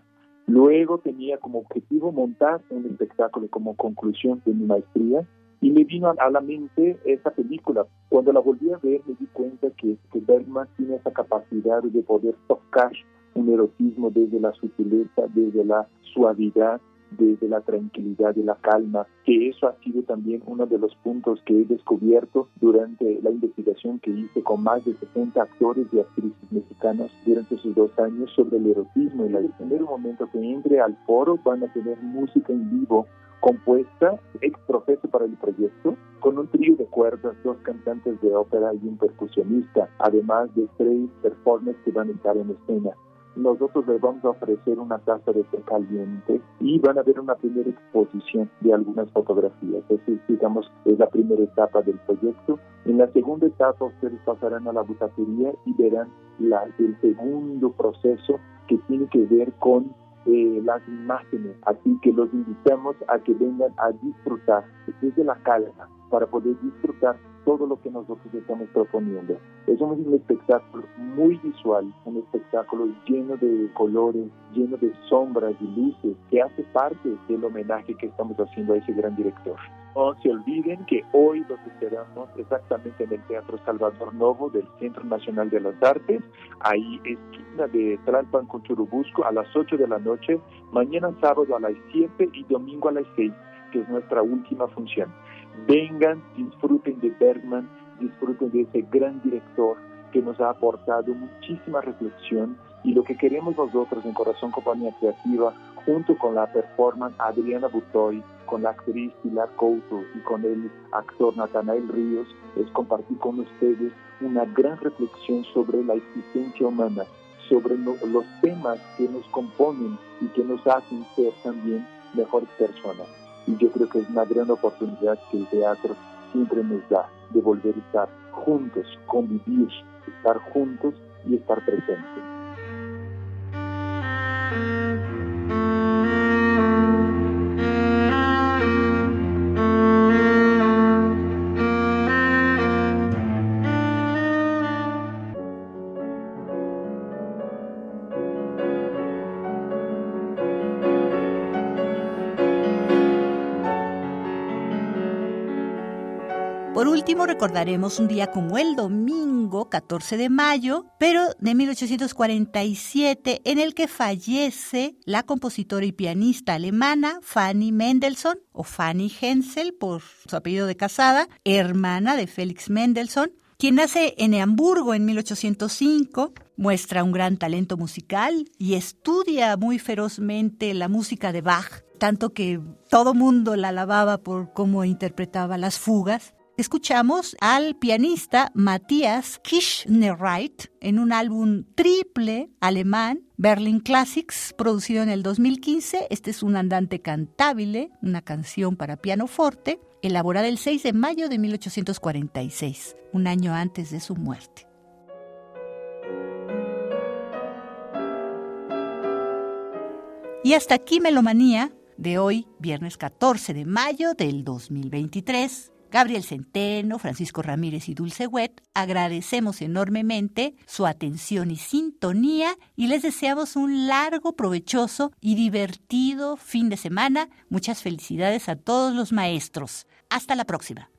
Luego tenía como objetivo montar un espectáculo como conclusión de mi maestría y me vino a la mente esa película. Cuando la volví a ver me di cuenta que, que Bergman tiene esa capacidad de poder tocar un erotismo desde la sutileza, desde la suavidad, desde la tranquilidad y la calma, que eso ha sido también uno de los puntos que he descubierto durante la investigación que hice con más de 60 actores y actrices mexicanos durante esos dos años sobre el erotismo. Y el primer momento que entre al foro van a tener música en vivo compuesta ex profeso para el proyecto, con un trío de cuerdas, dos cantantes de ópera y un percusionista, además de tres performers que van a estar en escena nosotros les vamos a ofrecer una taza de té caliente y van a ver una primera exposición de algunas fotografías. Esa digamos, la primera etapa del proyecto. En la segunda etapa ustedes pasarán a la butaquería y verán la, el segundo proceso que tiene que ver con eh, las imágenes. Así que los invitamos a que vengan a disfrutar desde la calma para poder disfrutar todo lo que nosotros estamos proponiendo. Es un espectáculo muy visual, un espectáculo lleno de colores, lleno de sombras y luces, que hace parte del homenaje que estamos haciendo a ese gran director. No se olviden que hoy los esperamos exactamente en el Teatro Salvador Novo del Centro Nacional de las Artes, ahí esquina de Tlalpan con Churubusco a las 8 de la noche, mañana sábado a las 7 y domingo a las 6, que es nuestra última función. Vengan, disfruten de Bergman, disfruten de ese gran director que nos ha aportado muchísima reflexión y lo que queremos nosotros en Corazón Compañía Creativa, junto con la performance Adriana Butoy, con la actriz Pilar Couto y con el actor Natanael Ríos, es compartir con ustedes una gran reflexión sobre la existencia humana, sobre los temas que nos componen y que nos hacen ser también mejores personas y yo creo que es una gran oportunidad que el teatro siempre nos da de volver a estar juntos, convivir estar juntos y estar presentes. Último recordaremos un día como el domingo 14 de mayo, pero de 1847, en el que fallece la compositora y pianista alemana Fanny Mendelssohn, o Fanny Hensel por su apellido de casada, hermana de Félix Mendelssohn, quien nace en Hamburgo en 1805, muestra un gran talento musical y estudia muy ferozmente la música de Bach, tanto que todo mundo la alababa por cómo interpretaba las fugas. Escuchamos al pianista Matthias Kirchnerreit en un álbum triple alemán, Berlin Classics, producido en el 2015. Este es un andante cantable, una canción para pianoforte, elaborada el 6 de mayo de 1846, un año antes de su muerte. Y hasta aquí Melomanía de hoy, viernes 14 de mayo del 2023. Gabriel Centeno, Francisco Ramírez y Dulce Wet, agradecemos enormemente su atención y sintonía y les deseamos un largo, provechoso y divertido fin de semana. Muchas felicidades a todos los maestros. Hasta la próxima.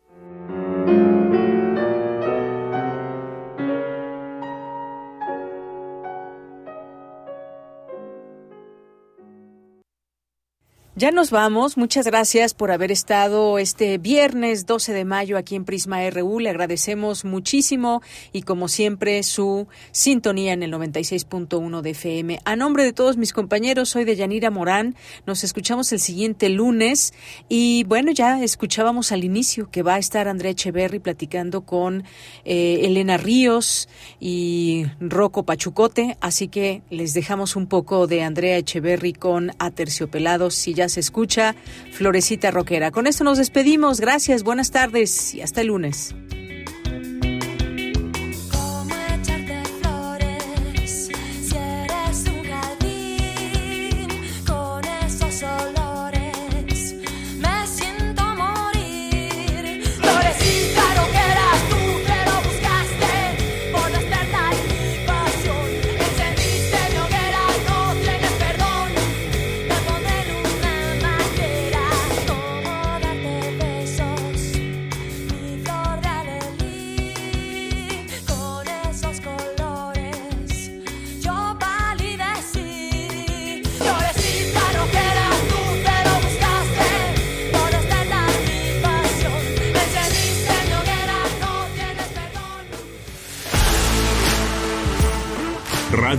Ya nos vamos. Muchas gracias por haber estado este viernes 12 de mayo aquí en Prisma RU. Le agradecemos muchísimo y como siempre su sintonía en el 96.1 de FM. A nombre de todos mis compañeros, soy de Yanira Morán. Nos escuchamos el siguiente lunes y bueno, ya escuchábamos al inicio que va a estar Andrea Echeverry platicando con eh, Elena Ríos y Rocco Pachucote. Así que les dejamos un poco de Andrea Echeverry con Aterciopelados ya escucha Florecita Roquera. Con esto nos despedimos. Gracias, buenas tardes y hasta el lunes.